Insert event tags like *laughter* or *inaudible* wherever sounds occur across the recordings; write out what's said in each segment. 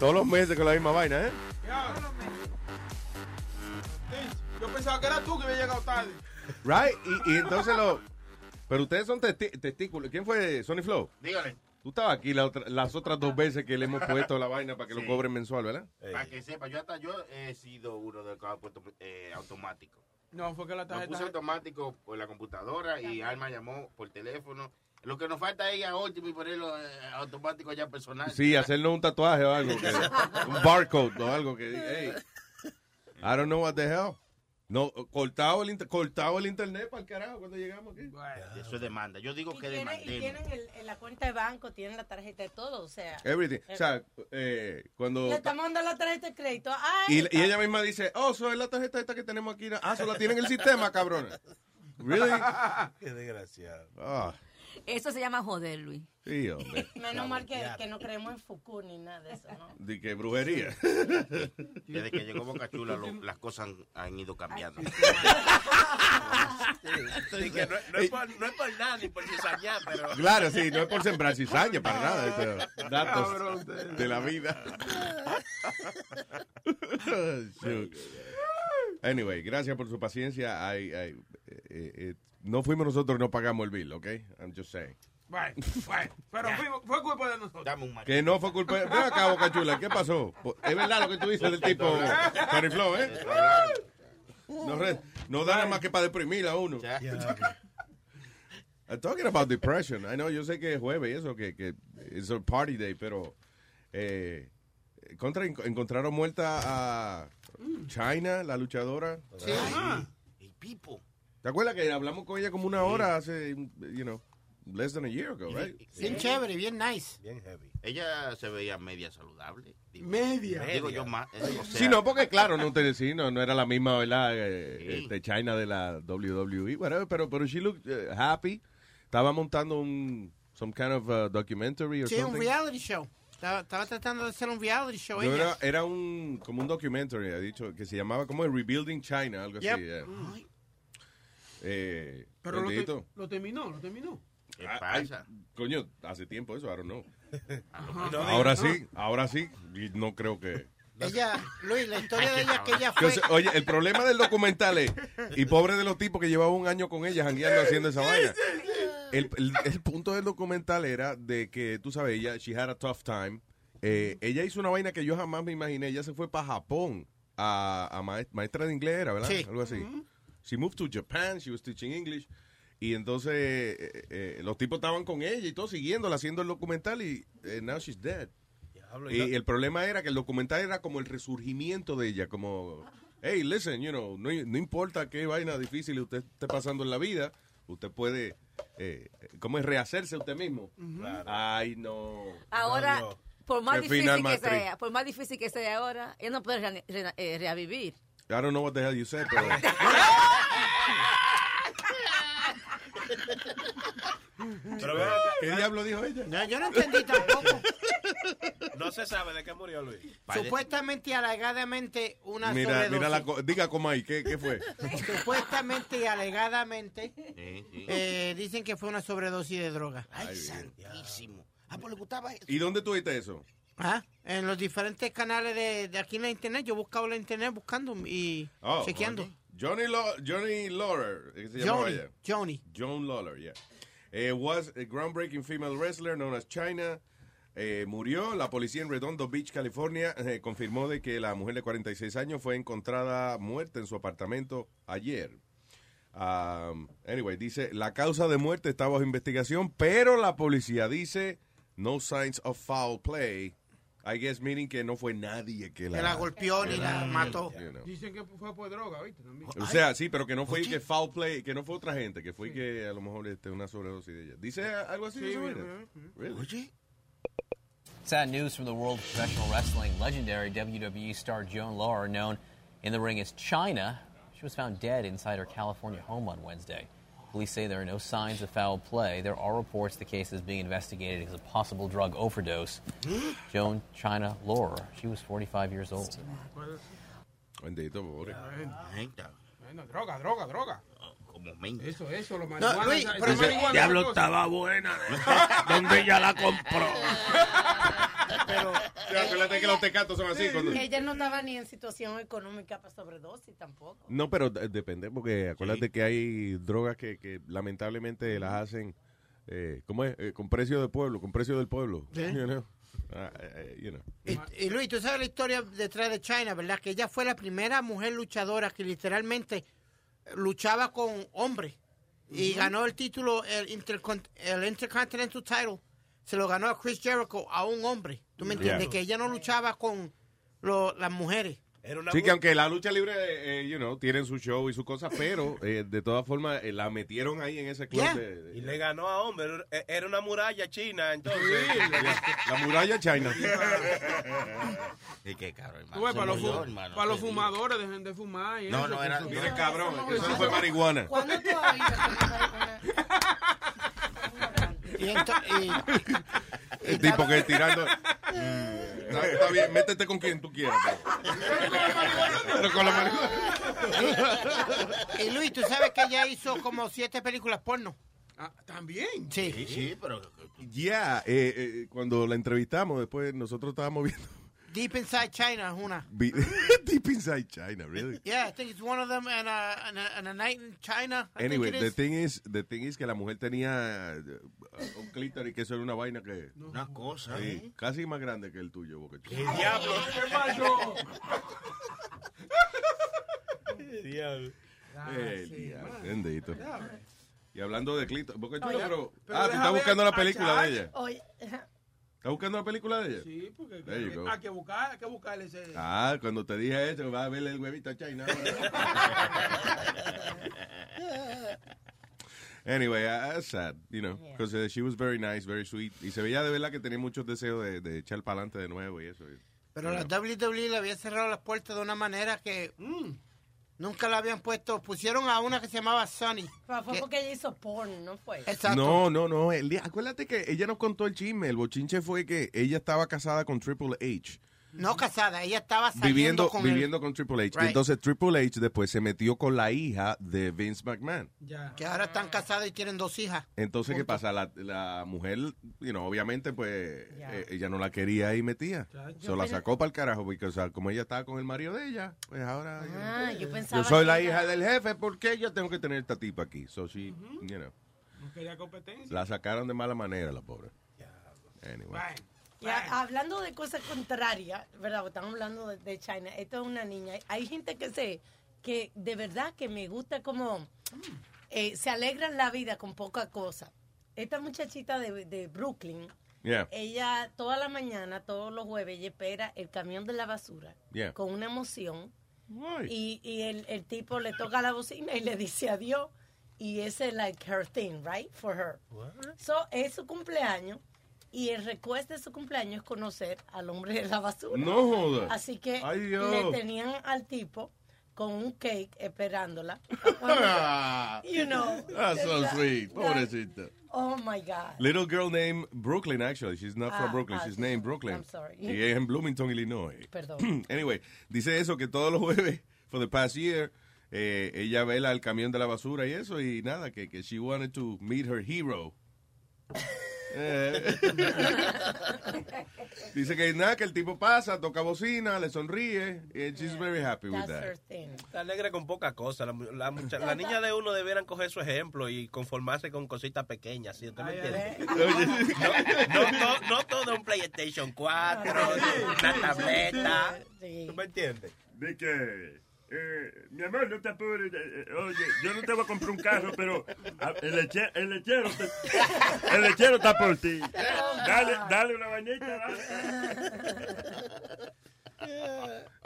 Todos los meses con la misma vaina, ¿eh? Ya. Yo pensaba que era tú que había llegado tarde. Right? Y, y entonces lo. Pero ustedes son testi- testículos. ¿Quién fue Sony Flow? Dígale. Tú estabas aquí la otra- las otras dos veces que le hemos puesto la vaina para que lo Sí. cobren mensual, ¿verdad? Para que sepa, yo hasta yo he sido uno de los que ha puesto eh, automático. No, fue que la Lo tarjeta. puse automático por la computadora y Alma llamó por teléfono. Lo que nos falta es a último y ponerlo eh, automático ya personal. Sí, hacernos un tatuaje o algo. que- *laughs* un barcode o algo que diga, hey, I don't know what the hell. No, cortado el, inter- cortado el internet para el carajo cuando llegamos aquí. Eso es demanda. Yo digo que tienen, y tienen el- el- la cuenta de banco, tienen la tarjeta de todo, o sea. Everything. O sea, eh, cuando... Le estamos dando la tarjeta de crédito. Ay, Y, y ella misma dice, oh, eso es la tarjeta esta que tenemos aquí. Ah, eso la tienen en el sistema, cabrona. Really? *laughs* Qué desgraciado. Ah, Eso se llama joder, Luis. sí, hombre. *laughs* Menos mal que, que no creemos en Foucault ni nada de eso, ¿no? De que brujería. *laughs* Desde que llegó Boca Chula, lo- las cosas han, han ido cambiando. Sí, que no, no es por, no es por nada ni por cizañar, pero. Claro, sí, no es por sembrar cizaña para nada. esto, datos de la vida. *laughs* Anyway, gracias por su paciencia. I- I- eh, eh, no fuimos nosotros, no pagamos el bill, ¿ok? I'm just saying. Bueno, bueno, pero fuimos- fue culpa de nosotros. Dame un Que no fue culpa. Ven acá, Boca Chula, ¿qué pasó? Es verdad lo que tú dices del tipo *laughs* Tony Flow, ¿eh? No, re- no da nada más que para deprimir a uno. I'm talking about depression. I know, yo sé que es jueves y eso, que, que es a party day, pero eh, contra, en- encontraron muerta a China, la luchadora. Sí. Y Pipo. ¿Te acuerdas que hablamos con ella como una hora hace, you know, less than a year ago, right? Bien chévere, bien nice. Bien heavy. Ella se veía media saludable. Digo, Media. digo yo más. eh, o sea, Sí, no, porque claro, no, te, sí, no, no era la misma, ¿verdad? Eh, este, China de la WWE, whatever, pero, pero she looked eh, happy. Estaba montando un, some kind of uh, documentary or Sí, un something. reality show. Estaba, estaba tratando de hacer un reality show No, era, era un, como un documentary, ha dicho, que se llamaba como Rebuilding China, algo Yep. así. yeah. Eh, Pero lo, te- bendito. lo terminó, lo terminó. ¿Qué Ah, ay, coño, hace tiempo eso, I don't know. *laughs* Ajá. Ahora sí, ahora sí, no creo que... Ella, Luis, la historia de ella que ella fue. oye, el problema del documental es, y pobre de los tipos que llevaban un año con ella jangueando haciendo esa vaina. El, el- el punto del documental era de que, tú sabes, ella, she had a tough time. Eh, ella hizo una vaina que yo jamás me imaginé. Ella se fue para Japón a, a maes- maestra de inglés, era, ¿verdad? Sí. Algo así. She moved to Japan, she was teaching English. Y entonces eh, eh, los tipos estaban con ella y todo siguiéndola, haciendo el documental y eh, now she's dead. Diablo, Y y- el problema era que el documental era como el resurgimiento de ella, como, hey, listen, you know, no, no importa qué vaina difícil usted esté pasando en la vida, usted puede, eh, ¿cómo es? Rehacerse usted mismo. Ay, no. Ahora, No, no. por más Qué difícil que sea, por más difícil que sea ahora, ella no puede re- re- eh, reavivir. I don't know what the hell you said, pero... Pero acá, ¿Qué diablo dijo ella? No, yo no entendí tampoco. no se sabe de qué murió Luis. Supuestamente y alegadamente una Mira, sobredosis. mira la, co- diga como ahí, ¿qué, qué fue? Supuestamente y alegadamente eh, dicen que fue una sobredosis de droga. Ay, Ay, santísimo. Ah, pues le gustaba eso. ¿Y dónde tuviste eso? Ah, En los diferentes canales de, de aquí en la internet. Yo buscaba en la internet buscando y Oh, chequeando. Johnny, Law- Johnny Lawler, ¿qué se Johnny, ella? Johnny. Joan Lawler, yeah. Eh, was a groundbreaking female wrestler known as China. Eh, murió. La policía en Redondo Beach, California, *laughs* eh, confirmó de que la mujer de 46 años fue encontrada muerta en su apartamento ayer. Um, anyway, dice, la causa de muerte está bajo investigación, pero la policía dice no signs of foul play I guess meaning que no fue nadie que la, Que la golpeó ni la mató. you know. Dicen que fue por droga, ¿viste? También. O sea, sí, pero que no fue que foul play, que no fue otra gente, que fue que a lo mejor este, una sobredosis de ella. ¿Dice algo así? vaina? Really? Sad news from the world of professional wrestling. Legendary WWE star Joan Laurer, known in the ring as China, she was found dead inside her California home on Wednesday. Police say there are no signs of foul play. There are reports the case is being investigated as a possible drug overdose. *gasps* Joan China Laura, she was 45 years old. Bendito, pobre. Bueno, droga, droga, droga. Oh, como menta. Eso, eso, lo No. Luis, pero esa ese marihuana, Diablo estaba buena. *laughs* ¿Dónde ella la compró? *laughs* Pero Sí, acuérdate que los tecatos son así. cuando- Ella no estaba ni en situación económica para sobredosis tampoco. No, pero de- depende, porque acuérdate que hay drogas que, que lamentablemente las hacen, eh, ¿cómo es? Eh, con precio de pueblo, con precio del pueblo. Sí. You know? Ah, eh, you know. Y, y Luis, tú sabes la historia detrás de China, ¿verdad? Que ella fue la primera mujer luchadora que literalmente luchaba con hombres y ganó el título, el, Intercon- el Intercontinental Title. Se lo ganó a Chris Jericho, a un hombre. ¿Tú me entiendes? Yeah. Que ella no luchaba con lo- las mujeres. Era una Sí, que aunque la lucha libre, eh, you know, tienen su show y su cosa, pero eh, de todas formas eh, la metieron ahí en ese club Yeah. de, de- Y le ganó a hombre. Era- una muralla china, entonces. la muralla china. *laughs* Y qué caro, hermano. Para los, yo, hermano, para fumadores, dejen de fumar. y No, eso, no, era- Mire, cabrón, eso no fue marihuana. ¿Cuándo tú *laughs* Y, y- El *laughs* tipo que tirando. Está, está bien, métete con quien tú quieras. Pero con la marihuana. y Luis, tú sabes que ella hizo como siete películas porno. Ah, También. Sí. Sí, sí, pero Yeah, eh, eh, cuando la entrevistamos, después nosotros estábamos viendo Deep Inside China es una. *laughs* Deep Inside China, really. Yeah, I think it's one of them and a, and a, and a night in China. I think Anyway, it the is. thing is, the thing is que la mujer tenía eh, un clítoris que eso era una vaina que una cosa. sí, ¿eh? casi más grande que el tuyo, Boca Chula. ¿Qué diablo? *laughs* ¿Qué pasó? ¿Qué *laughs* diablo? Eh, diablo, bendito. Y hablando de clítoris, Boca Oye, pero, pero ah, tú estás buscando la película de ella. Oye, ¿Estás buscando la película de ella? Sí, porque you hay que buscar, hay que buscarle ese. Ah, cuando te dije eso, vas a verle el huevito a China. *laughs* anyway, uh, that's sad, you know, because uh, she was very nice, very sweet. Y se veía de verdad que tenía muchos deseos de, de echar para adelante de nuevo y eso. Pero la WWE le había cerrado las puertas de una manera que Mm. Nunca la habían puesto. Pusieron a una que se llamaba Sunny. pero fue que- porque ella hizo porn, ¿no fue? Exacto. No, no, no. el día- acuérdate que ella nos contó el chisme. El bochinche fue que ella estaba casada con Triple H. No casada, ella estaba saliendo Viviendo, con viviendo con Triple H. Right. Entonces Triple H después se metió con la hija de Vince McMahon. Ya. que ahora están casados y tienen dos hijas. Entonces, ¿qué pasa? La, la mujer, you know, obviamente, pues, eh, ella no la quería ahí metida. Ya. Se la sacó para el carajo, porque, o sea, como ella estaba con el marido de ella, pues ahora... Ah, yo pensaba yo soy la era- hija del jefe, ¿por qué yo tengo que tener esta tipa aquí? So she, you know, No quería competencia. la sacaron de mala manera, la pobre. Anyway. Bueno, Y a- hablando de cosas contrarias, ¿verdad? Estamos hablando de, de China. Esto es una niña. Hay gente que se, que de verdad que me gusta como eh, se alegran la vida con poca cosa. Esta muchachita de, de Brooklyn, Yeah, ella toda la mañana, todos los jueves, ella espera el camión de la basura yeah. con una emoción Why? y, y el, el tipo le toca la bocina y le dice adiós y ese es like her thing, right? For her. So, es su cumpleaños y el request de su cumpleaños es conocer al hombre de la basura. No jodas. Así que Ay, le tenían al tipo con un cake esperándola. *laughs* you know. That's so that- sweet. Pobrecita. Oh my God. Little girl named Brooklyn, actually. She's not from Ah, Brooklyn. ah, She's sí, named. Brooklyn. I'm sorry. Y es en Bloomington, Illinois. *clears throat* Perdón. *clears throat* anyway, dice eso que todos los jueves, for the past year, eh, ella vela el camión de la basura y eso, y nada, que, que she wanted to meet her hero. *laughs* Eh. *laughs* dice que nada, que el tipo pasa, toca bocina, le sonríe, and she's very happy with That's her that. thing. Está alegre con poca cosa. La, la, mucha- la niña de uno debieran coger su ejemplo y conformarse con cositas pequeñas. ¿sí? ¿Usted me entiende? No, no, no todo un PlayStation 4, una tableta. ¿Tú me entiendes? ¿De qué? Eh, mi amor, no te apures. eh, oye, yo no te voy a comprar un carro, pero el, leche- el lechero el lechero está por ti. Dale, dale una bañita. dale.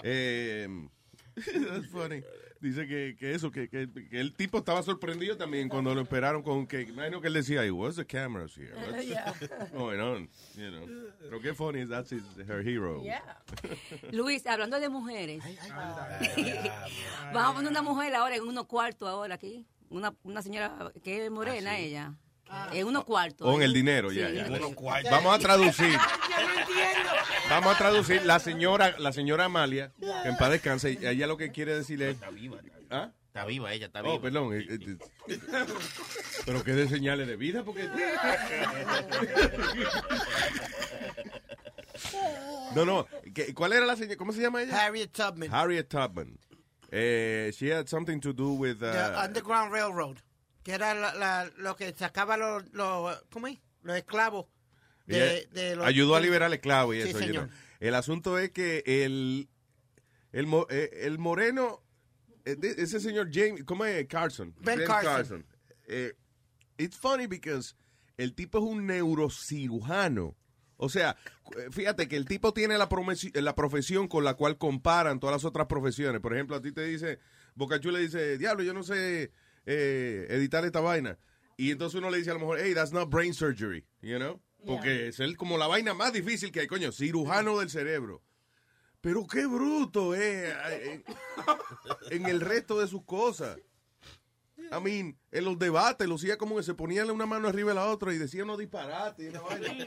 Eh, *laughs* that's funny. Dice que, que eso, que, que, que el tipo estaba sorprendido también cuando lo esperaron con que, imagino que él decía, what's the cameras here? What's *laughs* Yeah. *laughs* going on? You know. Pero qué funny, that's his, her hero. Luis, hablando de mujeres. *laughs* Vamos a poner una mujer ahora en unos cuartos ahora aquí. Una, una señora que es morena ella. En unos cuartos. O en el dinero, ya, Sí, ya. en unos cuartos. Vamos a traducir. *laughs* Yo no entiendo. Vamos a traducir. La señora, la señora Amalia, que en paz descanse, ella lo que quiere decirle es... Está viva. ¿Ah? Está viva ella, está viva. Oh, perdón. eh, eh, eh, Pero que de señales de vida, porque... No, no. ¿qué- ¿Cuál era la señora? ¿Cómo se llama ella? Harriet Tubman. Harriet Tubman. Eh, she had something to do with... The uh, Underground Railroad. Que era la- la- lo que sacaba los, los, ¿cómo es? Los esclavos. De, los- ayudó a liberar al esclavo y Sí, eso. señor. El asunto es que el, el, eh, el moreno, eh, ese señor James, ¿cómo es? Carson. Ben Ben Carson. Eh, it's funny because el tipo es un neurocirujano. O sea, eh, fíjate que el tipo tiene la, la profesión con la cual comparan todas las otras profesiones. Por ejemplo, a ti te dice, Bocachú le dice, diablo, yo no sé eh, editar esta vaina. Y entonces uno le dice a lo mejor, hey, that's not brain surgery, you know? Porque es el, como la vaina más difícil que hay, coño, cirujano del cerebro. Pero qué bruto, eh, eh, en el resto de sus cosas. I mean, en los debates, lucía como que se ponían una mano arriba de la otra y decía unos disparates. vaina.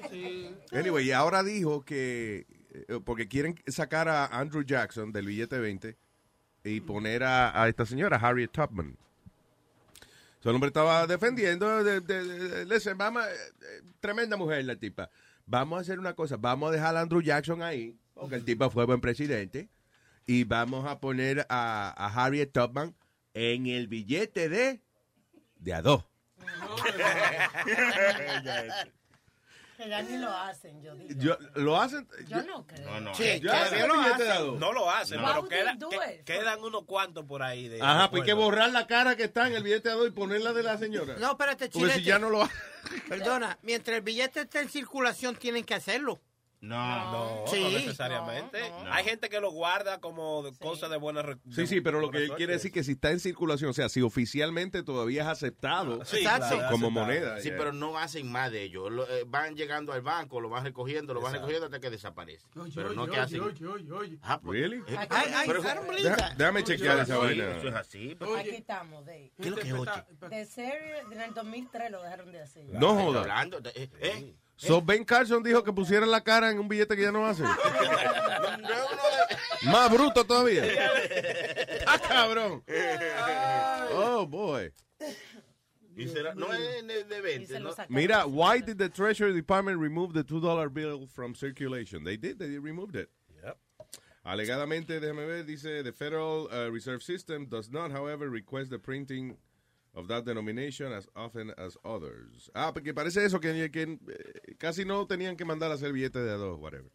Anyway, y ahora dijo que, eh, porque quieren sacar a Andrew Jackson del billete 20 y poner a, a esta señora, Harriet Tubman. El hombre estaba defendiendo, de, de- de- listen, vamos, eh, eh, tremenda mujer la tipa. Vamos a hacer una cosa, vamos a dejar a Andrew Jackson ahí, porque el tipo fue buen presidente, y vamos a poner a, a Harriet Tubman en el billete de, de a dos. *laughs* *laughs* Que ya ni lo hacen, yo digo. Yo, ¿Lo hacen? Yo no creo. No, no. Sí, Yo hacen lo el billete hacen. No lo hacen, No. pero queda- que- quedan unos cuantos por ahí. De Ajá, pues hay que borrar la cara que está en el billete de dos y ponerla de la señora. No, espérate, Porque si chilete. ya no lo. Perdona, mientras el billete esté en circulación, tienen que hacerlo. No. No, Sí. no necesariamente. Hay gente que lo guarda como de cosa de buena Sí, de sí, pero lo que él quiere decir que si está en circulación, o sea, si oficialmente todavía es aceptado Sí, Exacto. claro, como aceptado. moneda. Sí, pero no hacen más de ellos. Lo- eh, van llegando al banco, lo van recogiendo, lo van Exacto. recogiendo hasta que desaparece. Oye, pero oye, no que oye, hacen. oye, oye, oye. Ah, pues, Really? eh, Ay, pero- Deja- déjame chequear Oye, esa Sí, vaina. eso es así. pues. Aquí estamos, Dave. ¿Qué es lo que es ocho? De serie, en el 2003 lo dejaron de hacer. No Estoy So Ben Carson dijo que pusieran la cara en un billete que ya no hace. *laughs* Más bruto todavía. *laughs* ¡Ah, cabrón! Oh, boy. y será- no es de, de Y 20. se ¿no? lo sacaron. Mira, why did the Treasury Department remove the $2 bill from circulation? They did, they removed it. Yep. Alegadamente, déjame ver, dice, the Federal uh, Reserve System does not, however, request the printing of that denomination as often as others. Ah, porque parece eso, que, que eh, casi no tenían que mandar a hacer billetes de a dos, whatever.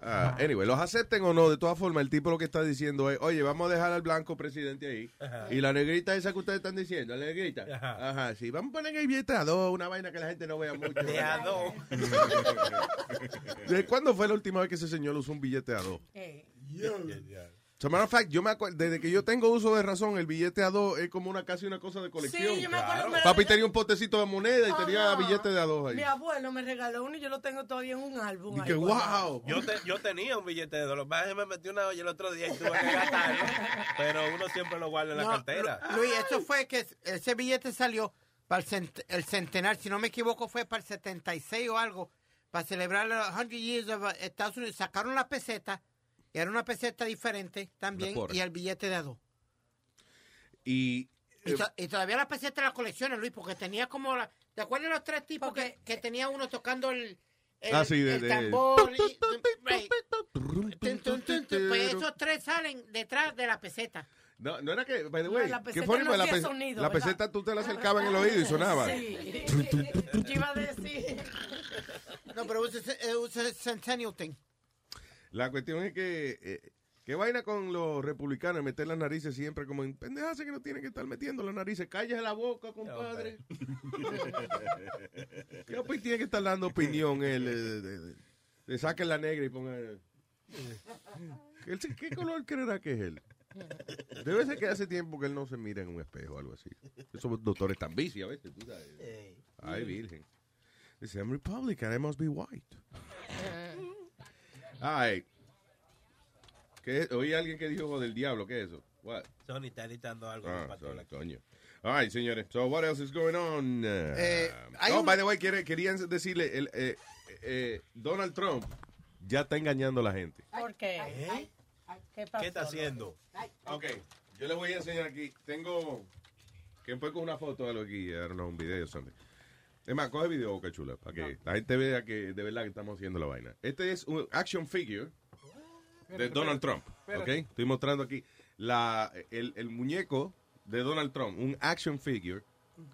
Ah, anyway, los acepten o no, de todas formas, el tipo lo que está diciendo es, oye, vamos a dejar al blanco presidente ahí. Y la negrita esa que ustedes están diciendo, la negrita. Ajá. Ajá, sí, vamos a poner el billete a dos, una vaina que la gente no vea mucho. De a dos. *laughs* ¿De cuándo fue la última vez que ese señor usó un billete a dos? Eh, As a matter of fact, yo me acuerdo, desde que yo tengo uso de razón, el billete a dos es como una casi una cosa de colección. Sí, yo me acuerdo. me lo- Papi tenía un potecito de moneda y tenía Ajá. billete de a dos ahí. Mi abuelo me regaló uno y yo lo tengo todavía en un álbum. Y ahí que, wow. Yo, te- yo tenía un billete de dólar. Más me metí una olla el otro día y tuve que gastarlo. Pero uno siempre lo guarda en la cartera. Lu- Luis, eso fue que ese billete salió para el, cent- el centenar, si no me equivoco, fue para el 76 o algo, para celebrar los 100 years of uh, Estados Unidos. Sacaron la peseta, era una peseta diferente también, y el billete de a dos. Y Y, to- y todavía la peseta de las colecciones, Luis, porque tenía como la... ¿Te acuerdas de los tres tipos que, que tenía uno tocando el, el, Ah, sí, de- el tambor? y-. Pues esos tres salen detrás de la peseta. No, no era que, by the No, way, la ¿qué peseta fue? no Pues la, hacía pe- sonido, la peseta tú te la acercabas en el oído y sonaba. Sí. Yo iba a decir. No, pero was a centennial thing. La cuestión es que eh, ¿Qué vaina con los republicanos meter las narices siempre como en pendejas que no tienen que estar metiendo las narices? Cállese la boca, compadre. *laughs* ¿Qué tiene que estar dando opinión él? eh, Le saquen la negra y pongan... ¿Qué, qué color creerá que es él? Debe ser que hace tiempo que él no se mira en un espejo o algo así. Esos doctores tan bici a veces, tú sabes. Ay, virgen. Dice, I'm Republican, I must be white. Ay. ¿Qué? Oí a alguien que dijo "Ojo del diablo, ¿qué es eso? What? Sony está editando algo. Ah, sorry, coño. All right, señores. So, what else is going on? Eh, hay oh, un- by the way, querían decirle, el, eh, eh, Donald Trump ya está engañando a la gente. ¿Por qué? ¿Qué pasó? ¿Qué está haciendo? Ok, yo les voy a enseñar aquí. Tengo que fue con una foto de algo aquí, I don't know, un video o something. Es más, coge video, boca chula, para que la gente vea que de verdad que estamos haciendo la vaina. Este es un action figure de Donald Trump, ¿ok? Estoy mostrando aquí la, el, el muñeco de Donald Trump, un action figure,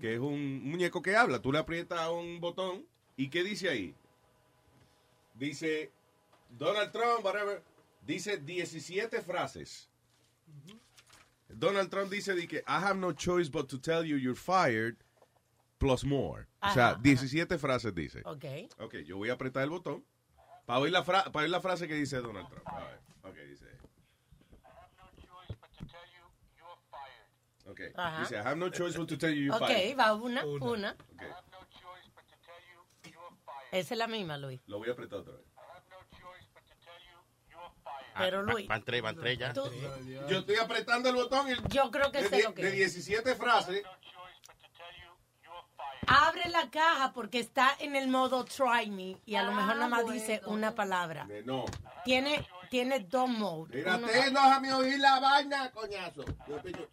que es un muñeco que habla. Tú le aprietas un botón y ¿qué dice ahí? Dice Donald Trump, whatever, dice 17 frases. Donald Trump dice de que I have no choice but to tell you you're fired plus more. o sea, Ajá, ajá. 17 frases dice. Ok. Ok, yo voy a apretar el botón para oír la, fra- para oír la frase que dice Donald Trump. A ver, ok, dice. Ok, Ajá. dice I have no choice but to tell you you're Ok, fired. va una, una. Ok, Esa es la misma, Luis. lo voy a apretar otra vez. Pero, Luis, Van tres, van tres ya. tú- Yo estoy apretando el botón y yo creo que de, sé die- lo que de es. 17 frases. Abre la caja porque está en el modo try me y a lo mejor nada más Ah, dice una palabra. de no. Tiene, tiene dos modes. Déjame oír la vaina, coñazo. *laughs* Yo pillo-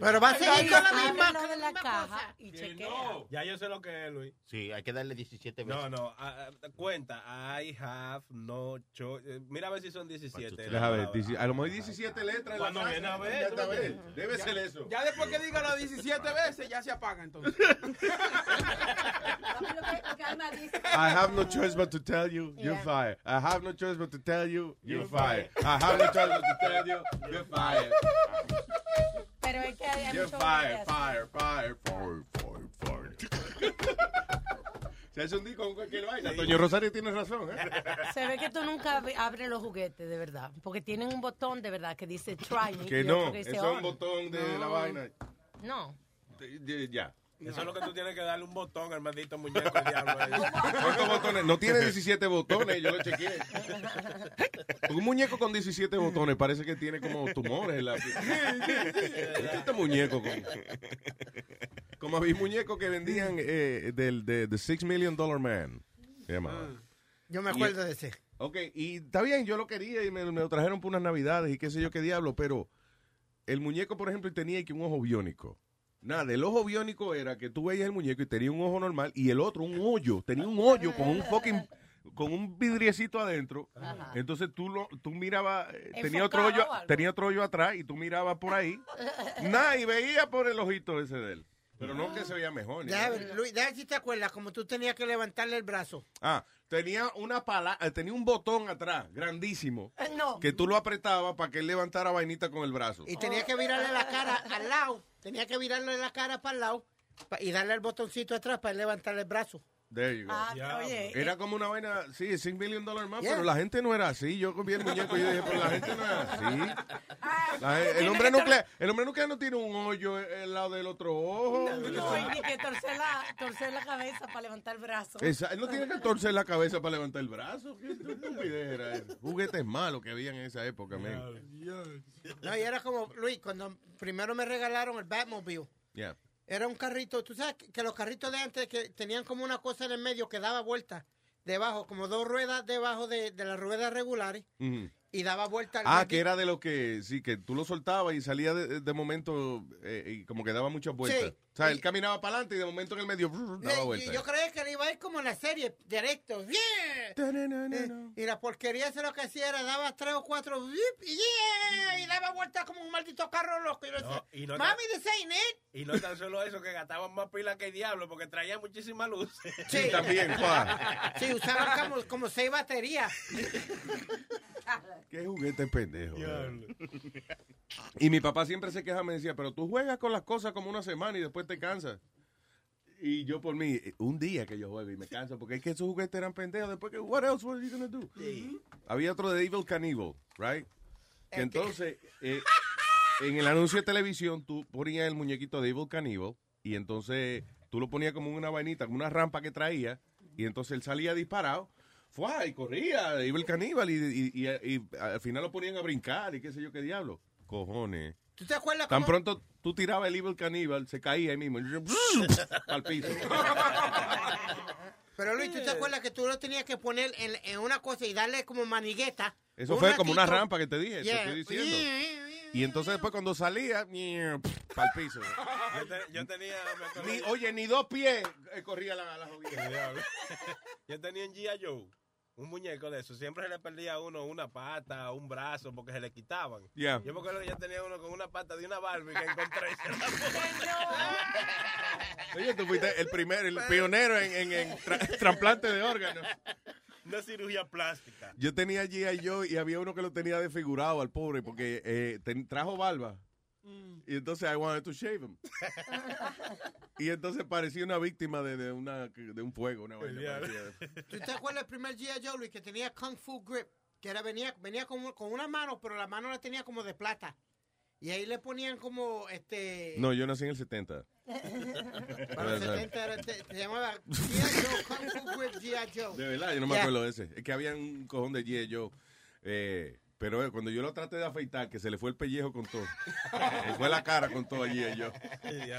Pero va a seguir con la misma, de la caja y chequea. Ya yo sé lo que es, Luis. Sí, hay que darle 17 veces. No, no, ah, ah, cuenta. I have no choice. Eh, Mira a ver si son 17. Deja ver, dieci- a lo mejor hay 17 letras en la Cuando frase. viene a ver, Ya tú está, entiendes. Debe ser eso. Ya después que diga las 17 *laughs* veces, ya se apaga entonces. I have no choice but to tell you you're fired. I have no choice but to tell you you're fired. I have no choice but to tell you you're fired. Pero es que hay You're mucho fired, más fired, fired, fired, fired, fired. Se hace un disco con cualquier vaina. Toño Rosario tiene razón, ¿eh? Se ve que tú nunca ab- abres los juguetes, de verdad. Porque tienen un botón, de verdad, que dice try me. Que no, que dice es un botón de la No. vaina. No. De- de- Ya. Eso es lo que tú tienes que darle un botón al maldito muñeco diablo. ahí. *laughs* ¿Cuántos botones? No tiene 17 botones, yo lo chequeé. Un muñeco con 17 botones parece que tiene como tumores en la Este, este muñeco con... Como había muñecos que vendían eh, del de, The Six Million Dollar Man. Se llamaba. Yo me acuerdo de ese. Ok, y está bien, yo lo quería y me, me lo trajeron por unas navidades y qué sé yo qué diablo, pero el muñeco, por ejemplo, tenía que un ojo biónico. Nada, el ojo biónico era que tú veías el muñeco y tenía un ojo normal y el otro un hoyo, tenía un hoyo con un fucking con un vidriecito adentro. Ajá. Entonces tú lo tú mirabas eh, tenía otro Enfocado hoyo, tenía otro hoyo atrás y tú mirabas por ahí. *laughs* Nada, y veía por el ojito ese de él. Pero no que se veía mejor. ver, Luis, ver si te acuerdas, como tú tenías que levantarle el brazo. Ah, tenía una pala, eh, tenía un botón atrás, grandísimo, Eh, No. que tú lo apretabas para que él levantara vainita con el brazo. Y tenías que virarle la cara al lado. Tenías que virarle la cara para el lado y darle el botoncito atrás para él levantarle el brazo. There you go. Ah, oye. Era como una vaina, sí, 5 million dólares más, Yeah. pero la gente no era así. Yo vi el muñeco y yo dije, pero la gente no era así. Ah, *laughs* La el, hombre nuclear, el hombre nuclear no tiene un hoyo al lado del otro ojo. No, y ni que torcer la, torcer la cabeza para levantar el brazo. Esa- él no tiene que torcer la cabeza para levantar el brazo. ¿Qué estupidez era eso? Juguetes malos que habían en esa época, man. No, y era como, Luis, cuando primero me regalaron el Batmobile. Yeah. Era un carrito, tú sabes que los carritos de antes que tenían como una cosa en el medio que daba vuelta debajo, como dos ruedas debajo de, de las ruedas regulares y daba vuelta al Ah, que era de lo que, sí, que tú lo soltabas y salía de, de momento eh, y como que daba muchas vueltas. Sí, O sea, él caminaba para adelante y de momento en el medio brr, daba vuelta. yo creía que él iba a ir como en la serie, directo. ¡Yeah! Eh, Y la porquería eso lo que hacía era daba tres o cuatro y, ¡yeah! y daba vuelta como un maldito carro loco. Y y Mami, this ain't it. Y no tan solo eso, que gastaban más pila que el diablo, porque traían muchísima luz. *laughs* Sí. también, pa. Sí, usaban como, como seis baterías. *laughs* Qué juguete pendejo. Y mi papá siempre se queja, me decía, pero tú juegas con las cosas como una semana y después te cansas. Y yo por mí, un día que yo juego y me canso, porque es que esos juguetes eran pendejos. Después que, what else were you gonna do? Había otro de Evil Cannibal, right? Que entonces, eh, en el anuncio de televisión, tú ponías el muñequito de Evil Cannibal y entonces tú lo ponías como una vainita, como una rampa que traía, y entonces él salía disparado. Fue y corría, Evil Cannibal, y, y- y- y al final lo ponían a brincar y qué sé yo qué diablo. Cojones. ¿Tú te acuerdas Tan cómo- pronto tú tirabas el Evil Cannibal, se caía ahí mismo. *laughs* al piso. Pero Luis, ¿tú te acuerdas que tú lo tenías que poner en, en una cosa y darle como manigueta? Eso Un fue como una ratito. rampa que te dije, Yeah. te estoy diciendo. Y entonces después cuando salía, para el piso. Yo, te- yo tenía. Ni- oye, ni dos pies eh, corría la, la jodida. Yo tenía en G.I. Joe un muñeco de eso. Siempre se le perdía a uno una pata, un brazo, porque se le quitaban. Yeah. Yo me acuerdo que yo tenía uno con una pata de una Barbie que encontré. *laughs* Oye, tú fuiste el primer, el pionero en, en, en tra- trasplante de órganos. Una cirugía plástica. Yo tenía G.I. Joe y había uno que lo tenía desfigurado al pobre porque eh, ten- trajo barba. Y entonces I wanted to shave him. *laughs* y entonces parecía una víctima de, de, una, de un fuego. Una vaina. ¿Tú te acuerdas del primer G.I. Joe, Luis, que tenía Kung Fu Grip? Que era, venía, venía con, con una mano, pero la mano la tenía como de plata. Y ahí le ponían como, este... No, yo nací en el 70. Para los 70 era, este- se llamaba G.I. Joe, Kung Fu Grip G.I. Joe. De verdad, yo no me Yeah. acuerdo de ese. Es que había un cojón de G.I. Joe. Eh, pero eh, cuando yo lo traté de afeitar, que se le fue el pellejo con todo. se fue la cara con todo allí yo. Eh,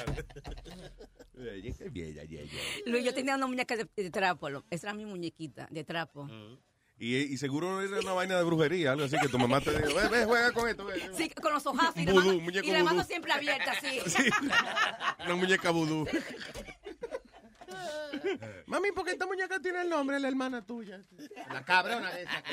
bella G.I. Joe. Luis, yo tenía una muñeca de, de trapo. lo- Esa era mi muñequita de trapo. Y, y seguro era una vaina de brujería, algo así que tu mamá te dijo, ve, ve, juega con esto. ve". Sí, con los ojazos y la Vudú, mano, muñeco y la mano vudú. siempre abierta, así. *laughs* Una muñeca vudú. Mami, ¿por qué esta muñeca tiene el nombre de la hermana tuya? La cabrona de esa.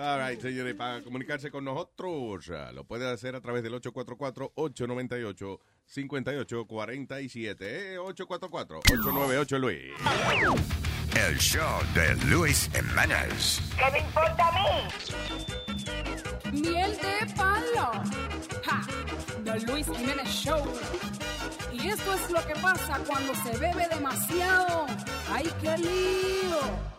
All right, señores, para comunicarse con nosotros, ah, lo puede hacer a través del 844-898-5847. Eh, 844-898-LUIS. El show de Luis Jiménez. ¿Qué me importa a mí? Miel de palo. Ja, The Luis Jiménez Show. Y esto es lo que pasa cuando se bebe demasiado. ¡Ay, qué lío!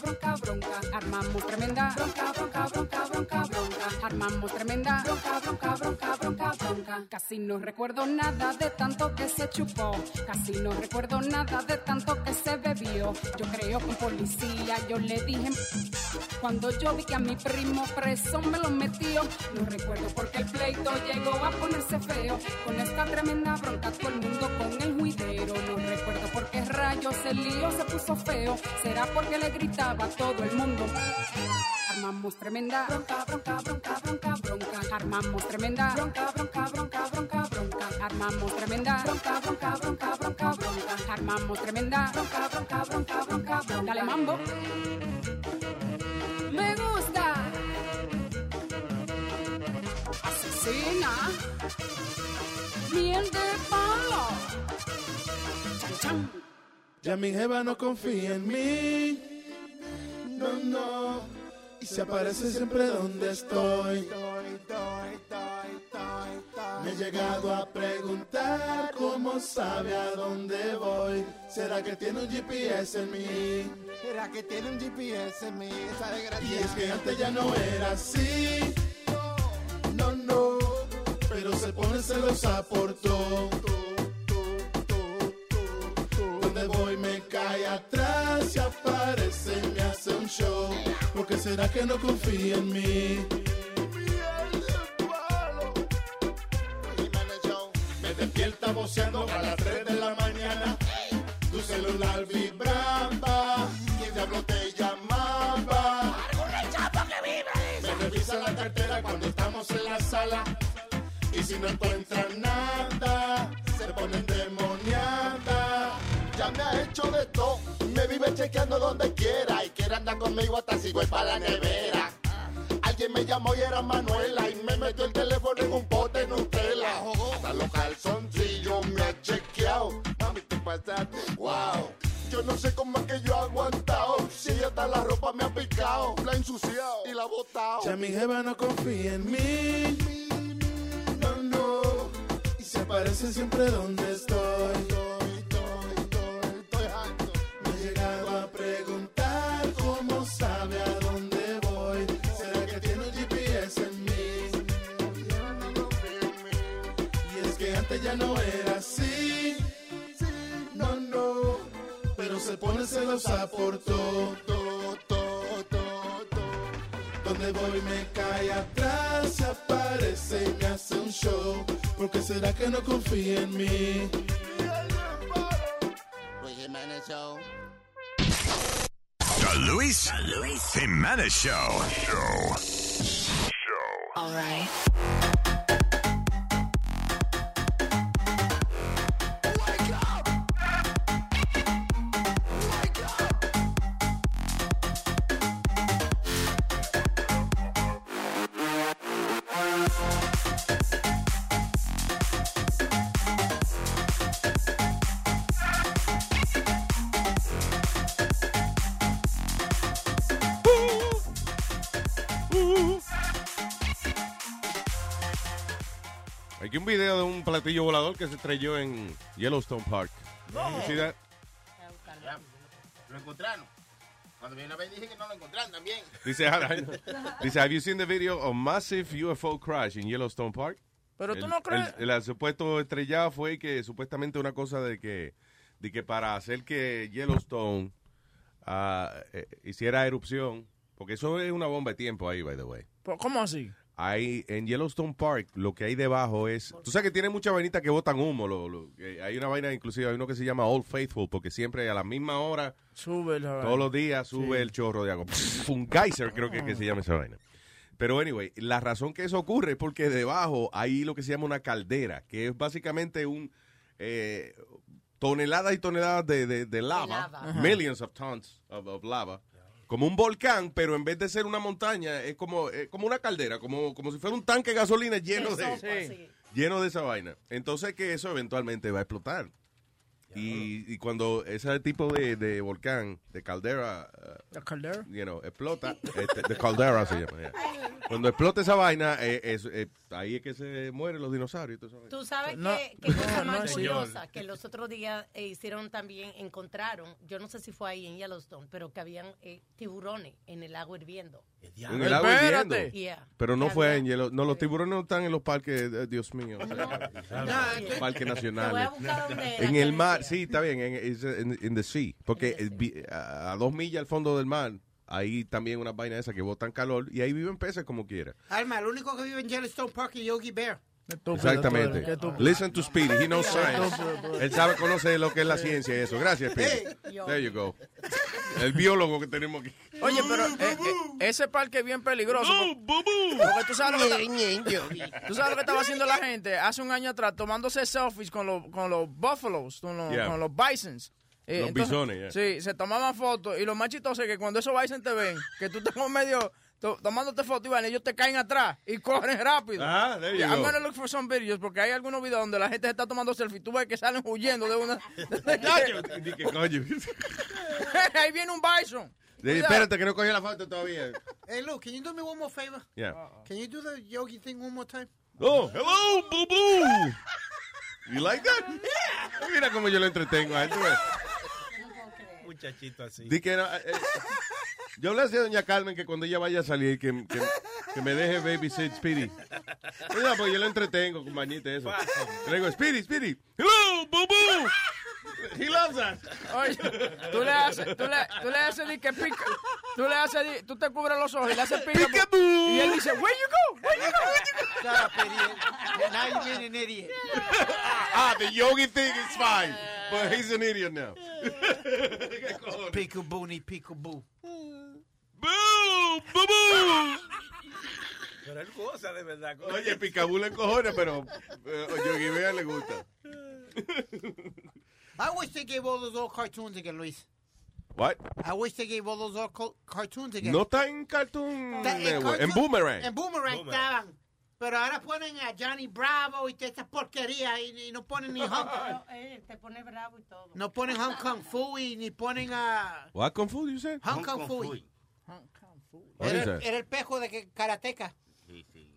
bronca, bronca. Armamos tremenda bronca, bronca, bronca, bronca, bronca. Armamos tremenda bronca, bronca, bronca, bronca, bronca. Casi no recuerdo nada de tanto que se chupó. Casi no recuerdo nada de tanto que se bebió. Yo creo que un policía yo le dije cuando yo vi que a mi primo preso me lo metió. No recuerdo porque el pleito llegó a ponerse feo. Con esta tremenda bronca todo el mundo con el juidero. No recuerdo por qué rayos el lío se puso feo. Será porque le gritaba todo el mundo. Armamos tremenda bronca, bronca, bronca, bronca, bronca. Armamos tremenda bronca, bronca, bronca, bronca, bronca. Armamos tremenda bronca, bronca, bronca, bronca, bronca. Armamos tremenda bronca, bronca, bronca, bronca, bronca. Dale mambo. Me gusta. Asesina. Miel de palo. Chan, chan. Ya mi jeva no confía en mí. No, no. Y se aparece siempre donde estoy. Me he llegado a preguntar cómo sabe a dónde voy. ¿Será que tiene un GPS en mí? ¿Será que tiene un GPS en mí? Esa desgracia. Y es que antes ya no era así. No, no. Pero se se pone celosa por todo. Atrás y aparece y me hace un show. Porque será que no confía en mí. Me despierta voceando a las 3 de la mañana. Tu celular vibraba. ¿Quién diablo te llamaba? Me revisa la cartera cuando estamos en la sala. Y si no encuentra nada, chequeando donde quiera y quiere andar conmigo hasta si voy para la nevera. Alguien me llamó y era Manuela y me metió el teléfono en un pote de Nutella. Hasta los calzoncillos me ha chequeado. Mami, te pasaste, wow. Yo no sé cómo es que yo he aguantado. Si hasta la ropa me ha picado, la he ensuciado y la he botado. Ya mi jeva no confía en mí. No, no. Y se aparece siempre donde estoy. Se pone celosa por todo. Donde voy me cae atrás, se aparece y me hace un show. Porque será que no confía en mí. Luis Jiménez Show. The Luis, Jimenez Show. Show. All right. Aquí un video de un platillo volador que se estrelló en Yellowstone Park. No. Lo encontraron. Cuando viene a ver dije que no lo encontraron también. Dice, dice, have you seen the video of massive UFO crash in Yellowstone Park? Pero tú El- no crees- El, el supuesto estrellado fue que supuestamente una cosa de que, de que para hacer que Yellowstone ah, eh, hiciera erupción, porque eso es una bomba de tiempo ahí, by the way. Pero, ¿Cómo así? Hay, en Yellowstone Park, lo que hay debajo es. Tú sabes que tiene muchas vainitas que botan humo. Lo, lo- que hay una vaina, inclusive, hay uno que se llama Old Faithful, porque siempre a la misma hora, Sube la todos los días, sube Sí. el chorro de agua. Pff, un geyser, creo que, que se llama esa vaina. Pero, anyway, la razón que eso ocurre es porque debajo hay lo que se llama una caldera, que es básicamente un. eh, toneladas y toneladas de, de- de lava, lava. Millions of tons of, of lava, como un volcán, pero en vez de ser una montaña, es como, es como una caldera, como, como si fuera un tanque de gasolina lleno de, Sí. lleno de esa vaina. Entonces que eso eventualmente va a explotar. Y, y cuando ese tipo de, de volcán, de caldera, uh, ¿La caldera? you know, explota, este, de caldera se llama. yeah. Cuando explota esa vaina, eh, es- eh, ahí es que se mueren los dinosaurios. Tú sabes No, que, que cosa más no, curiosa que los otros días eh, hicieron también, encontraron, yo no sé si fue ahí en Yellowstone, pero que habían eh, tiburones en el agua hirviendo. En el agua. Yeah. Pero no fue en hielo. No, los tiburones no están en los parques, eh, Dios mío. o sea, No, parques Te voy a nacionales. buscar dónde era, En el mar, sí, está bien, en, in- in the sea. Porque eh, vi- a, a dos millas al fondo del mar, hay también una vaina esa que botan calor y ahí viven peces como quiera. Alma, el único que vive en Yellowstone Park es Yogi Bear. Exactamente. Listen to Speedy, he knows science. Él sabe, conoce lo que es la ciencia y eso. Gracias, Speedy. There you go. El biólogo que tenemos aquí. Oye, pero eh, eh, ese parque es bien peligroso. por- Porque tú sabes, lo que está- tú sabes lo que estaba haciendo la gente hace un año atrás, tomándose selfies con los, con los buffaloes, con los, Yeah. con los bisons. Eh, Los bisones, yeah. Sí, se tomaban fotos y lo más chistoso es que cuando esos bison te ven, que tú estás como medio tomándote fotos y van, ellos te caen atrás y *laughs* corren rápido. Ah, there you Yeah, I'm go. gonna look for some videos porque hay algunos videos donde la gente se está tomando selfies. Tú ves que salen huyendo de una. *laughs* Coño. *laughs* Ahí viene un bison. Di, Espérate que no cogió la foto todavía. Hey, Luke, can you do me one more favor? Yeah. Can you do the Yogi thing one more time? Oh, hello, boo boo. You like that? Mira cómo yo lo entretengo a él. tú ves. Muchachito así. Di que no, eh, eh, yo le decía a doña Carmen que cuando ella vaya a salir, que, que, que me deje babysit Speedy. Oiga, pues yo lo entretengo con bañita eso. Le digo, Speedy, Speedy. Hello, boo boo. He loves us. Oye, tú le haces, tú le, tú le haces di que pica, tú le haces, di- tú te cubres los ojos y le haces pica. Y él dice, where you go, where you go, where you go. Shut up, idiot. Now you're being an idiot. Ah, the yogi thing is fine. But he's an idiot now. Peekaboo, ni peekaboo. Pero él goza de verdad. con Oye, eso. Picaboo le encojona, pero eh, Yogi Bea le gusta. I wish they gave all those old cartoons again, Luis. What? I wish they gave all those old co- cartoons again. No está en Cartoon Está en Network, en Boomerang. En Boomerang estaban. Pero ahora ponen a Johnny Bravo y toda esta porquería y, y no ponen ni Hong No, eh, te pone bravo y todo. No ponen Hong Kong Fooey ni ponen a What Kung Fu, you said? Hong Kong is Era, el pejo de que karateca.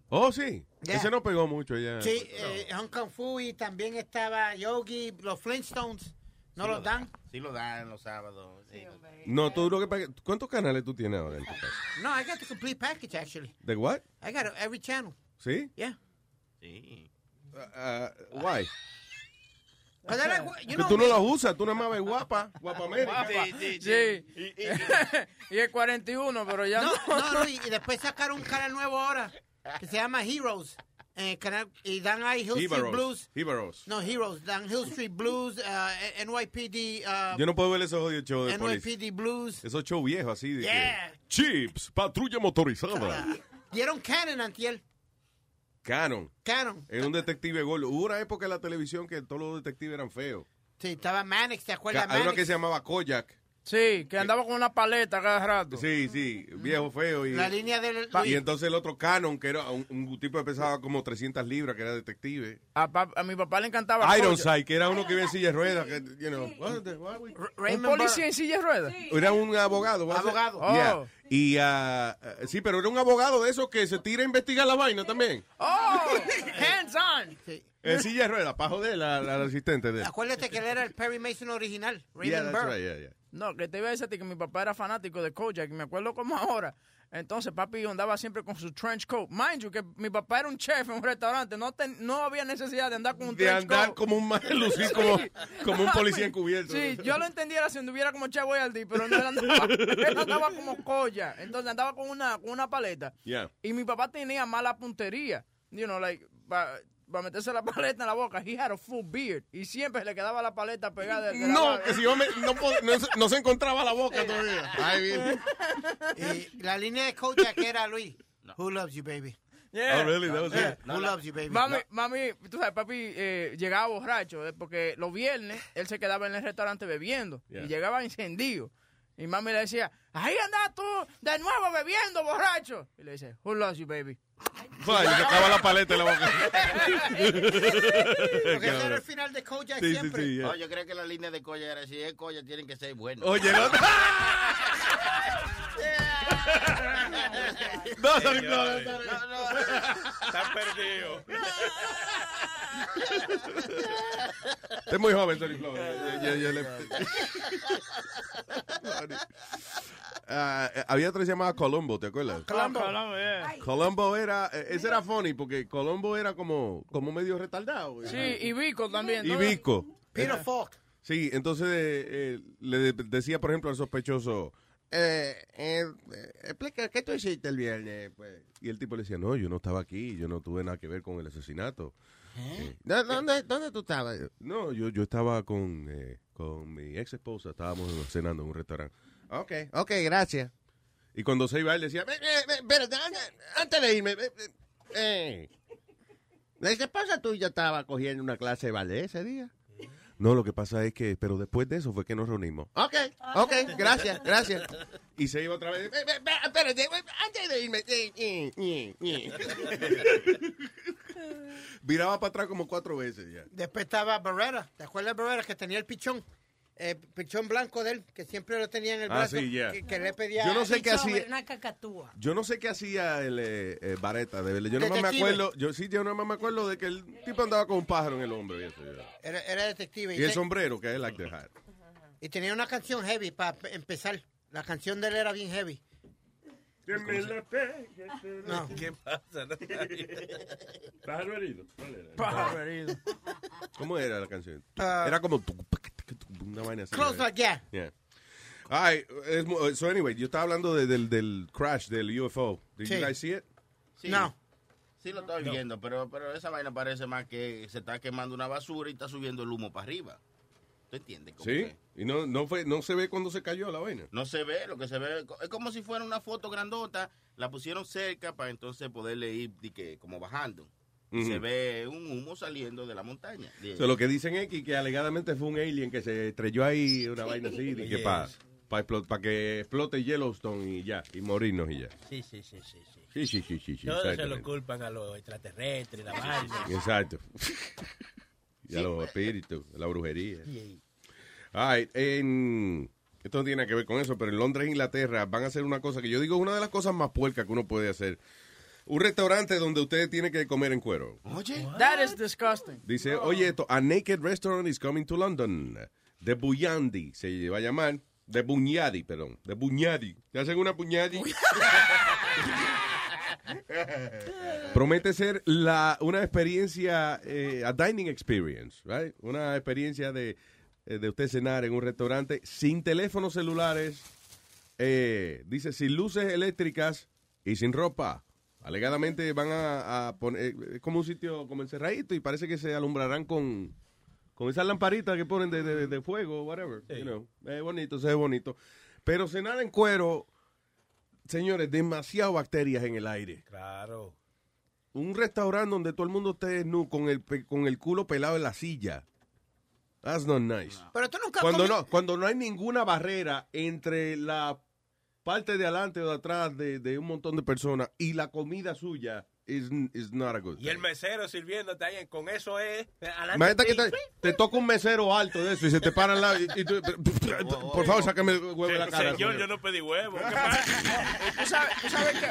Oh, sí. Yeah. Ese no pegó mucho ya. Sí, eh, Hong Kong Fooey también estaba Yogi, los Flintstones. No Sí los dan. Sí lo dan los sábados. sí. No, tú lo que ¿Cuántos canales tú tienes ahora en tu casa? No, I got the complete package actually. ¿De what? I got every channel. ¿Sí? Yeah. Sí. Uh, why? I like, you know, tú no los usas, tú nada más ves guapa, guapa América. Sí. Y el 41, pero ya No, no. no, y después sacaron un canal nuevo ahora que se llama Heroes. En el canal, y dan ahí Hill Street. Blues. Ibaros. No, Heroes. Dan Hill Street Blues, uh, NYPD. Uh, Yo no puedo ver esos jodidos shows de policía. NYPD Blues. Esos shows viejos así de que- Yeah. Chips, patrulla motorizada. Dieron Canon antier. Canon. Canon. Era un detective gordo. Hubo una época en la televisión que todos los detectives eran feos. Sí, estaba Mannix, ¿te acuerdas? Hay uno que se llamaba Koyak. Sí, que andaba con una paleta cada rato. Sí, sí, viejo feo. Y, La línea del... y entonces el otro Canon, que era un, un tipo que pesaba como 300 libras, que era detective. A, pa- a mi papá le encantaba. Ironside, que era uno que iba en silla de ruedas. Que, you know, what the- what we- ¿Un policía en silla de ruedas? Era un abogado. Abogado. Yeah. Oh. Y, ah, ah, sí, pero era un abogado de esos que se tira a investigar la vaina también. ¡Oh! *laughs* ¡Hands on! En silla de ruedas, para joder la, la asistente de él. Acuérdate que él era el Perry Mason original. Raymond Yeah, that's Burr. right, yeah, yeah. No, que te iba a decir a ti que mi papá era fanático de Kojak, y me acuerdo como ahora. Entonces papi andaba siempre con su trench coat. Mind you, que mi papá era un chef en un restaurante, no, ten- no había necesidad de andar con un De trench andar coat. como un mal, lucir como, como un policía *laughs* encubierto. Sí, yo lo entendiera si anduviera como Che Boyardee, pero no él andaba, *laughs* él andaba como Koya. Entonces andaba con una, con una paleta. Yeah. Y mi papá tenía mala puntería. You know, like, para meterse la *laughs* paleta en la boca. He had a full beard. Y siempre le quedaba la paleta pegada. de- de la No, que si yo me, no, se- no se encontraba la boca todavía. Ay, bien. *laughs* Y la línea de Kojak era Luis. Who loves you, baby? Yeah. Oh, really? That was Yeah. it? Who loves you, baby? Mami, mami, tú sabes, papi eh, llegaba borracho, eh, porque los viernes él se quedaba en el restaurante bebiendo Yeah. y llegaba encendido. Y mami le decía, ahí andas tú de nuevo bebiendo, borracho. Y le dice, who loves you, baby? Y se acaba la paleta en la boca. Porque ese era el final de Sí, sí, siempre. sí, yeah. No, yo creo que la línea de Coya era si es Coya tienen que ser buenos. Oye, no. *laughs* No, no, no, no. Está perdido. *laughs* Es muy joven, Tony Flow. Ah, eh, había otra llamaba Colombo, ¿te acuerdas? Colombo. Colombo, yeah. Colombo era, eh, ese era funny porque Colombo era como, como medio retardado. Sí, y Vico también. Y ¿no? Vico. Peter Falk. Sí, entonces eh, eh, le de- decía, por ejemplo, al sospechoso, eh, eh, eh, explica, ¿qué tú hiciste el viernes? Pues, y el tipo le decía, no, yo no estaba aquí, yo no tuve nada que ver con el asesinato. Sí. ¿Dó- ¿Dónde, ¿Dónde tú estabas? No, yo, yo estaba con, eh, con mi ex esposa, estábamos cenando en un restaurante. Ok, ok, gracias. Y cuando se iba, él decía, "Ve, ve, ve, espérate, antes, antes de irme, eh, la esposa tuya estaba cogiendo una clase de ballet ese día. No, lo que pasa es que, pero después de eso fue que nos reunimos. Ok, ok, gracias, gracias. Y se iba otra vez. "Ve, ve, ve, Espérate, antes de irme. eh, eh, eh". *laughs* Viraba para atrás como cuatro veces ya. Después estaba Barrera. ¿Te acuerdas de Barrera que tenía el pichón? El pichón blanco de él, que siempre lo tenía en el Ah, brazo. sí, yeah. que, que le pedía. Yo no sé qué hacía. Una cacatúa. Yo no sé qué hacía el eh, eh, Vareta, de verdad. Yo no me acuerdo. Yo sí, yo no me acuerdo de que el tipo andaba con un pájaro en el hombro y eso. Era, era detective. Y el sombrero, que es like the hat. y tenía una canción heavy para empezar. La canción de él era bien heavy. Que me la pegue. No, ¿qué pasa? No, Pájaro herido. ¿Cuál era? Pájaro herido. ¿Cómo era la canción? Ah. era como tu- una vaina así. Close like, yeah. Yeah. Mu- so anyway, yo estaba hablando de- del, del crash del UFO. Did Sí. you guys see it? Sí. Sí lo estoy viendo, pero, pero esa vaina parece más que se está quemando una basura y está subiendo el humo para arriba. ¿Tú entiendes? Como Sí. que Y no, no, fue, no se ve cuando se cayó la vaina. No se ve, lo que se ve es como si fuera una foto grandota, la pusieron cerca para entonces poderle ir di que, como bajando. Y Ujú. Se ve un humo saliendo de la montaña. De- So, lo que dicen es que, que alegadamente fue un alien que se estrelló ahí, una vaina así, de que Yes. para que explote Yellowstone y ya, y morirnos y ya. Sí, sí, sí, sí. sí. Sí, sí, sí, sí. sí Todos se lo culpan a los extraterrestres, la vaina. Exacto. y a los espíritus, la brujería. Ay, en... Esto no tiene que ver con eso, pero en Londres e Inglaterra van a hacer una cosa que yo digo una de las cosas más puercas que uno puede hacer. Un restaurante donde usted tiene que comer en cuero. Oye. That is disgusting. Dice, oye, esto, a naked restaurant is coming to London. De Bunyadi se va a llamar. De Bunyadi, perdón. De Bunyadi. ¿Te hacen una Bunyadi? *laughs* Promete ser la, una experiencia, eh, a dining experience, right? Una experiencia de, eh, de usted cenar en un restaurante sin teléfonos celulares, eh, dice, sin luces eléctricas y sin ropa. Alegadamente van a, a poner, eh, es como un sitio como encerradito y parece que se alumbrarán con, con esas lamparitas que ponen de, de- de fuego, whatever. you know. Es bonito, se ve bonito. Pero cenar en cuero, señores, demasiado bacterias en el aire. Claro. Un restaurante donde todo el mundo esté nu con el, pe- con el culo pelado en la silla. That's not nice. Pero tú nunca Cuando comes- no, cuando no hay ninguna barrera entre la parte de adelante o de atrás de, de un montón de personas y la comida suya is, is not a good Y el mesero sirviéndote ahí, con eso es. adelante Imagínate que te, te toca un mesero alto de eso y se te para al lado y, y tú, *laughs* *laughs* por favor, sácame el huevo de la cara. Señor, yo no pedí huevo. *laughs* Tú sabes, tú sabes que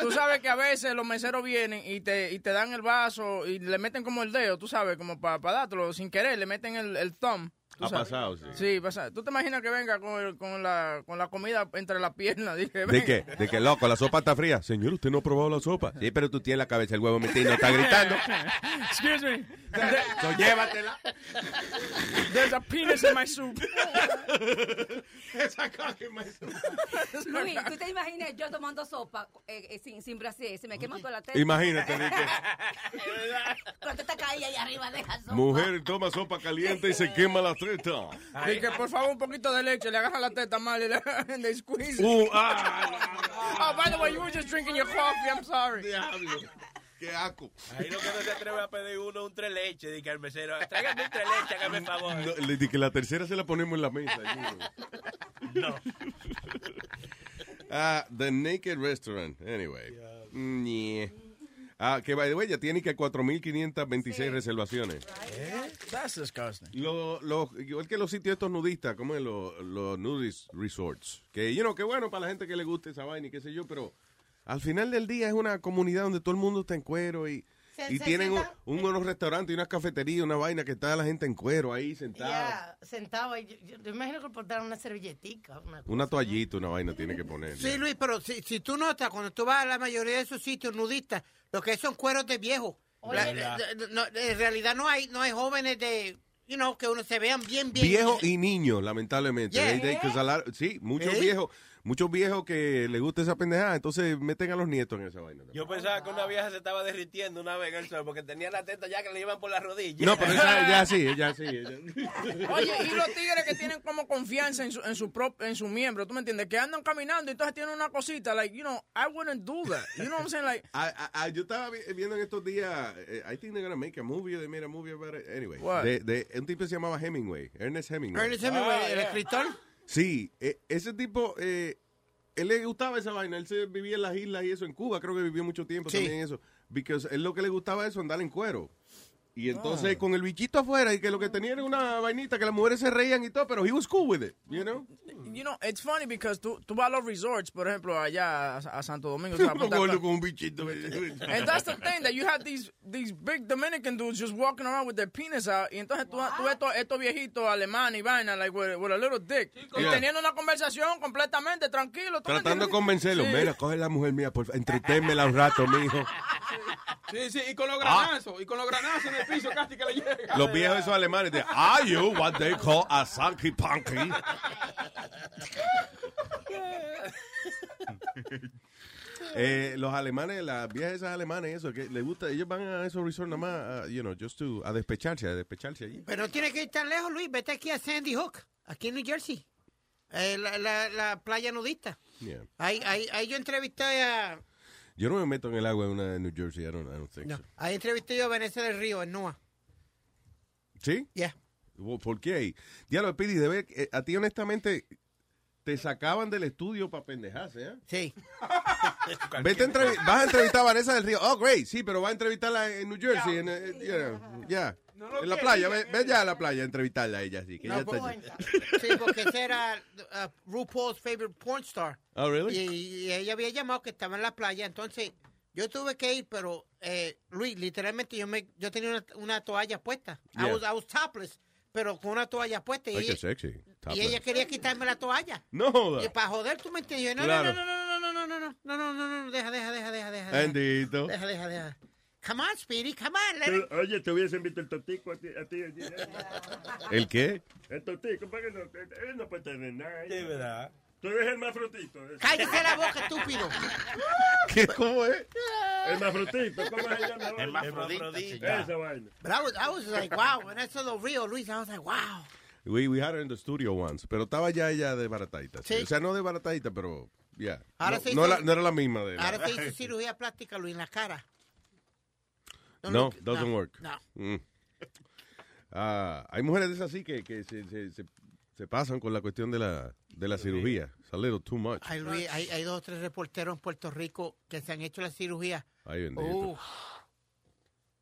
tú, sabes que a veces los meseros vienen y te, y te dan el vaso y le meten como el dedo, tú sabes, como para dártelo sin querer, le meten el, el thumb. Ha sabes. pasado, sí. Sí, pasa. ¿Tú te imaginas que venga con, la, con la comida entre las piernas? *laughs* Dije, ¿De qué? ¿De qué loco? ¿La sopa está fría? Señor, usted no ha probado la sopa. Sí, pero tú tienes la cabeza el huevo metido y no está gritando. *laughs* Excuse me. So, llévatela. There's a penis in my soup. *laughs* Luis, ¿tú te imaginas yo tomando sopa eh, eh, sin, sin brasier? Se me quema toda la teta. Imagínate, Nick. Cuando te caí ahí arriba, deja sopa. Mujer toma sopa caliente y se quema la teta. Dije, por favor, un poquito de leche, le agarran la teta mal y le *laughs* and they squeeze. it. Uh, ah, oh, by the way, you were just drinking your coffee, I'm sorry. Qué asco. Ahí lo que no se atreve a pedir uno un tres leche, dice al mesero, tráigame un tres leche, hágame favor. No, le dije que la tercera se la ponemos en la mesa. No. Ah, The Naked Restaurant. Anyway. Ñe. Ah, que by the way, ya tiene que 4.526 reservaciones. That's disgusting. Lo, lo, igual que los sitios estos nudistas, como en los, los nudist resorts. Que, you know, que bueno para la gente que le guste esa vaina y qué sé yo, pero al final del día es una comunidad donde todo el mundo está en cuero y, Se- y se tienen un- unos restaurantes y unas cafeterías, una vaina que está la gente en cuero ahí sentada. Ya, sentado ahí. Yo, yo- yo imagino que portaron una servilletica. Una Una toallita, una vaina tiene que poner. Sí, Luis, pero si, si tú notas, cuando tú vas a la mayoría de esos sitios nudistas, lo que son cueros de viejo. La- ¿Verdad? de- no, en realidad no hay, no hay jóvenes de, you know, que uno se vean bien, bien. Viejo y niño, lamentablemente. Yeah. They- they- 'cause a lot- sí, muchos ¿Eh? viejos, muchos viejos que les gusta esa pendejada, entonces meten a los nietos en esa vaina. Yo pensaba que una vieja se estaba derritiendo una vez en el sol porque tenía la teta ya que le iban por la rodilla. No, pero esa, ya sí, ya sí. *laughs* Oye, y los tigres que tienen como confianza en su, en su prop, en su miembro, ¿tú me entiendes? Que andan caminando y entonces tienen una cosita, like, you know, I wouldn't do that. You know what I'm saying? Like, *laughs* Ah, ah, ah, yo estaba vi- viendo en estos días, eh, I think they're gonna make a movie, they made a movie about it. Anyway, de, de un tipo que se llamaba Hemingway, Ernest Hemingway. Ernest Hemingway, Ah, el yeah. escritor. Sí, eh, ese tipo, eh, él le gustaba esa vaina, él se vivía en las islas y eso, en Cuba creo que vivió mucho tiempo Sí. también eso, porque él lo que le gustaba eso, andar en cuero. Y entonces con el bichito afuera y que lo que tenía era una vainita que las mujeres se reían y todo, pero he was cool with it, you know? You know, it's funny because tú, tú vas a los resorts, por ejemplo, allá a, a Santo Domingo. Cana. *laughs* con un *laughs* bichito. And that's the thing, that you have these, these big Dominican dudes just walking around with their penis out. Y entonces tú, tú ves estos, estos viejitos alemanes y vaina, like with, with a little dick. Y Yeah. teniendo una conversación completamente tranquilo. ¿tú me Tratando de convencerlo. Sí. Mira, coge la mujer mía, por favor, entreténmela un rato, mijo. Sí, sí, y con los Ah. granazos, y con los granazos en el piso casi que le llega. Los viejos esos alemanes de, are you what they call a sanky punky? *laughs* Eh, los alemanes, las viejas esas alemanes, eso, que les gusta, ellos van a esos resorts nada más, a, you know, just to, a despecharse, a despecharse allí. Pero no tiene que ir tan lejos, Luis. Vete aquí a Sandy Hook, aquí en New Jersey. Eh, la, la, la playa nudista. Yeah. Ahí, ahí, ahí yo entrevisté a... Yo no me meto en el agua en una de New Jersey, I don't, I don't think No, so. ahí entrevisté yo a Vanessa del Río, en Noah. ¿Sí? Yeah. ¿Por qué ahí? Diablo, Pidi, de ver, eh, a ti honestamente te sacaban del estudio para pendejarse, ¿eh? Sí. *laughs* Vete a vas a entrevistar a Vanessa del Río. Oh, great, sí, pero vas a entrevistarla en New Jersey, en, eh, know, ya. en la playa, ve, ve ya a la playa a entrevistarla a ella, sí. Que No, ella está allí. sí, porque ese era uh, RuPaul's favorite porn star. Oh, really? Y, y ella había llamado que estaba en la playa, entonces yo tuve que ir, pero eh, Luis, literalmente yo me yo tenía una, una toalla puesta. I, Yeah. was, I was topless, pero con una toalla puesta. Y, Ay, sexy. y ella quería quitarme la toalla. No joda. Y para joder, tú me entiendes. Yo, no, Claro. no, no, no, no, no, no, no, no, no, no, no, no, no, deja, deja, deja, deja, deja. Bendito. Deja, deja, deja. Come on, Speedy, come on. It- Oye, te hubiesen visto el totico a ti. A ti, allí, ¿eh? ¿El qué? El totico, ¿para qué no? Él no puede tener nada. Sí, verdad. Tú eres el más frutito. Cállese la boca, estúpido. ¿Qué? ¿Cómo es? El más frutito, ¿cómo se llama? El hermafrodita, Esa señor. vaina. But I was, I was like, wow. When I saw the real Luis, I was like, wow. We, we had her in the studio once, pero estaba ya ella de baratadita. sí. O sea, no de baratadita, pero ya. Ahora no, se no no era la misma de Ahora te *laughs* hizo cirugía plástica, Luis, en la cara. No, no, doesn't no, work. no. Mm. Ah, hay mujeres de esas así que, que se, se, se, se pasan con la cuestión de la, de la cirugía. It's a little too much. Ay, Luis, hay, hay dos o tres reporteros en Puerto Rico que se han hecho la cirugía. Ay, bendito. Uf.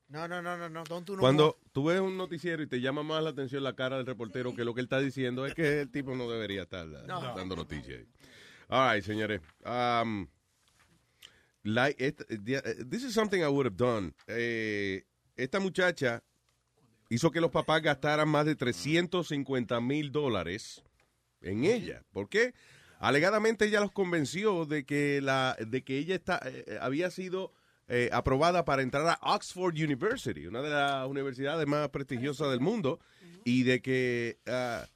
No, no, no, no, no. Don't do no Cuando more. tú ves un noticiero y te llama más la atención la cara del reportero que lo que él está diciendo es que el tipo no debería estar No. dando noticias. All right, señores. Um, like, it- the- this is something I would have done. Eh, esta muchacha hizo que los papás gastaran más de 350 mil dólares en ella. ¿Por qué? Alegadamente ella los convenció de que la de que ella está eh, había sido eh, aprobada para entrar a Oxford University, una de las universidades más prestigiosas del mundo, y de que ah,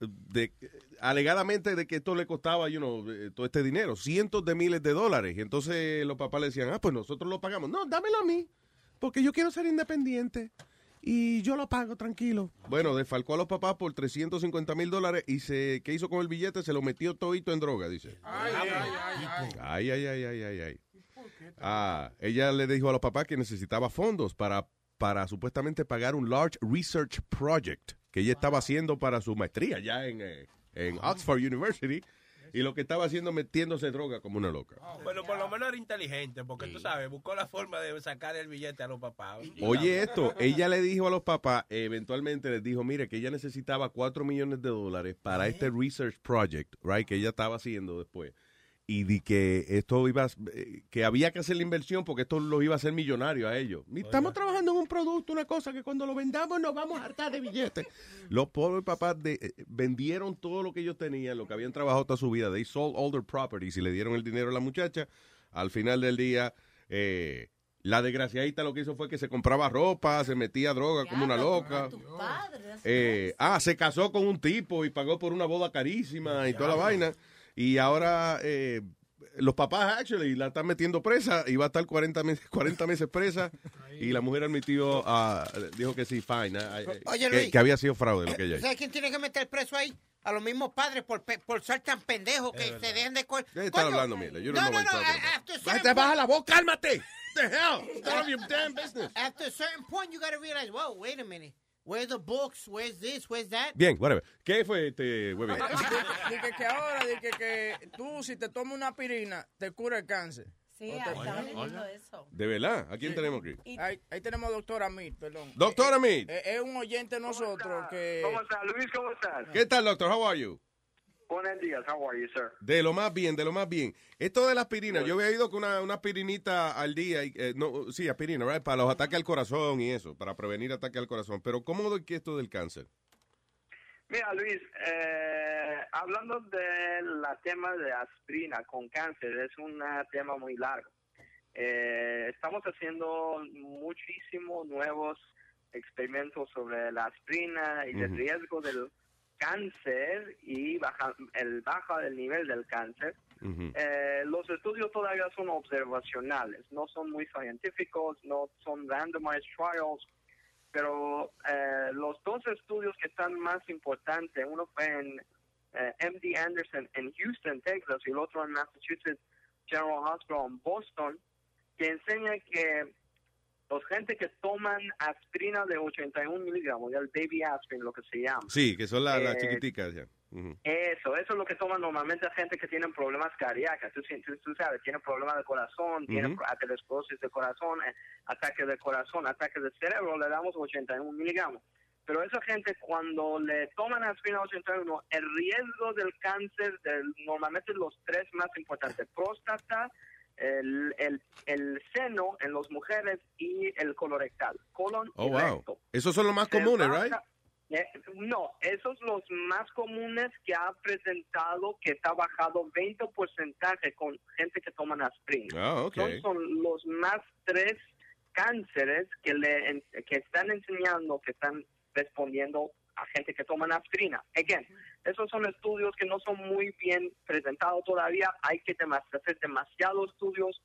de, alegadamente de que esto le costaba, you know, eh, todo este dinero, cientos de miles de dólares. Y entonces los papás le decían, ah, pues nosotros lo pagamos. No, dámelo a mí, porque yo quiero ser independiente. Y yo lo pago, tranquilo. Bueno, desfalcó a los papás por 350 mil dólares y se, ¿qué hizo con el billete? Se lo metió todito en droga, dice. Ay, ay, ay, ay. Ay, ay, ay, ay, ay, ay. Ah, ella le dijo a los papás que necesitaba fondos para, para supuestamente pagar un large research project que ella estaba haciendo para su maestría ya en, eh, en Oxford University. Y lo que estaba haciendo metiéndose droga como una loca. Bueno, por lo menos era inteligente, porque tú sabes, buscó la forma de sacar el billete a los papás. Oye esto, ella le dijo a los papás, eventualmente les dijo, mire, que ella necesitaba 4 millones de dólares para este research project, right, que ella estaba haciendo después. Y di que esto iba, a- eh, que había que hacer la inversión porque esto los iba a hacer millonarios a ellos. Y estamos trabajando en un producto, una cosa que cuando lo vendamos nos vamos a hartar de billetes. Los pobres papás de, eh, vendieron todo lo que ellos tenían, lo que habían trabajado toda su vida. They sold all their properties y le dieron el dinero a la muchacha. Al final del día, eh, la desgraciadita lo que hizo fue que se compraba ropa, se metía droga como una loca. Eh, ah, se casó con un tipo y pagó por una boda carísima y toda la vaina. Y ahora eh, los papás, actually, la están metiendo presa y va a estar 40 meses, 40 meses presa. *laughs* Y la mujer admitió, ah, dijo que sí, fine. ah, eh, Oye, que, Luis. que había sido fraude lo que ella hizo. ¿Sabes quién tiene que meter preso ahí? A los mismos padres por, pe- por ser tan pendejos que se dejen de... ¿Qué estás Coño, hablando, mira? Yo no, no, no, no. a- a Te certain baja la voz, cálmate. The hell? It's none of your damn business. After a certain point, you gotta realize, whoa, wait a minute. Where's the books? Where's this? Where's that? Bien, whatever. ¿Qué fue este huevín? *laughs* Dice que, ahora, dice que, que tú si te tomas una aspirina, te cura el cáncer. Sí, estaba leyendo eso. De verdad. ¿A quién tenemos aquí? Ahí, ahí tenemos a doctora Mead, perdón. Doctora Mead. Eh, Es un oyente de nosotros que... ¿Cómo estás, Luis? ¿Cómo estás? ¿Qué tal, doctor? How are you? Buenos días. How are you, sir? De lo más bien, de lo más bien. Esto de la aspirina, yo había ido con una, una aspirinita al día, y, eh, no, sí, aspirina, right? para los ataques al corazón y eso, para prevenir ataques al corazón. Pero ¿cómo que esto del cáncer? Mira, Luis, eh, hablando del tema de aspirina con cáncer, es un tema muy largo. Eh, estamos haciendo muchísimos nuevos experimentos sobre la aspirina y el Ujú. riesgo del cáncer y baja, el baja del nivel del cáncer. Eh, los estudios todavía son observacionales, no son muy científicos, no son randomized trials, pero eh, los dos estudios que están más importantes, uno fue en eh, MD Anderson en Houston, Texas, y el otro en Massachusetts General Hospital en Boston, que enseña que los gente que toman aspirina de 81 miligramos, el baby aspirin, lo que se llama, Sí, que son las Eh, chiquiticas ya. Ujú. eso, eso es lo que toman normalmente gente que tiene problemas cardíacos. Tú, tú, tú sabes, tiene problemas de corazón, tiene Ujú. aterosclerosis de corazón, eh, ataques de corazón, ataques de cerebro, le damos 81 miligramos. Pero esa gente cuando le toman aspirina 81, el riesgo del cáncer, del, normalmente los tres más importantes, próstata, el, el, el seno en las mujeres y el colorectal, colon Oh, y wow. recto. Esos son los más comunes, baja- right? eh, no, esos los más comunes que ha presentado que está bajado 20 porcentaje con gente que toman aspirina. Ah, ok. Son, son los más tres cánceres que le que están enseñando que están respondiendo a gente que toman aspirina. Again, esos son estudios que no son muy bien presentados todavía. Hay que demas- hacer demasiados estudios.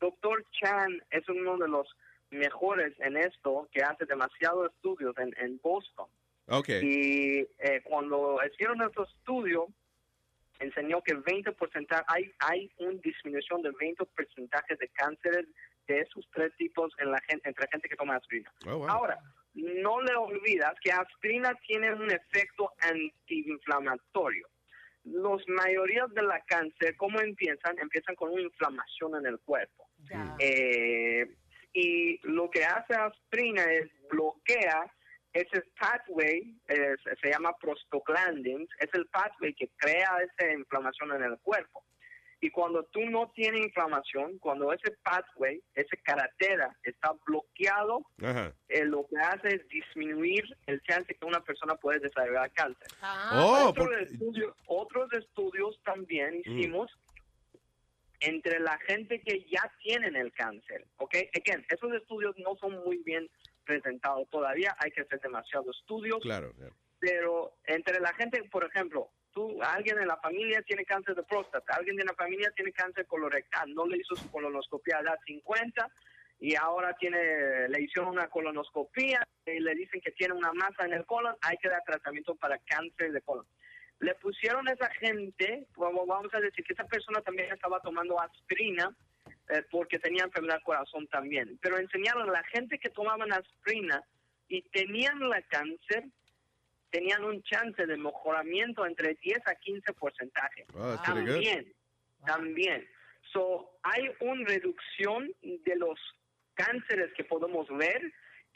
Doctor Chan es uno de los mejores en esto, que hace demasiados estudios en, en Boston. Ok. Y eh, cuando hicieron estos estudios, enseñó que 20% hay, hay una disminución de 20% de cánceres de esos tres tipos en la gente, entre gente que toma aspirina. Oh, wow. Ahora, no le olvidas que aspirina tiene un efecto antiinflamatorio. Los mayorías de la cáncer, ¿cómo empiezan? Empiezan con una inflamación en el cuerpo. Eh, y lo que hace aspirina es bloquea ese pathway, se- se llama prostaglandins, es el pathway que crea esa inflamación en el cuerpo. Y cuando tú no tienes inflamación, cuando ese pathway, esa carretera está bloqueado, Ajá. eh, lo que hace es disminuir el chance que una persona puede desarrollar cáncer. Oh, Otro porque- estudio- otros estudios también Mm. hicimos entre la gente que ya tienen el cáncer, ¿ok? Again, esos estudios no son muy bien presentados todavía, hay que hacer demasiados estudios, Claro. claro. pero entre la gente, por ejemplo, tú, alguien en la familia tiene cáncer de próstata, alguien de la familia tiene cáncer colorectal, no le hizo su colonoscopia a edad 50 y ahora tiene, le hicieron una colonoscopia y le dicen que tiene una masa en el colon, hay que dar tratamiento para cáncer de colon. Le pusieron a esa gente, vamos a decir que esa persona también estaba tomando aspirina eh, porque tenía enfermedad corazón también, pero enseñaron a la gente que tomaban aspirina y tenían la cáncer, tenían un chance de mejoramiento entre 10 a 15 porcentaje. Oh, good. también, también. So, hay una reducción de los cánceres que podemos ver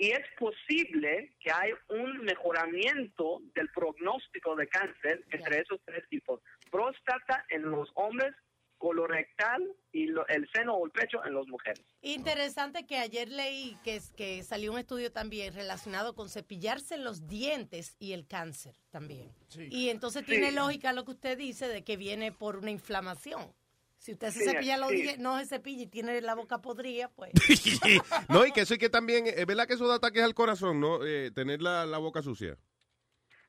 y es posible que hay un mejoramiento del pronóstico de cáncer entre esos tres tipos. Próstata en los hombres, colorectal y lo- el seno o el pecho en las mujeres. Interesante que ayer leí que, es- que salió un estudio también relacionado con cepillarse los dientes y el cáncer también. Y entonces Sí. tiene lógica lo que usted dice de que viene por una inflamación. Si usted se Sí, cepilla los sí. dientes, no se cepilla y tiene la boca podrida, pues. *laughs* no, y que eso y que también, es verdad que eso da ataques al corazón, ¿no? Eh, tener la, la boca sucia.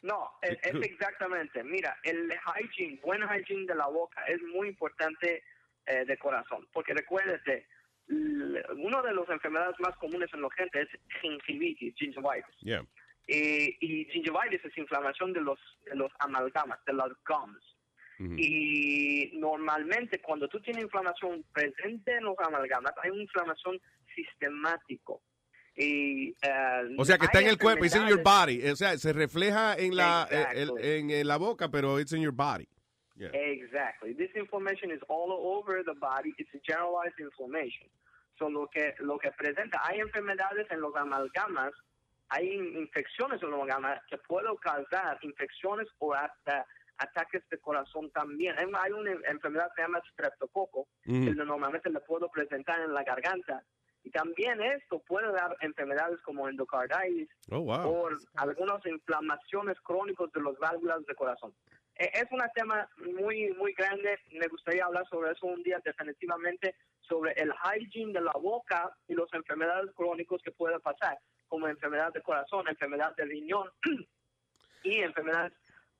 No, es, es exactamente. Mira, el hygiene, buen hygiene de la boca es muy importante eh, de corazón, porque recuérdate, una de las enfermedades más comunes en la gente es gingivitis, gingivitis. Yeah. Y, y gingivitis es inflamación de los, de los amalgamas, de las gums. Y normalmente cuando tú tienes inflamación presente en los amalgamas, hay una inflamación sistemático. Y, eh, O sea, que está en el cuerpo, it's in your body. O sea, se refleja en la, Exactly. el- en, en la boca, pero it's in your body. Yeah. Exactly. This inflammation is all over the body. It's a generalized inflammation. So lo que lo que presenta, hay enfermedades en los amalgamas, hay in- infecciones en los amalgamas que pueden causar infecciones o hasta ataques de corazón también. Hay una enfermedad que se llama streptococo, Ujú. que normalmente le puedo presentar en la garganta. Y también esto puede dar enfermedades como endocarditis Oh, wow. o algunas inflamaciones crónicas de las válvulas de corazón. Eh, Es un tema muy, muy grande. Me gustaría hablar sobre eso un día definitivamente, sobre el hygiene de la boca y las enfermedades crónicas que pueden pasar, como enfermedad de corazón, enfermedad de riñón *clears throat* y enfermedades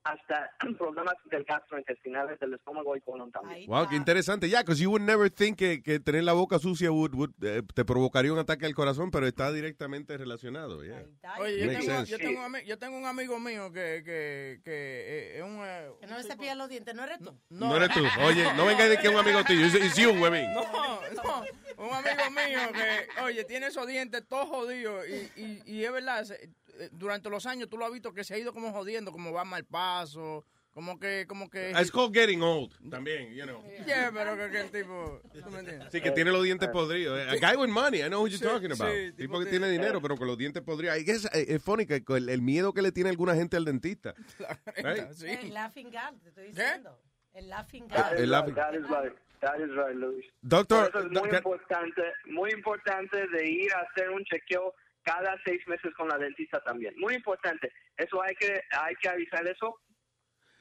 hasta *clears throat* problemas del gastrointestinales del estómago y colon también. Wow, qué interesante. Ya, because you would never think que, que tener la boca sucia would, would, eh, te provocaría un ataque al corazón, pero está directamente relacionado. Yeah. Oye, yo tengo, yo, tengo un yo tengo un amigo mío que, que, que eh, es un... eh, Que no se cepilla los dientes, ¿no eres tú? No eres tú. Oye, no venga de que es un amigo tuyo. Es you, huevín. No, no, un amigo mío que, oye, tiene esos dientes todos jodidos y, y, y es verdad, se- durante los años tú lo has visto que se ha ido como jodiendo, como va mal paso, como que, como que... It's called getting old. También, you know. Yeah, pero que, que el tipo, ¿tú me entiendes? Sí, que tiene los dientes podridos. A guy with money, I know what you're Sí, talking about. sí, tipo tipo que que- tiene dinero, pero con los dientes podridos. I guess, eh, es funny que el, el miedo que le tiene alguna gente al dentista. *laughs* Right? El laughing gas, te estoy ¿Qué? diciendo. El laughing That is El right, laughing- that is right, that is right, Luis. Doctor, Por eso es muy doc- importante, muy importante de ir a hacer un chequeo cada seis meses con la dentista también. Muy importante. Eso hay que, hay que avisar eso.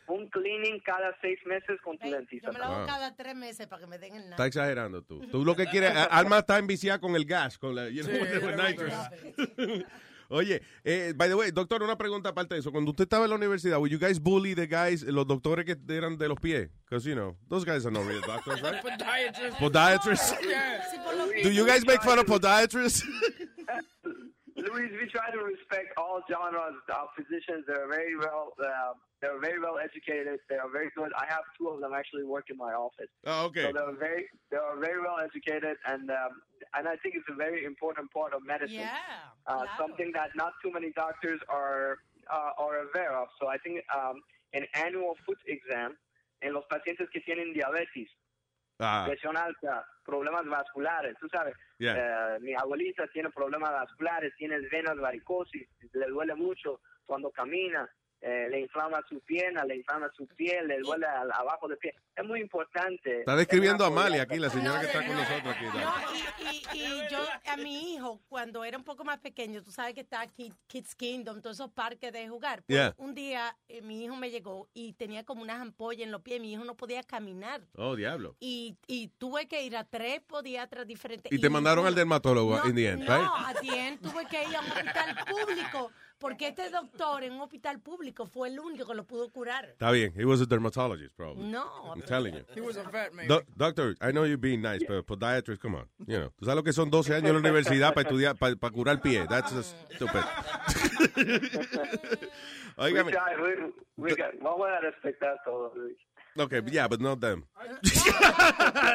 Un cleaning cada seis meses con tu dentista. Yo me lo hago Wow. cada tres meses para que me den el Está nada. exagerando tú. *laughs* Tú lo que quieres, Alma está enviciada con el gas, con la, you know, Sí, with *laughs* the. Oye, eh, by the way, doctor, una pregunta aparte de eso. Cuando usted estaba en la universidad, would you guys bully the guys, los doctores que eran de los pies? Because, you know, those guys are not real doctors, right? Podiatrist. *laughs* Podiatrists. Yeah. Sí, por lo Do you guys make fun of podiatrists? Luis, we try to respect all genres of physicians. They're very well, uh, they're very well educated. They are very good. I have two of them actually work in my office. Oh, okay. So they're very, they're very well educated, and um, and I think it's a very important part of medicine. Yeah. uh, claro. something that not too many doctors are uh, are aware of. So I think um, an annual foot exam en los pacientes que tienen diabetes, Ah, presión alta, problemas vasculares, tú sabes. Yeah. eh, mi abuelita tiene problemas vasculares, tiene venas varicosis, le duele mucho cuando camina, eh, le inflama su pierna, le inflama su piel, le duele al- abajo de pie. Es muy importante. está describiendo a Amalia apoyo. aquí, la señora que está con No, nosotros aquí. No, y, y, y yo, a mi hijo, cuando era un poco más pequeño, tú sabes que está Kid- Kids Kingdom, todos esos parques de jugar. Pues, Yeah. Un día eh, mi hijo me llegó y tenía como unas ampollas en los pies, mi hijo no podía caminar. Oh, diablo. Y, y tuve que ir a tres podiatras diferentes. Y te mandaron al dermatólogo no, in the end, no, right? a the end tuve que ir a un hospital público, porque este doctor en un hospital público fue el único que lo pudo curar. Está bien. He was a dermatologist, probably. No. I'm telling you. He was a vet, man. Do- doctor, I know you're being nice, but podiatrist, come on. You know, tú sabes lo que son 12 años en la universidad para estudiar, para, para curar pie. That's just stupid. We *laughs* Óigame. try, we- we got- vamos a respetar todo, Luis. Okay, yeah, but not them. *laughs*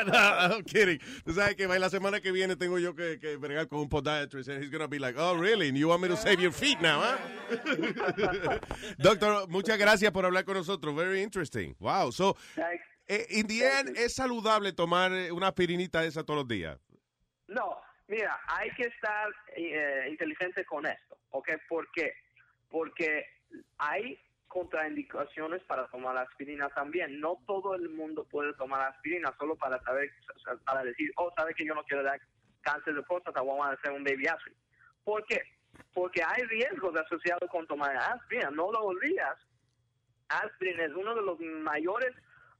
no, I'm kidding. Tú sabes que la semana que viene tengo yo que, que bregar con un podiatrist and he's gonna be like, oh, really? And you want me to save your feet now, huh? *laughs* Doctor, muchas gracias por hablar con nosotros. Very interesting. Wow. So, eh, in the end, ¿es saludable tomar eh, una aspirinita esa todos los días? No, mira, hay que estar eh, inteligente con esto, ¿ok? ¿Por qué? Porque hay contraindicaciones para tomar aspirina también. No todo el mundo puede tomar aspirina solo para saber, para decir, oh, sabe que yo no quiero dar cáncer de próstata, vamos a hacer un baby aspirin. ¿Por qué? Porque hay riesgos asociados con tomar aspirina. No lo olvides. Aspirin es uno de los mayores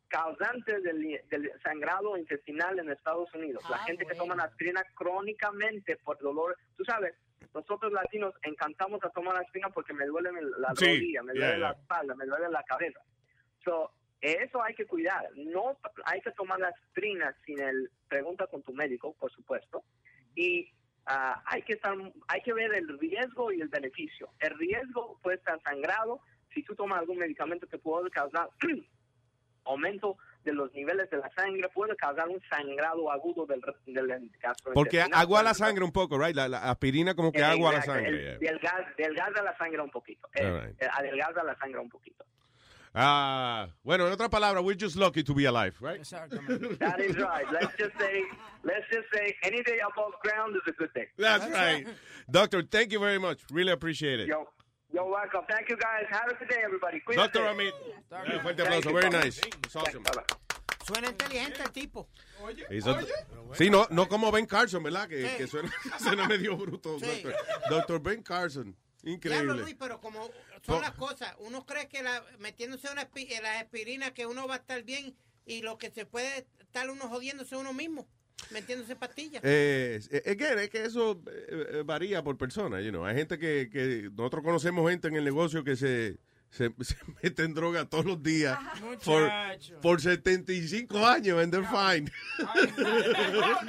causantes del, del sangrado intestinal en Estados Unidos. la gente que toma aspirina crónicamente por dolor, tú sabes, nosotros latinos encantamos a tomar aspirina porque me duele la Sí, rodilla, me duele yeah, la yeah. espalda, me duele la cabeza. So, eso hay que cuidar. No hay que tomar la aspirina sin el pregunta con tu médico, por supuesto. Y ah, hay que estar, hay que ver el riesgo y el beneficio. El riesgo puede estar sangrado. Si tú tomas algún medicamento que puede causar *clears throat* aumento de los niveles de la sangre, puede causar un sangrado agudo del, del gastrointestinal. Porque agua a la sangre un poco, right? La, la aspirina como que agua la sangre. el- yeah. del gas, del gas de la sangre un poquito. Eh, right. eh, adelgaza la sangre un poquito. Ah, bueno, en otras palabras, we're just lucky to be alive, right? Exactamente. *laughs* That is right. Let's just say, let's just say, any day above ground is a good day. That's right. Doctor, thank you very much. Really appreciate it. Yo, you're welcome. Thank you, guys. Have a good day, everybody. Cuídate. Doctor Amit. Un fuerte aplauso. Very nice. It's awesome. Suena inteligente el tipo. Hizo- Sí, no, no como Ben Carson, ¿verdad? Que, Sí. que suena, *laughs* suena medio bruto. Sí. Doctor. Doctor Ben Carson. Increíble. Luis, pero como son las cosas, uno cree que la, metiéndose una espi- eh, la aspirina que uno va a estar bien y lo que se puede estar uno jodiéndose uno mismo, metiéndose pastillas. Eh, eh, again, es que eso eh, eh, varía por persona, you know. Hay gente que, que nosotros conocemos gente en el negocio que se, se, *laughs* se mete en droga todos los días por, por 75 años and they're fine. *laughs*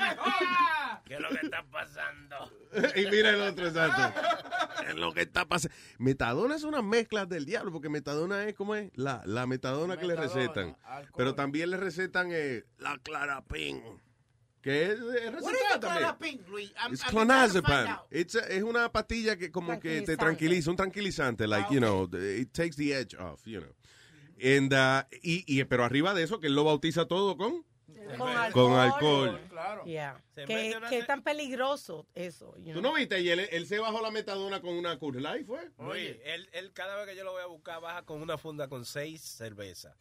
¿Qué es lo que está pasando? *laughs* y mira el otro, exacto. Es lo que está pasando. Metadona es una mezcla del diablo, porque metadona es como es la, la metadona, que le recetan. Pero también le recetan eh, la clarapin, que es, es recetada también. Es clonazepam. out. It's a- es una pastilla que como que te tranquiliza, un tranquilizante, like, you know, it takes the edge off, you know. And, uh, y, y, pero arriba de eso, que él lo bautiza todo con... Con alcohol. Con alcohol. Claro. Yeah. Que, que es tan peligroso eso. you ¿Tú know. no viste? Y él, él se bajó la metadona con una Light, ¿fue? Oye, él, él cada vez que yo lo voy a buscar baja con una funda con seis cervezas.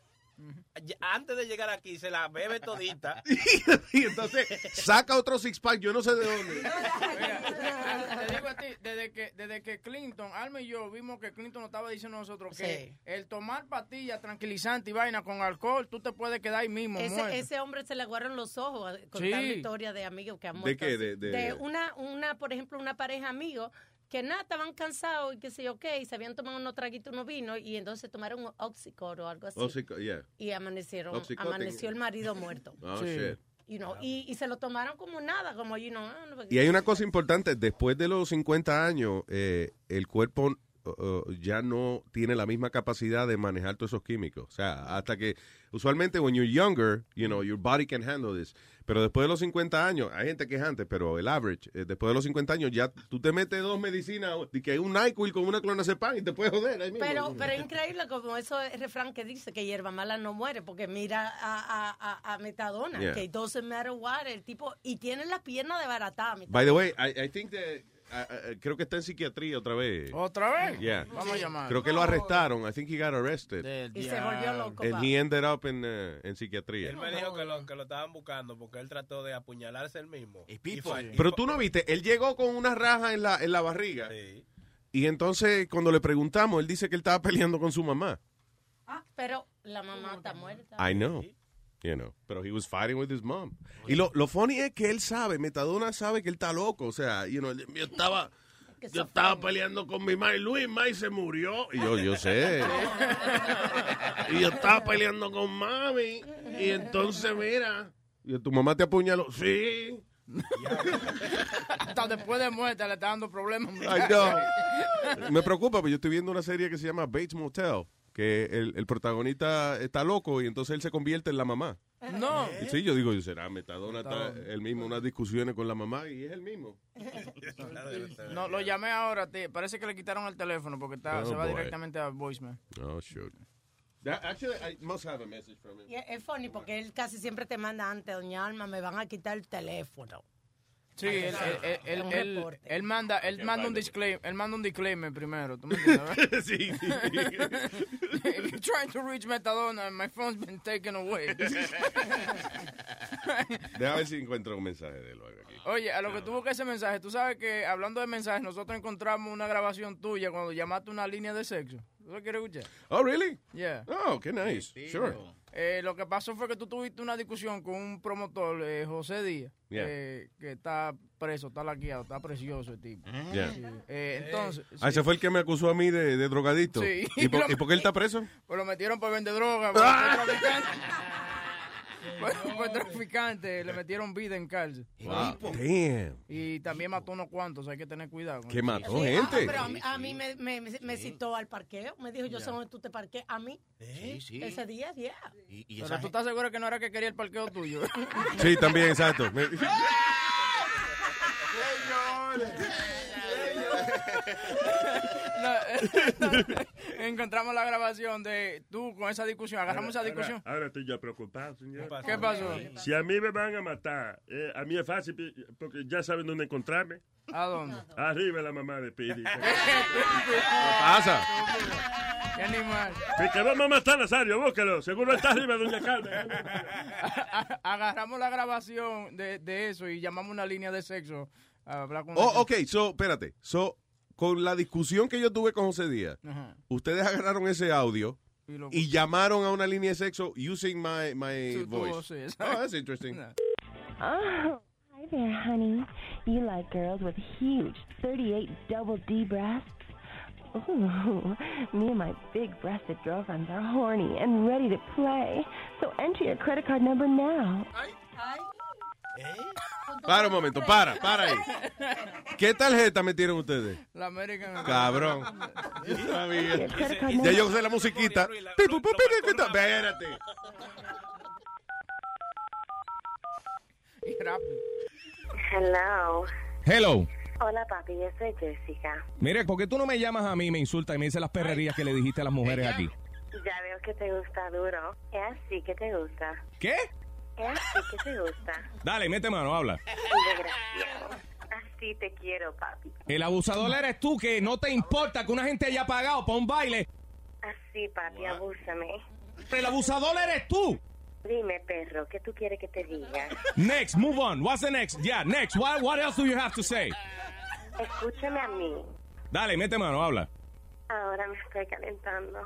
Antes de llegar aquí se la bebe todita. *laughs* y entonces saca otro six pack, yo no sé de dónde. *laughs* Mira, te digo a ti, desde que, desde que Clinton, Alma y yo vimos que Clinton nos estaba diciendo a nosotros que Sí. el tomar pastillas tranquilizantes y vaina con alcohol, tú te puedes quedar ahí mismo. Ese, ese hombre se le aguaron los ojos a- Sí. contando historias de amigos que han ¿De muerto. qué? así. De- de- una, una, por ejemplo, una pareja amigos que nada, estaban cansados y que sé yo qué, y se habían tomado unos traguitos, unos vinos, y entonces tomaron un oxicor o algo así. Oxico- yeah. Y amanecieron, amaneció el marido muerto. *laughs* Oh, shit. You know, y, y se lo tomaron como nada, como, you know, ah, no, Y hay una cosa importante, después de los 50 años, eh, el cuerpo uh, ya no tiene la misma capacidad de manejar todos esos químicos. O sea, hasta que, usualmente, when you're younger, you know, your body can handle this. Pero después de los 50 años, hay gente que es antes, pero el average, eh, después de los 50 años, ya tú te metes dos medicinas, y que hay un NyQuil con una clonazepam y te puedes joder ahí mismo. Pero, pero es increíble como eso es refrán que dice que hierba mala no muere, porque mira a, a, a, a Metadona, Yeah. que it doesn't matter what, el tipo, y tiene las piernas de barata. By the way, I, I think that, uh, uh, creo que está en psiquiatría otra vez. ¿Otra vez? Yeah. Vamos a llamar. Creo que lo arrestaron. I think he got arrested. Y se volvió loco. And he ended up in, uh, en psiquiatría. Él me dijo que lo, que lo estaban buscando porque él trató de apuñalarse él mismo. Y y Pero tú no viste, él llegó con una raja en la, en la barriga. Y entonces, cuando le preguntamos, él dice que él estaba peleando con su mamá. Pero la mamá está muerta. I know. You know, pero he was fighting with his mom. Y lo, lo funny es que él sabe, Metadona sabe que él está loco. O sea, you know, yo estaba, yo estaba peleando con mi madre. Luis, May se murió. Y yo, yo sé. *laughs* y yo estaba peleando con mami. Y entonces, mira, y tu mamá te apuñaló. Sí. *laughs* Hasta después de muerte le está dando problemas. Ay, no. Me preocupa, porque yo estoy viendo una serie que se llama Bates Motel, que el, el protagonista está loco y entonces él se convierte en la mamá. No. Y sí, yo digo, será Metadona, está el mismo, unas discusiones con la mamá y es el mismo. No, lo llamé ahora, te- parece que le quitaron el teléfono porque está, Oh, se va boy. directamente a voicemail. Oh, shoot. That- actually, I must have a message from him. Y es, es funny porque él casi siempre te manda antes, doña Alma, me van a quitar el teléfono. Sí, él, él, él, manda, él manda un disclaimer, él manda un disclaimer primero, ¿tú me entiendes? *laughs* sí, You're trying to reach Metadona and my phone's been taken away. *laughs* Déjame ver si encuentro un mensaje de él o algo aquí. Oye, a lo que tuvo que ese mensaje, tú sabes que hablando de mensajes, nosotros encontramos una grabación tuya cuando llamaste una línea de sexo. ¿Tú lo quieres escuchar? Oh, really? Yeah. Oh, qué nice. Sure. Eh, lo que pasó fue que tú tuviste una discusión con un promotor, eh, José Díaz, Yeah. eh, que está preso, está laqueado, está precioso el tipo. Yeah. Sí. Eh, entonces, Ah, ese fue el que me acusó a mí de, de drogadito. Sí. ¿Y, por, *laughs* y por qué él está preso? pues lo metieron por vender droga, *laughs* por, Ah. Por traficante. Le metieron vida en cárcel. Wow. Damn. Y también mató unos cuantos, hay que tener cuidado. con ¿Qué eso. mató Sí, gente? ah, pero a mí, a mí me, me, me- me citó al parqueo. Me dijo, yo sé dónde tú te parqueas. A mí. Sí, sí. Ese día, yeah. Y, y Pero tú estás seguro que no era que quería el parqueo tuyo. *laughs* Sí, también, exacto. *laughs* *laughs* Me- entonces, *laughs* encontramos la grabación de tú con esa discusión. Agarramos esa Ahora- discusión. Ahora, ahora estoy ya preocupado, señor. ¿Qué pasó? Si a mí me van a matar, eh, a mí es fácil porque ya saben dónde encontrarme. ¿A dónde? Arriba la mamá de Pidi. *laughs* ¿Qué pasa? ¿Qué animal? Que vamos a matar a Nazario, búsquelo. Seguro está arriba, doña Carmen. *laughs* Agarramos la grabación de, de eso y llamamos una línea de sexo a hablar con Oh, ok, so, espérate. So, con la discusión que yo tuve con José Díaz, Ajá. ustedes agarraron ese audio Y lo- y llamaron a una línea de sexo using my, my Tu- tu voice. voz, sí, oh, that's interesting. Oh, hi there, honey. You like girls with huge 38 double D breasts? Ooh, *laughs* me and my big breasted girlfriends are horny and ready to play. So enter your credit card number now. Para un momento, para, para ahí. ¿Qué tarjeta metieron ustedes? La American. Cabrón. Ya yo sé la musiquita. Espérate. Hello. Hello. Hola, papi, yo soy Jessica. Mire, ¿por qué tú no me llamas a mí, me insultas y me dices las perrerías que le dijiste a las mujeres aquí? Ya veo que te gusta duro. Es así que te gusta. ¿Qué? Es así que te gusta. Dale, mete mano, habla. Desgraciado. Así te quiero, papi. El abusador eres tú, que no te importa que una gente haya pagado para un baile. Así, papi, abúsame. El abusador eres tú. Dime, perro, ¿qué tú quieres que te diga? Next, move on. What's the next? Yeah, next. What, what else do you have to say? Escúchame a mí. Dale, mete mano, habla. Ahora me estoy calentando.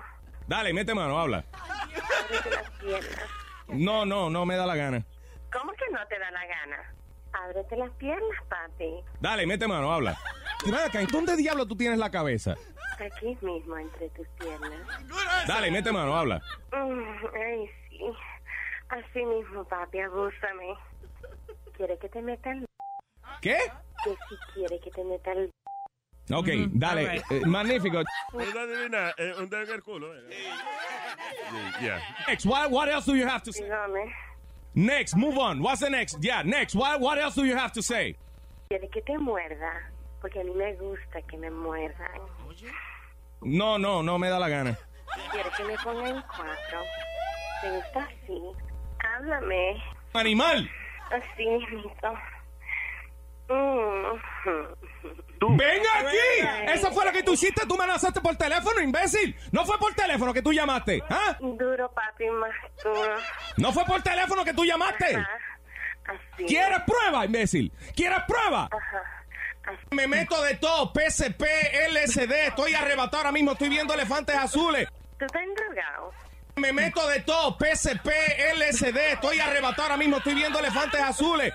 Dale, mete mano, habla. Ábrete las piernas. No, no, no me da la gana. ¿Cómo que no te da la gana? Ábrete las piernas, papi. Dale, mete mano, habla. Acá, ¿en dónde diablo tú tienes la cabeza? Aquí mismo, entre tus piernas. Dale, mete mano, habla. Mm, ay, sí. Así mismo, papi, abúsame. ¿Quiere que te meta el... ¿Qué? Que si quiere que te meta el... Ok, dale. eh, magnífico. ¿Puedo adivinar? Eh, un dedo en el culo. eh. Yeah. Next, what, what else do you have to say? Dígame. Next, move on. What's the next? Yeah, next. What, what else do you have to say? ¿Quiere que te muerda? Porque a mí me gusta que me muerdan. No, no, no me da la gana. ¿Quiere que me ponga en cuatro? ¿Te gusta así? Háblame. Animal. Así mismito. Mm. ¡Ven aquí! Eso fue lo que tú hiciste. Tú me amenazaste por teléfono, imbécil. No fue por teléfono que tú llamaste. ¿Ah? Duro, papi, más duro. No fue por teléfono que tú llamaste. Así. ¿Quieres prueba, imbécil? ¿Quieres prueba? Me meto de todo, PSP, LSD, estoy arrebatado ahora mismo, estoy viendo elefantes azules. ¿Tú estás drogado? Me meto de todo, PSP, LSD, estoy arrebatado ahora mismo, estoy viendo elefantes azules.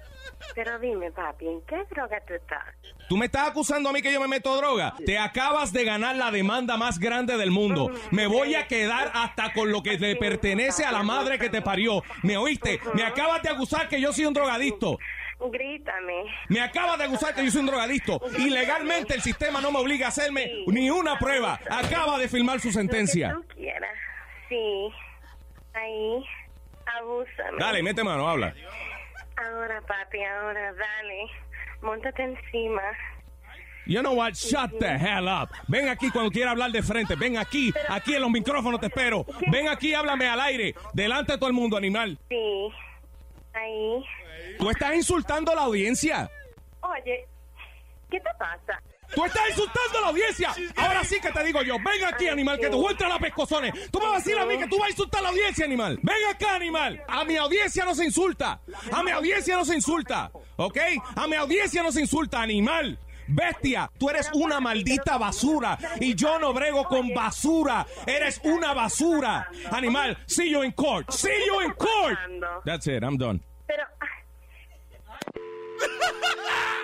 Pero dime, papi, ¿en qué droga tú estás? ¿Tú me estás acusando a mí que yo me meto droga? Te acabas de ganar la demanda más grande del mundo. Me voy a quedar hasta con lo que le pertenece a la madre que te parió. ¿Me oíste? Me acabas de acusar que yo soy un drogadicto. Grítame. Me acabas de acusar que yo soy un drogadicto. Y legalmente el sistema no me obliga a hacerme ni una prueba. Acaba de firmar su sentencia. Lo que tú quieras. Sí. Ahí. Abúsame. Dale, mete mano, habla. Ahora, papi, ahora, dale. Móntate encima. You know what? Shut the hell up. Ven aquí cuando quiera hablar de frente. Ven aquí. Aquí en los micrófonos te espero. Ven aquí, háblame al aire. Delante de todo el mundo, animal. Sí. Ahí. Tú estás insultando a la audiencia. Oye, ¿qué te pasa? Tú estás insultando a la audiencia. Ahora sí que te digo yo. Ven aquí, animal, que tú entras a las pescozones. Tú me vas a decir a mí que tú vas a insultar a la audiencia, animal. Ven acá, animal. A mi audiencia no se insulta. A mi audiencia no se insulta. ¿Ok? A mi audiencia no se insulta, animal. Bestia, tú eres una maldita basura y yo no brego con basura. Eres una basura. Animal, see you in court. See you in court. That's it, I'm done. Pero, *laughs*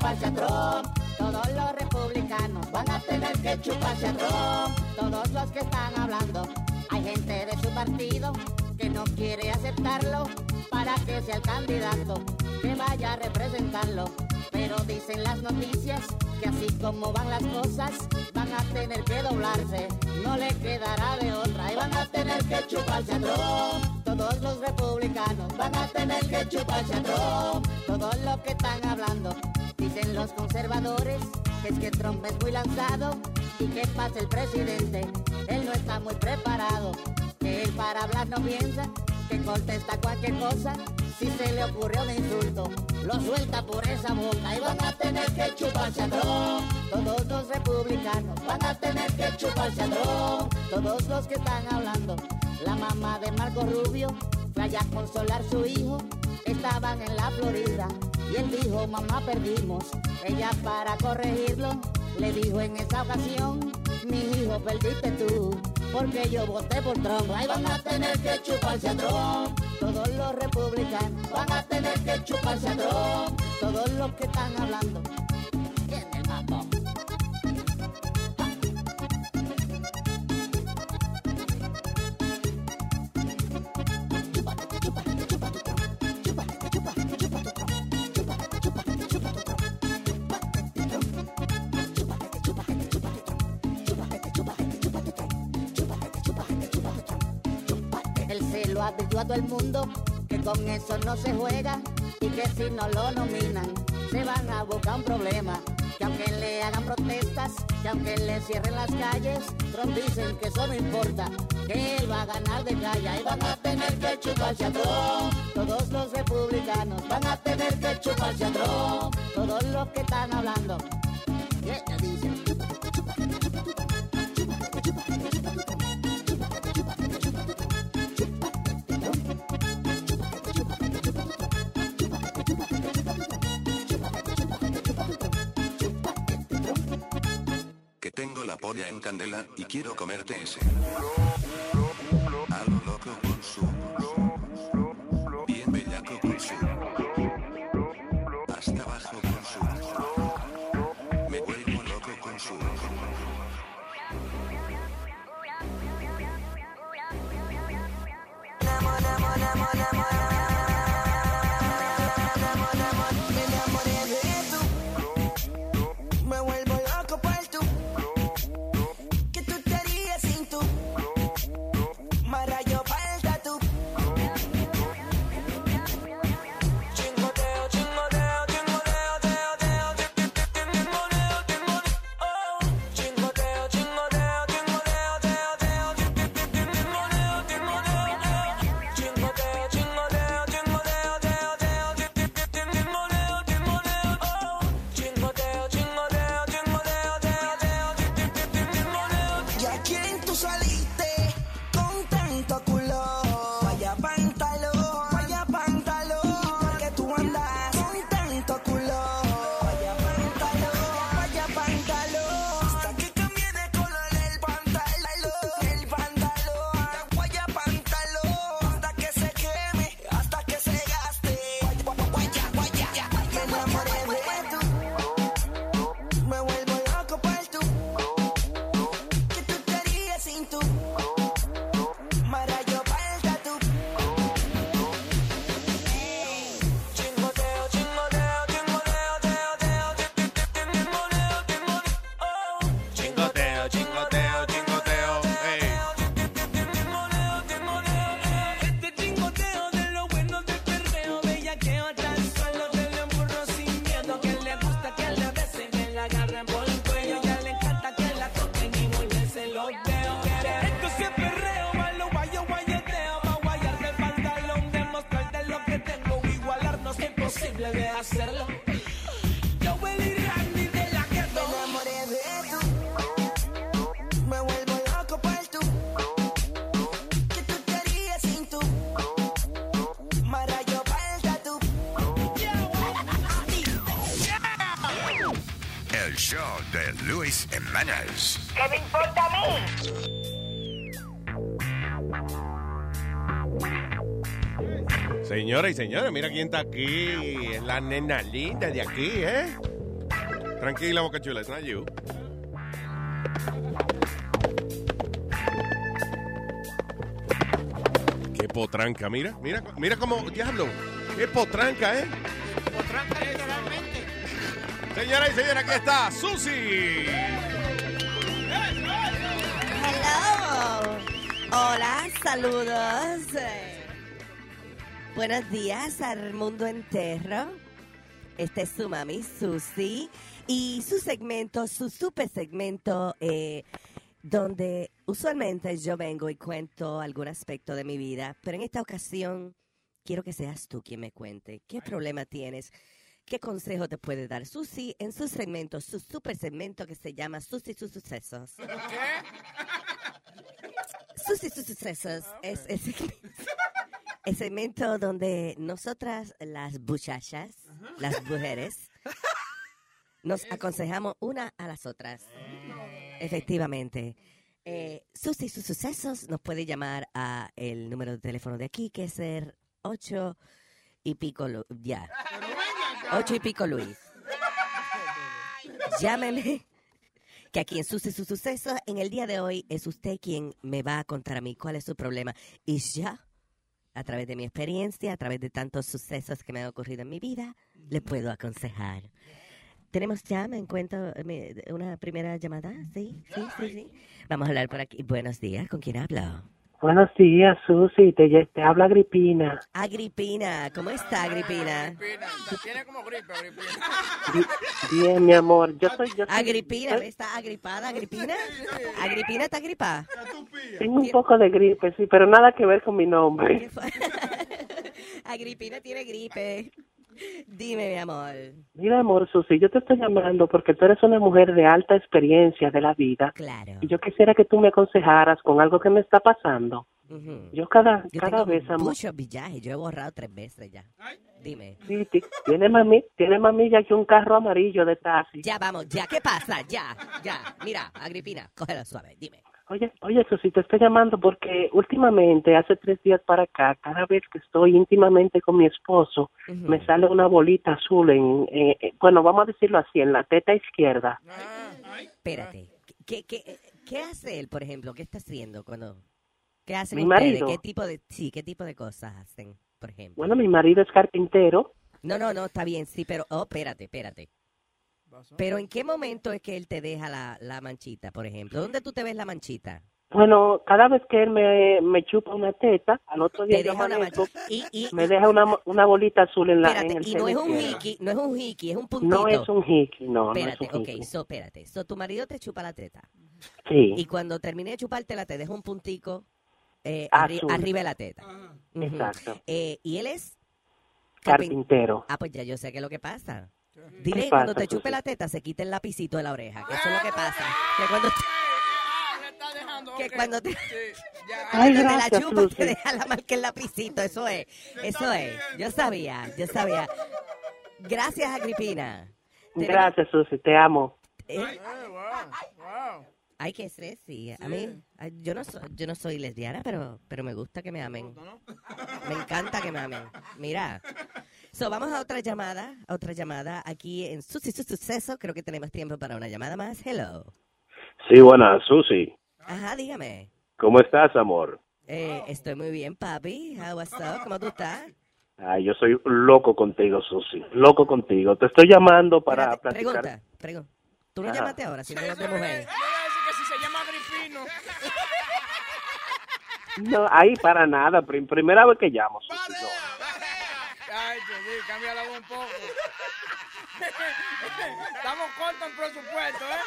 Chuparse a Trump. Todos los republicanos van a tener que chuparse a Trump. Todos los que están hablando, hay gente de su partido que no quiere aceptarlo para que sea el candidato que vaya a representarlo. Pero dicen las noticias que así como van las cosas, van a tener que doblarse, no le quedará de otra y van a tener que chuparse a Trump. Todos los republicanos van a tener que chuparse a Trump. Todos los que están hablando, dicen los conservadores, que es que Trump es muy lanzado y que pasa el presidente, él no está muy preparado, que él para hablar no piensa, que contesta cualquier cosa, si se le ocurre un insulto, lo suelta por esa boca y van a tener que chuparse a Trump. Todos los republicanos van a tener que chuparse a Trump. Todos los que están hablando, la mamá de Marco Rubio fue allá a consolar su hijo, estaban en la Florida y él dijo, mamá perdimos. Ella para corregirlo le dijo en esa ocasión, mi hijo perdiste tú, porque yo voté por Trump. Ahí van a tener que chuparse a Trump. Todos los republicanos van a tener que chuparse a Trump. Todos los que están hablando. A todo el mundo que con eso no se juega y que si no lo nominan se van a buscar un problema. Que aunque le hagan protestas, que aunque le cierren las calles, Trump dicen que eso no importa, que él va a ganar de calle y van a tener que chuparse a Trump. Todos los republicanos van a tener que chuparse a Trump. Todos los que están hablando, y ella dice, la polla en candela y quiero comerte ese. A lo loco con su. Bien bellaco con su. Hasta abajo con su. Me vuelvo loco con su. Me ¿Qué me importa a mí? Señoras y señores, mira quién está aquí. Es la nena linda de aquí, ¿eh? Tranquila, Boca Chula, it's not you. Qué potranca, mira, mira, mira cómo, diablo, qué potranca, ¿eh? Potranca literalmente. Señora y señora, aquí está Susi. Hola, saludos. Buenos días al mundo entero. Este es su mami Susi y su segmento, su super segmento, eh, donde usualmente yo vengo y cuento algún aspecto de mi vida, pero en esta ocasión quiero que seas tú quien me cuente. ¿Qué problema tienes? ¿Qué consejo te puede dar Susi en su segmento, su super segmento que se llama Susi sus sucesos? Sucesos es el segmento, *laughs* el segmento donde nosotras, las muchachas, las mujeres, *laughs* nos aconsejamos una a las otras. Efectivamente. Eh, Susi sus sucesos nos puede llamar a el número de teléfono de aquí, que es el 8 y pico, ya. 8 y pico Luis. Llámeme que aquí en Susi sus sucesos, en el día de hoy, es usted quien me va a contar a mí cuál es su problema. Y ya, a través de mi experiencia, a través de tantos sucesos que me han ocurrido en mi vida, le puedo aconsejar. Tenemos ya, me encuentro, una primera llamada, sí, sí, sí, sí. Vamos a hablar por aquí. Buenos días, ¿con quién hablo? Buenos días, Susi. Te, te habla Agripina. Agripina, ¿cómo está Agripina? Tiene como gripe, Agripina. Bi- Bien, mi amor. Yo soy. Yo soy- Agripina, ¿está agripada Agripina? Agripina está gripada. Tengo un poco de gripe, sí, pero nada que ver con mi nombre. *laughs* Agripina tiene gripe. Dime, mi amor. Mira, amor, Susi, yo te estoy llamando porque tú eres una mujer de alta experiencia de la vida. Claro. Y yo quisiera que tú me aconsejaras con algo que me está pasando. Ujú. Yo cada, Yo cada tengo vez, amor. muchos villajes, yo he borrado tres veces ya. Dime. Sí, ti- tiene mami, tiene mamilla que un carro amarillo de taxi. Ya vamos, ya, ¿qué pasa? Ya, ya. Mira, Agripina, cógelo suave, dime. Oye, oye, Susi, te estoy llamando porque últimamente, hace tres días para acá, cada vez que estoy íntimamente con mi esposo, me sale una bolita azul en, eh, eh, bueno, vamos a decirlo así, en la teta izquierda. Espérate. ¿Qué, qué, qué hace él, por ejemplo? ¿Qué está haciendo cuando... ¿Qué hacen Mi ustedes? marido. ¿Qué tipo de... Sí, ¿qué tipo de cosas hacen, por ejemplo? Bueno, mi marido es carpintero. No, no, no, está bien, sí, pero... Oh, espérate, espérate. Pero ¿en qué momento es que él te deja la, la manchita, por ejemplo? ¿Dónde tú te ves la manchita? Bueno, cada vez que él me, me chupa una teta, al otro día deja una Y, y, me deja una, una bolita azul en la espérate, en el y no es un hiki, no es un hiki, es un puntito. No es un hiki, no, no es Espérate, un ok, so, espérate. So, tu marido te chupa la teta. Sí. Y cuando termine de chupártela, te deja un puntico eh, arri- arriba de la teta. Ujú. Exacto. Eh, y él es Carpintero. Ah, pues ya yo sé qué es lo que pasa. ¿Qué Dile pasa, cuando te chupe la teta se quite el lapicito de la oreja, que eso es lo que pasa. Que cuando que cuando te, Ay, cuando te la gracias, chupa Susi. te deja la marca el lapicito, eso es, eso es. Yo sabía, yo sabía. Gracias, Agripina. Gracias, Susi, te amo. Eh, Ay, qué sexy. A mí, ay, yo no soy, yo no soy lesbiana, pero, pero me gusta que me amen. Me encanta que me amen. Mira. So, vamos a otra llamada, a otra llamada aquí en Susi Su Suceso. Creo que tenemos tiempo para una llamada más. Hello. Sí, buenas, Susi. Ajá, dígame. ¿Cómo estás, amor? Eh, estoy muy bien, papi. How, up? ¿Cómo tú estás? Ay, yo soy loco contigo, Susi. Loco contigo. Te estoy llamando para platicar. Pregunta, pregunta. Tú no llamaste ahora, si no de mujer. que si se llama Agripino. No, ahí para nada. prim- primera vez que llamo. Susi, no. Ay, sí, cambia la voz un poco. Estamos cortos en presupuesto, ¿eh?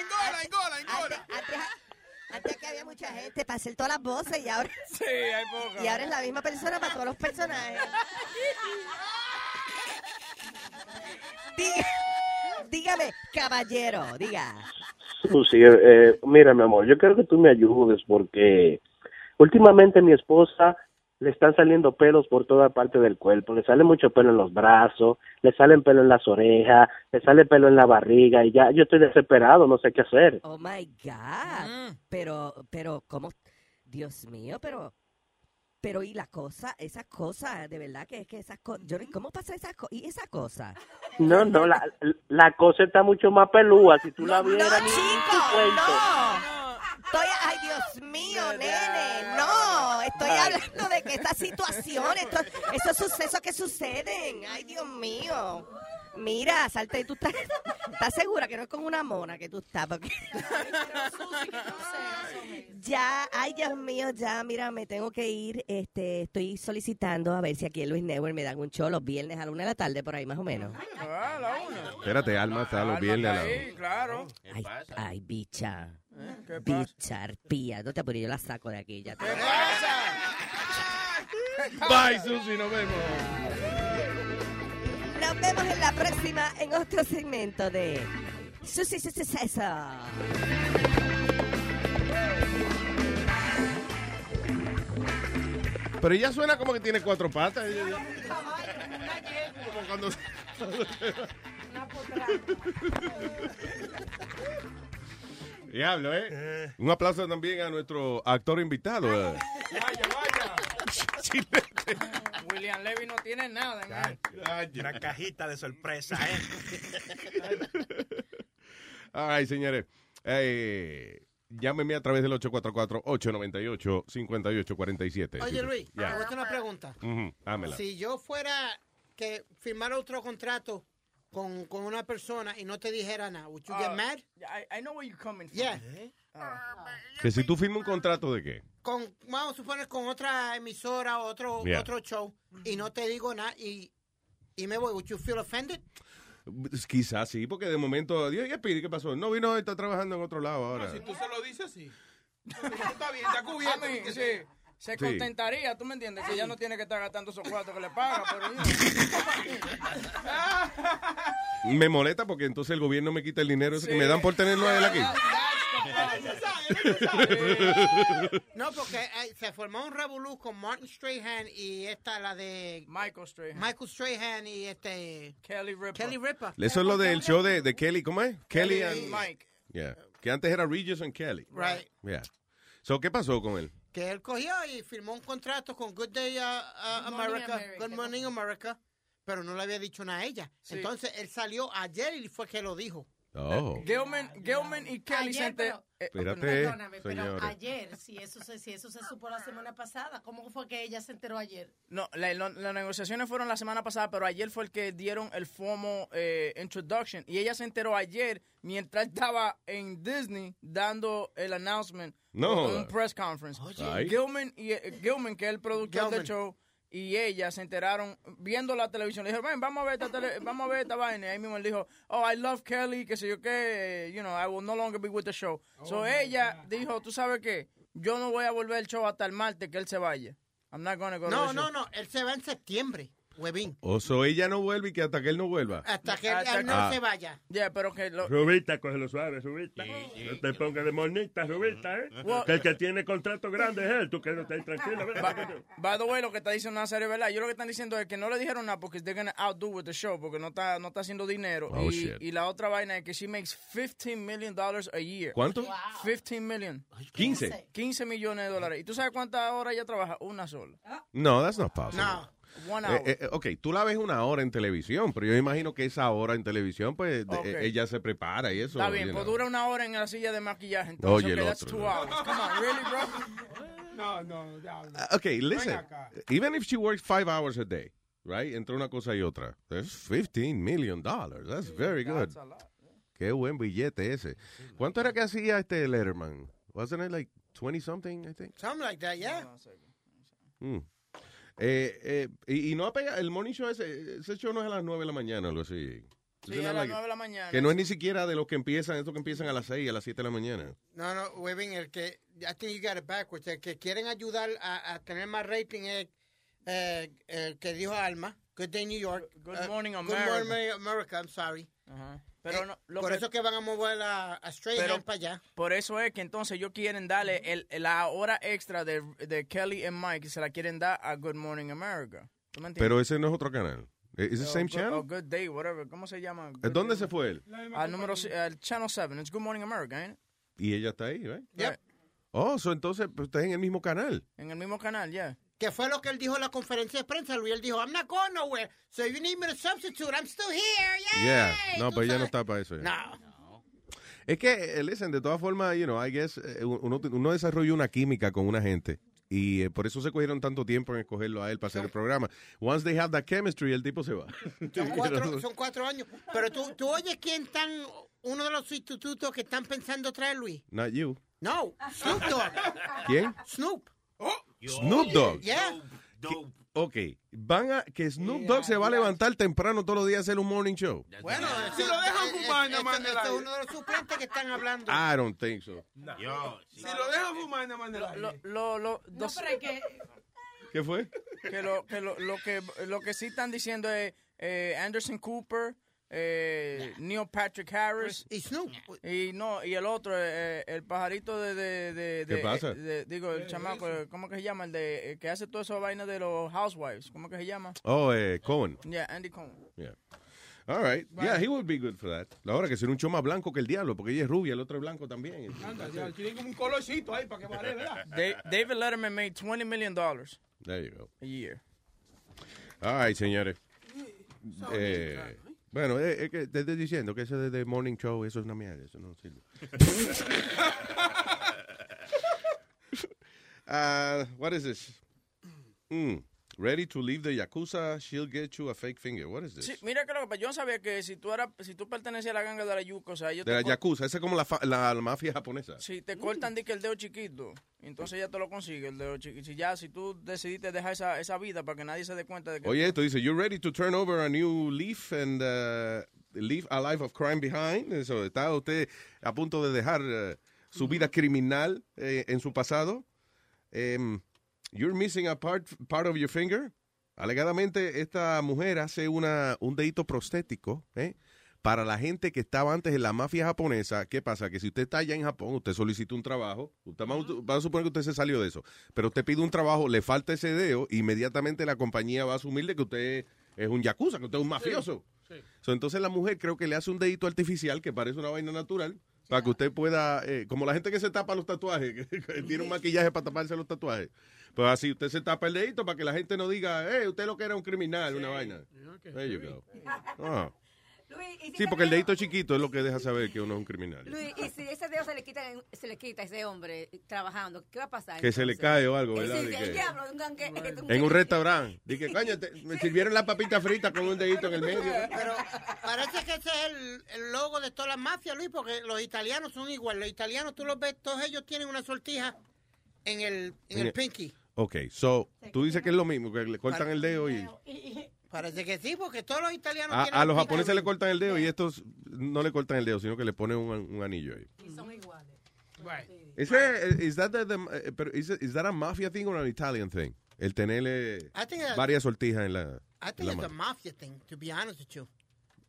Engola, engola, engola. Antes que había mucha gente para hacer todas las voces y ahora... Sí, hay poca. Y ahora es la misma persona para todos los personajes. Diga- dígame, caballero, diga. Susi, eh, eh, mira, mi amor, yo quiero que tú me ayudes porque últimamente mi esposa le están saliendo pelos por toda parte del cuerpo. Le sale mucho pelo en los brazos, le salen pelo en las orejas, le sale pelo en la barriga y ya yo estoy desesperado, no sé qué hacer. Oh my God. Pero, pero, ¿cómo? Dios mío, pero. pero y la cosa, esas cosas, de verdad que es que esas cosas, yo, ¿cómo pasa esas cosas? ¿Y esa cosa? No, no, la, la cosa está mucho más pelúa. Si tú la vieras, ni chico, tu cuento. no. Estoy, ay Dios mío, nene, no, estoy hablando de que estas situaciones, esto- esos sucesos que suceden, ay Dios mío. Mira, salte, tú estás, estás segura que no es con una mona que tú estás, porque ya, ay Dios mío, ya, mira, me tengo que ir, este, estoy solicitando a ver si aquí en Luis Network me dan un show los viernes a la una de la tarde, por ahí más o menos. Ah, la una. Espérate, Alma está los viernes a la Ahí, claro. Ay, ay, bicha. ¿Qué pasa? Bicha, arpía. No te apures, yo la saco de aquí. Ya te... Bye, Susi, nos vemos. Nos vemos en la próxima, en otro segmento de Susi Susi César. Pero ella suena como que tiene cuatro patas. Como cuando... Diablo, ¿eh? Un aplauso también a nuestro actor invitado. eh. William Levy no tiene nada. Una cajita de sorpresa, ¿eh? *laughs* Ay, señores. Eh, llámeme a través del 844-898-5847. Oye, Luis, te voy a hacer una pregunta. Dámela. Si yo fuera que firmara otro contrato con, con una persona y no te dijera nada, would you get Ah, mad? I, I know where you're coming from. Yeah. Que si tú firmas un contrato de qué? Con, vamos a suponer con otra emisora o otro, Yeah. otro show y no te digo nada y, y me voy, would you feel offended? Pues Quizás sí, porque de momento, Dios, ¿y Piri, qué pasó? No vino, está trabajando en otro lado ahora. Si tú se lo dices, sí. *laughs* Está bien, está cubierto. A mí, sí. Se Sí. contentaría, tú me entiendes, que ya no tiene que estar gastando esos cuartos que le paga, pero *laughs* Me molesta porque entonces el gobierno me quita el dinero ese que me dan por tenerlo a él aquí. No, porque eh, se formó un revolú con Martin Strahan y esta, la de Michael Strahan. Michael Strahan y este Kelly Ripa. Kelly Ripa. Eso es lo del show de, de Kelly, ¿cómo es? Kelly, Kelly and y Mike. Yeah. Que antes era Regis and Kelly. Right. Yeah. So, ¿qué pasó con él? Que él cogió y firmó un contrato con Good Day uh, uh, Good America, America. Good Morning America, pero no le había dicho nada a ella. Sí. Entonces él salió ayer y fue que lo dijo. Oh. Gilman, Gilman y Kelly Ayer, pero- eh, Espérate, Perdóname, pero ayer, si eso, se, si eso se supo la semana pasada, ¿cómo fue que ella se enteró ayer? No, la- las negociaciones fueron la semana pasada, pero ayer fue el que dieron el formal eh, introduction. Y ella se enteró ayer mientras estaba en Disney dando el announcement. No un press conference. Ay. Gilman, y, eh, Gilman, que es el productor Gilman. del show, y ella se enteraron viendo la televisión. Le dijeron, ven, vamos a ver esta, tele- vamos a ver esta vaina. Y ahí mismo él dijo, oh, I love Kelly, que sé yo qué, you know, I will no longer be with the show. so ella dijo, ¿tú sabes qué? Yo no voy a volver al show hasta el martes que él se vaya. I'm not gonna go to No, the no, show. no, él se va en septiembre, huevín, O so ella no vuelve y que hasta que él no vuelva. hasta que él, Hasta él no que- se vaya. Ya, pero que lo, Rubita, cógelo suave, Rubita. No te pongas de monita, Rubita, ¿eh? Well- Que el que tiene contrato grande es él. Tú ven, By, ven, ven. by the way, lo que está diciendo Nazario, ¿verdad? Yo lo que están diciendo es que no le dijeron nada porque they're gonna outdo with the show, porque no está, no está haciendo dinero. Oh, y, shit. y la otra vaina es que she makes 15 million dollars a year. ¿Cuánto? 15 million. 15. 15 millones de dólares. ¿Y tú sabes cuántas horas ella trabaja? Una sola. No, that's not possible. No. One Eh, hour. eh, ok, tú la ves una hora en televisión, pero yo imagino que esa hora en televisión, pues de- Ok. eh, ella se prepara y eso. Está bien, pues know. dura una hora en la silla de maquillaje. Entonces, Oye, el okay, that's otro, two ¿no? hours. Come on, really, bro? *laughs* No, no, diablo. Uh, Okay, listen. Even if she works five hours a day, right? Entre una cosa y otra, there's 15 million dollars. That's very good. That's a lot. Qué buen billete ese. ¿Cuánto era que hacía este Letterman? Wasn't it like 20 something, I think? Something like that, yeah. Mm. Eh, eh, y, y no pega el morning show ese, ese show no es a las 9 de la mañana o algo así. Sí, a las like- 9 de la mañana. Que no es ni siquiera de los que empiezan, estos que empiezan a las 6, a las 7 de la mañana. No, no, huevín, el que, I think you got it backwards, el que quieren ayudar a, a tener más rating es eh, el que dijo Alma, Good Day New York. Good eh, Morning Good America. Morning America, I'm sorry. Ajá. Pero Eh, no, lo por que- eso que van a mover a, a Strahan Pero- para allá. Por eso es que entonces ellos quieren darle el, la hora extra de, de Kelly y Mike y se la quieren dar a Good Morning America. ¿Tú me entiendes? Pero ese no es otro canal. ¿Es el O same Good- channel? o Good Day, whatever. ¿Cómo se llama? ¿Eh, ¿Dónde se fue él? Al número, si- al Channel 7. It's Good Morning America, ¿eh? Y ella está ahí, ¿right? Right. Oh, so entonces pues, está en el mismo canal. En el mismo canal, ya. Que fue lo que él dijo en la conferencia de prensa, Luis. Él dijo, I'm not going nowhere, so if you need me to substitute, I'm still here, yay. Yeah, no, pero ella no está para eso. ya. No. Es que, eh, listen, de todas formas, you know, I guess, eh, uno, uno desarrolla una química con una gente. Y eh, por eso se cogieron tanto tiempo en escogerlo a él para hacer el programa. Once they have that chemistry, el tipo se va. Son cuatro, *laughs* son cuatro años. Pero tú, tú oyes quién están, uno de los sustitutos que están pensando traer, Luis. Not you. No, Snoop Dogg. ¿Quién? Snoop. Snoop Dogg. Yeah. Ok, van a, que Snoop Dogg se va a levantar temprano todos los días a hacer un morning show. Bueno, Si lo dejan fumar, nada más este es uno de los suplentes que están hablando. I don't think so. Yo, Si lo dejan fumar, nada más. Lo, lo, lo, No, pero es que ¿Qué fue? que lo que lo, lo que lo que sí están diciendo es eh, Anderson Cooper eh, Neil Patrick Harris y Snoop y no y el otro eh, el pajarito de, de, de- ¿Qué de- pasa? de- digo el chamaco eh, cómo que se llama el de eh, que hace toda esa vaina de los housewives cómo que se llama Oh, eh, Cohen. yeah Andy Cohen Yeah. All right. Yeah, he would be good for that. Ahora que ser un show más blanco que el diablo, porque ella es rubia, el otro es blanco también. Anda, ya, tiene como un colorcito ahí para que vale, ¿verdad? Da- David Letterman made 20 million dollars There you go. a year All right, señores. Eh, bueno, eh, es que te estoy diciendo que eso de, de morning show, eso es una mierda, eso no sirve. uh, *laughs* what is this? Mm. Ready to leave the Yakuza, she'll get you a fake finger. What is this? Sí, mira que lo que yo sabía que si tú eras, si tú pertenecías a la ganga de la yuca, o sea, ellos De la Yakuza, esa es como la, la, la mafia japonesa. si te cortan di que el dedo chiquito, entonces ya te lo consigue el dedo chiquito. Si ya, si tú decidiste dejar esa, esa vida para que nadie se dé cuenta de que Oye, esto dice, you're ready to turn over a new leaf and uh, leave a life of crime behind. Eso, ¿Está usted a punto de dejar uh, su vida criminal eh, en su pasado? Em, you're missing a part, part of your finger. Alegadamente, esta mujer hace una, un dedito prostético ¿eh? para la gente que estaba antes en la mafia japonesa. ¿Qué pasa? Que si usted está allá en Japón, usted solicita un trabajo, usted, a suponer que usted se salió de eso, pero usted pide un trabajo, le falta ese dedo, inmediatamente la compañía va a asumir de que usted es un yakuza, que usted es un mafioso. So, entonces la mujer creo que le hace un dedito artificial que parece una vaina natural para que usted pueda, eh, como la gente que se tapa los tatuajes, *laughs* que, tiene un maquillaje para taparse los tatuajes, pues así usted se tapa el dedito para que la gente no diga, eh, usted lo que era un criminal, una vaina. There you go. Ah. Luis, ¿y si Sí, porque el dedito chiquito es lo que deja saber que uno es un criminal. Luis, y si ese dedo se le quita, se le quita a ese hombre trabajando, ¿qué va a pasar? Que se le cae o algo, Eh, ¿verdad? sí, De que diablo, un gangue- En un restaurante. Dije, coño, te- me sirvieron la papita frita con un dedito en el medio. Pero parece que ese es el, el logo de todas las mafias, Luis, porque los italianos son igual. Los italianos, tú los ves, todos ellos tienen una sortija en el, en el pinky. Ok, so, tú dices que es lo mismo, que le cortan el dedo y... Parece que sí, porque todos los italianos A, tienen a los japoneses le cortan el dedo y estos no le cortan el dedo, sino que le ponen un, un anillo ahí. Y son iguales. Is, there- is that the- the- eh, pero is, is that a mafia thing or an Italian thing? El tenerle I think that- varias sortijas en la, I think la it's a mafia thing, to be honest with you.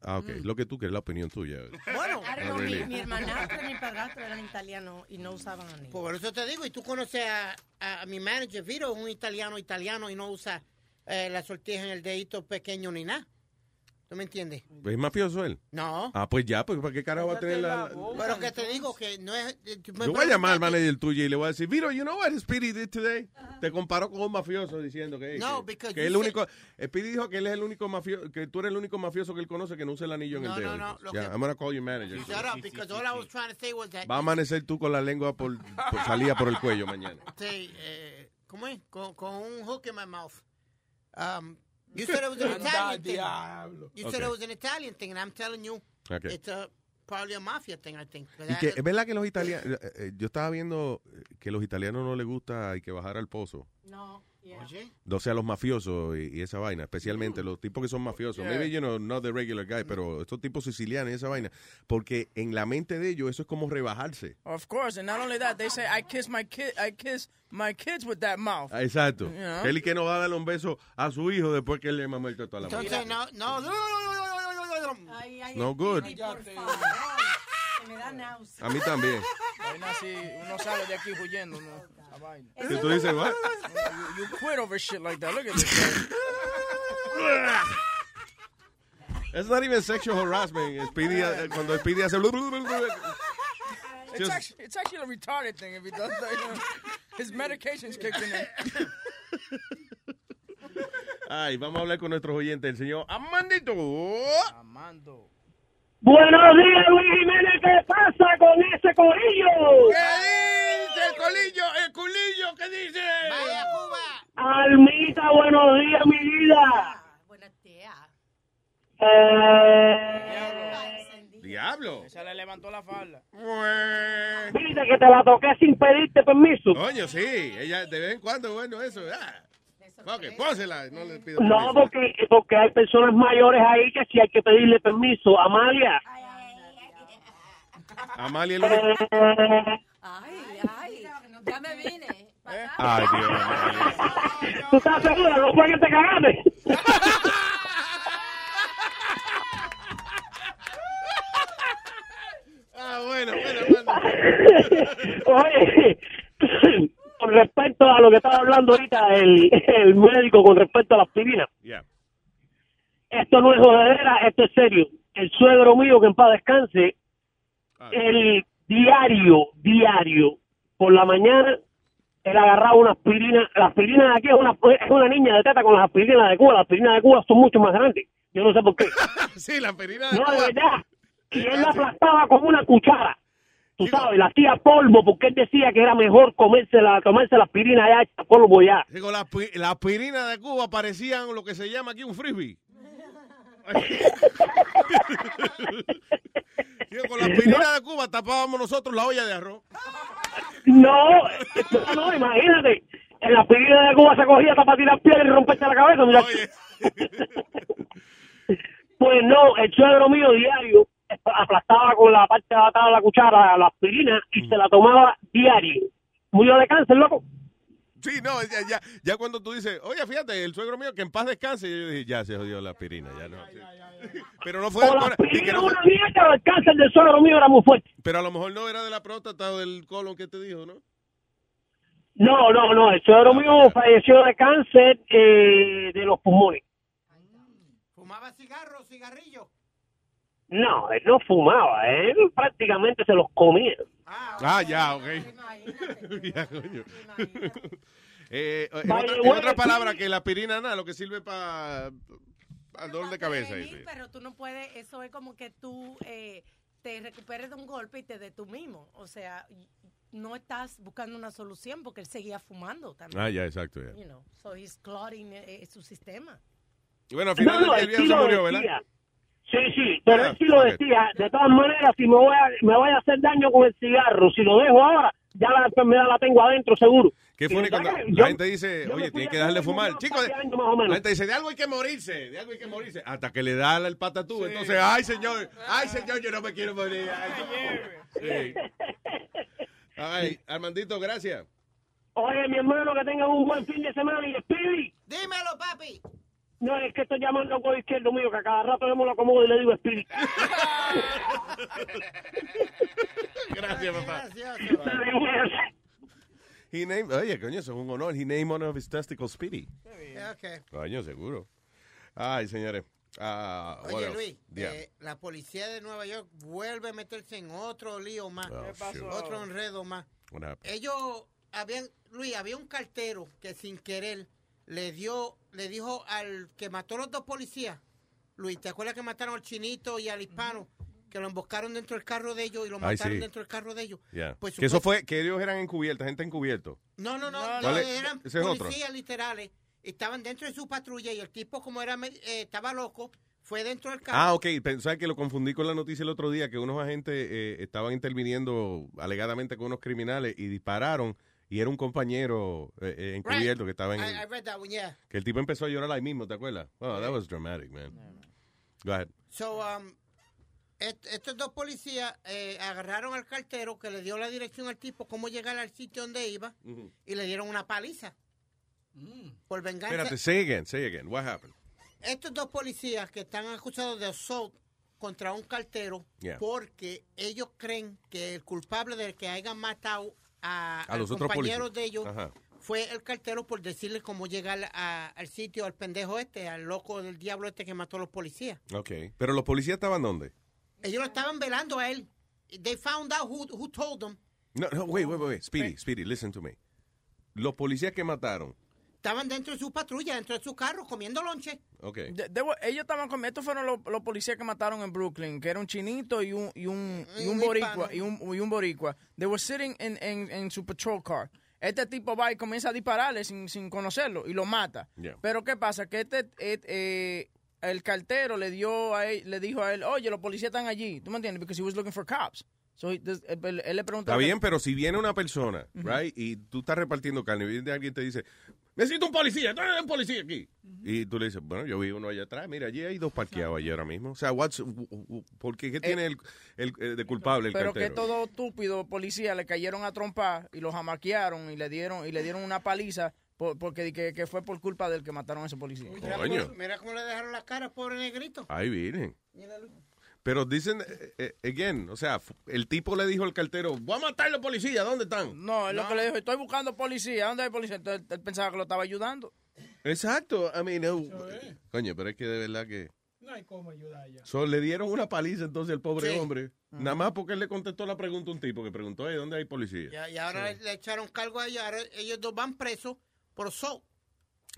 Ah, ok. Lo que tú quieres, la opinión tuya. Bueno, Ah, no, mi, really? mi hermanastro y mi padrastro eran italianos y no usaban anillos. Por eso te digo, y tú conoces a, a- a mi manager, Vito, un italiano italiano y no usa eh, la sortija en el dedito pequeño ni nada. ¿Tú me entiendes? ¿Es mafioso él? No. Ah, pues ya, pues ¿para qué carajo va a tener la...? Pero que te digo que no es... eh, Yo voy a llamar al manager tuyo y le voy a decir, Vito, you know what Speedy did today? Te comparó con un mafioso diciendo que, No, que, because que el said- único, Speedy dijo que él es el único mafioso, que tú eres el único mafioso que él conoce que no usa el anillo en No, el dedo. no, no, lo Ya, que- I'm gonna call your manager. Shut up, because all I was trying to say was that... Va a amanecer tú con la lengua por, por salida por el cuello mañana. *laughs* Sí, eh, ¿cómo es? Con, con un hook in my mouth. Um, you *laughs* said it was an Italian thing. diablo. You said Okay. it was an Italian thing, and I'm telling you, Okay. it's a, probably a mafia thing, I think. Y que es verdad que los italianos, eh, eh, yo estaba viendo que los italianos no les gusta hay que bajar al pozo. No. ¿Oye? O sea, los mafiosos y, y esa vaina, especialmente los tipos que son mafiosos. Yeah. Maybe, you know, not the regular guy, pero estos tipos sicilianos y esa vaina. Porque en la mente de ellos eso es como rebajarse. Of course, and not only that, they say, I kiss my kid, I kiss my kids with that mouth. Exacto. You know? Él que no va a darle un beso a su hijo después que él le mamó el total a la Entonces, no, no, no, ay, ay, no, good. Ay, a mí también. Vaina así, uno sale de aquí huyendo, ¿no? Vaina. Si tú dices, what? You, you quit over shit like that. Look at this. *laughs* It's not even sexual harassment. Speedy, eh, cuando Speedy hace... It's Just- actually, it's actually a retarded thing if he does that. You know? His medication's kicking in. Ay, vamos a hablar con nuestros oyentes, el señor Amandito. Amando. Buenos días, Luis Jiménez. ¿Qué pasa con ese corillo? ¿Qué dice el colillo? ¿El culillo? ¿Qué dice? Vaya, Cuba. Almita, buenos días, mi vida. Buenos días. Eh, Diablo. Se le levantó la falda. Viste que te la toqué sin pedirte permiso. Coño, sí. Ella de vez en cuando, bueno, eso. Ah. Ok, pónsela. No le pido No, porque, porque hay personas mayores ahí que sí hay que pedirle permiso. Amalia. Amalia Eh, Ay, ay, ya me vine. Ay, Dios. Amalia. ¿Tú estás segura? No fue que te cagaste. *laughs* Ah, bueno, bueno, bueno. *laughs* Oye, con respecto a lo que estaba hablando ahorita el, *laughs* el médico con respecto a la aspirina. Yeah. Esto no es jodedera, esto es serio. El suegro mío, que en paz descanse, el diario, diario, por la mañana, él agarraba una aspirina. La aspirina de aquí es una, es una niña de teta con las aspirinas de Cuba. Las aspirinas de Cuba son mucho más grandes. Yo no sé por qué. *laughs* sí, la perina de No, de Cuba. verdad. Y él la aplastaba con una cuchara. Tú sabes, la hacía polvo porque él decía que era mejor comerse la, comerse la aspirina ya hecha polvo ya. Digo, la, la aspirina de Cuba parecían lo que se llama aquí un frisbee. *laughs* Digo, con la aspirina de Cuba tapábamos nosotros la olla de arroz. No, no, no, imagínate. En la aspirina de Cuba se cogía hasta para tirar piedra y romperte la cabeza, mira. *laughs* Pues no, el suegro mío diario aplastaba con la parte atada de la cuchara la aspirina y se la tomaba diario. Murió de cáncer, loco. Sí, no, ya, ya, ya cuando tú dices, oye, fíjate, el suegro mío que en paz descanse, yo dije, ya se jodió la aspirina, ya no. sí. *laughs* Pero no fue, O la no aspirina fue- una mierda, el cáncer del suegro mío era muy fuerte. pero a lo mejor no era de la próstata o del colon que te dijo, ¿no? No, no, no, el suegro mío falleció de cáncer eh, de los pulmones. ¿Fumaba cigarros, cigarrillos? No, él no fumaba, él prácticamente se los comía. Ah, ya, ok. *laughs* ya, coño. Eh, en, Vaya, otra, en palabra, que la aspirina nada, lo que sirve para el dolor de cabeza. dice. pero tú no puedes, eso es como que tú eh, te recuperes de un golpe y te de tú mismo. O sea, no estás buscando una solución porque él seguía fumando también. Ah, ya, exacto, ya. You know, so he's clogging eh, eh, su sistema. Y bueno, al No, final no, el viejo sí se murió, decía. Sí, sí, pero Ah, él sí lo decía. De todas maneras, si me voy, a, me voy a hacer daño con el cigarro, si lo dejo ahora, ya la enfermedad la tengo adentro, seguro. Qué Y funny ¿sabes cuando qué? la Yo- gente dice, oye, fui tienes que hacer fumar. Chicos, la gente dice, de algo hay que morirse, de algo hay que morirse. Hasta que le da el patatú. Entonces, ay, señor, ay, señor, yo no me quiero morir. Ay, sí. Ay, Armandito, gracias. Oye, mi hermano, que tengan un buen fin de semana y Speedy. Dímelo, papi. No, es que estoy llamando a un izquierdo mío, que a cada rato yo me lo acomodo y le digo Speedy. *laughs* Gracias, papá. He named, oye, coño, eso es un honor. He named one of his testicles Speedy. Okay. Coño, seguro. Ay, señores. Ah, Oye? Luis, Yeah. eh, la policía de Nueva York vuelve a meterse en otro lío más. Oh, ¿Qué pasó? shoot. Otro enredo más. What happened? Ellos habían, Luis, había un cartero que sin querer le dio, le dijo al que mató a los dos policías, Luis, ¿te acuerdas que mataron al chinito y al hispano? Que lo emboscaron dentro del carro de ellos y lo mataron sí. dentro del carro de ellos. Yeah. Pues que eso fue, que ellos eran encubiertos, gente encubierto. No, no, no, ¿Cuál no, eran otro. policías literales. Estaban dentro de su patrulla y el tipo, como era eh, estaba loco, fue dentro del carro. Ah, ok. Pensaba que lo confundí con la noticia el otro día, que unos agentes eh, estaban interviniendo alegadamente con unos criminales y dispararon y era un compañero eh, eh, encubierto que estaba en... I, I read that one, yeah. que el tipo empezó a llorar ahí mismo, ¿te acuerdas? Oh, that was dramatic, man. Go ahead. So, um, est- estos dos policías eh, agarraron al cartero que le dio la dirección al tipo cómo llegar al sitio donde iba y le dieron una paliza. Por venganza. Espérate, say again, say again. What happened? Estos dos policías que están acusados de assault contra un cartero Yeah. porque ellos creen que el culpable del que hayan matado a, A los otros compañero policías. de ellos Ajá. fue el cartero por decirle cómo llegar a- al sitio al pendejo este, al loco del diablo este que mató a los policías. Ok. Pero los policías estaban dónde? Ellos lo estaban velando a él. They found out who, who told them. No, no, wait, wait, wait, wait. Speedy, Speedy, listen to me. Los policías que mataron estaban dentro de su patrulla, dentro de su carro, comiendo lonche. Ok. De- de- ellos estaban con estos fueron los, los policías que mataron en Brooklyn, que era un chinito y un y un, y un un boricua y un, y un boricua. They were sitting in, in, in su patrol car. Este tipo va y comienza a dispararle sin, sin conocerlo y lo mata. Yeah. Pero qué pasa que este eh, eh, el cartero le dio a él, le dijo a él, oye, los policías están allí. ¿Tú me entiendes? Because he was looking for cops. So he- this- él, él le preguntó. Está bien, pero si viene una persona, right, y tú estás repartiendo carne y viene alguien y te dice, necesito un policía, ¿dónde hay un policía aquí? Y tú le dices, bueno, yo vi uno allá atrás, mira, allí hay dos parqueados allí ahora mismo. O sea, what's, ¿por qué? ¿Qué tiene el, el- eh, de culpable el Pero que cartero? todo estúpido policía le cayeron a trompar y los jamaquearon y le dieron y le dieron una paliza por- porque que, que fue por culpa del que mataron a ese policía. Mira cómo, mira cómo le dejaron la cara, pobre negrito. Ahí vienen. Pero dicen, eh, eh, again, o sea, el tipo le dijo al cartero, voy a matar a los policías, ¿dónde están? No, es lo que le dijo, estoy buscando policía, ¿dónde hay policía? Entonces él, pensaba que lo estaba ayudando. Exacto, I mean, eh, coño, pero es que de verdad que... No hay cómo ayudar ya. So, le dieron una paliza entonces al pobre Sí. hombre. Nada más porque él le contestó la pregunta a un tipo que preguntó, "Ey, ¿dónde hay policía? Ya- y ahora le, le echaron cargo a ellos, ahora ellos dos van presos por you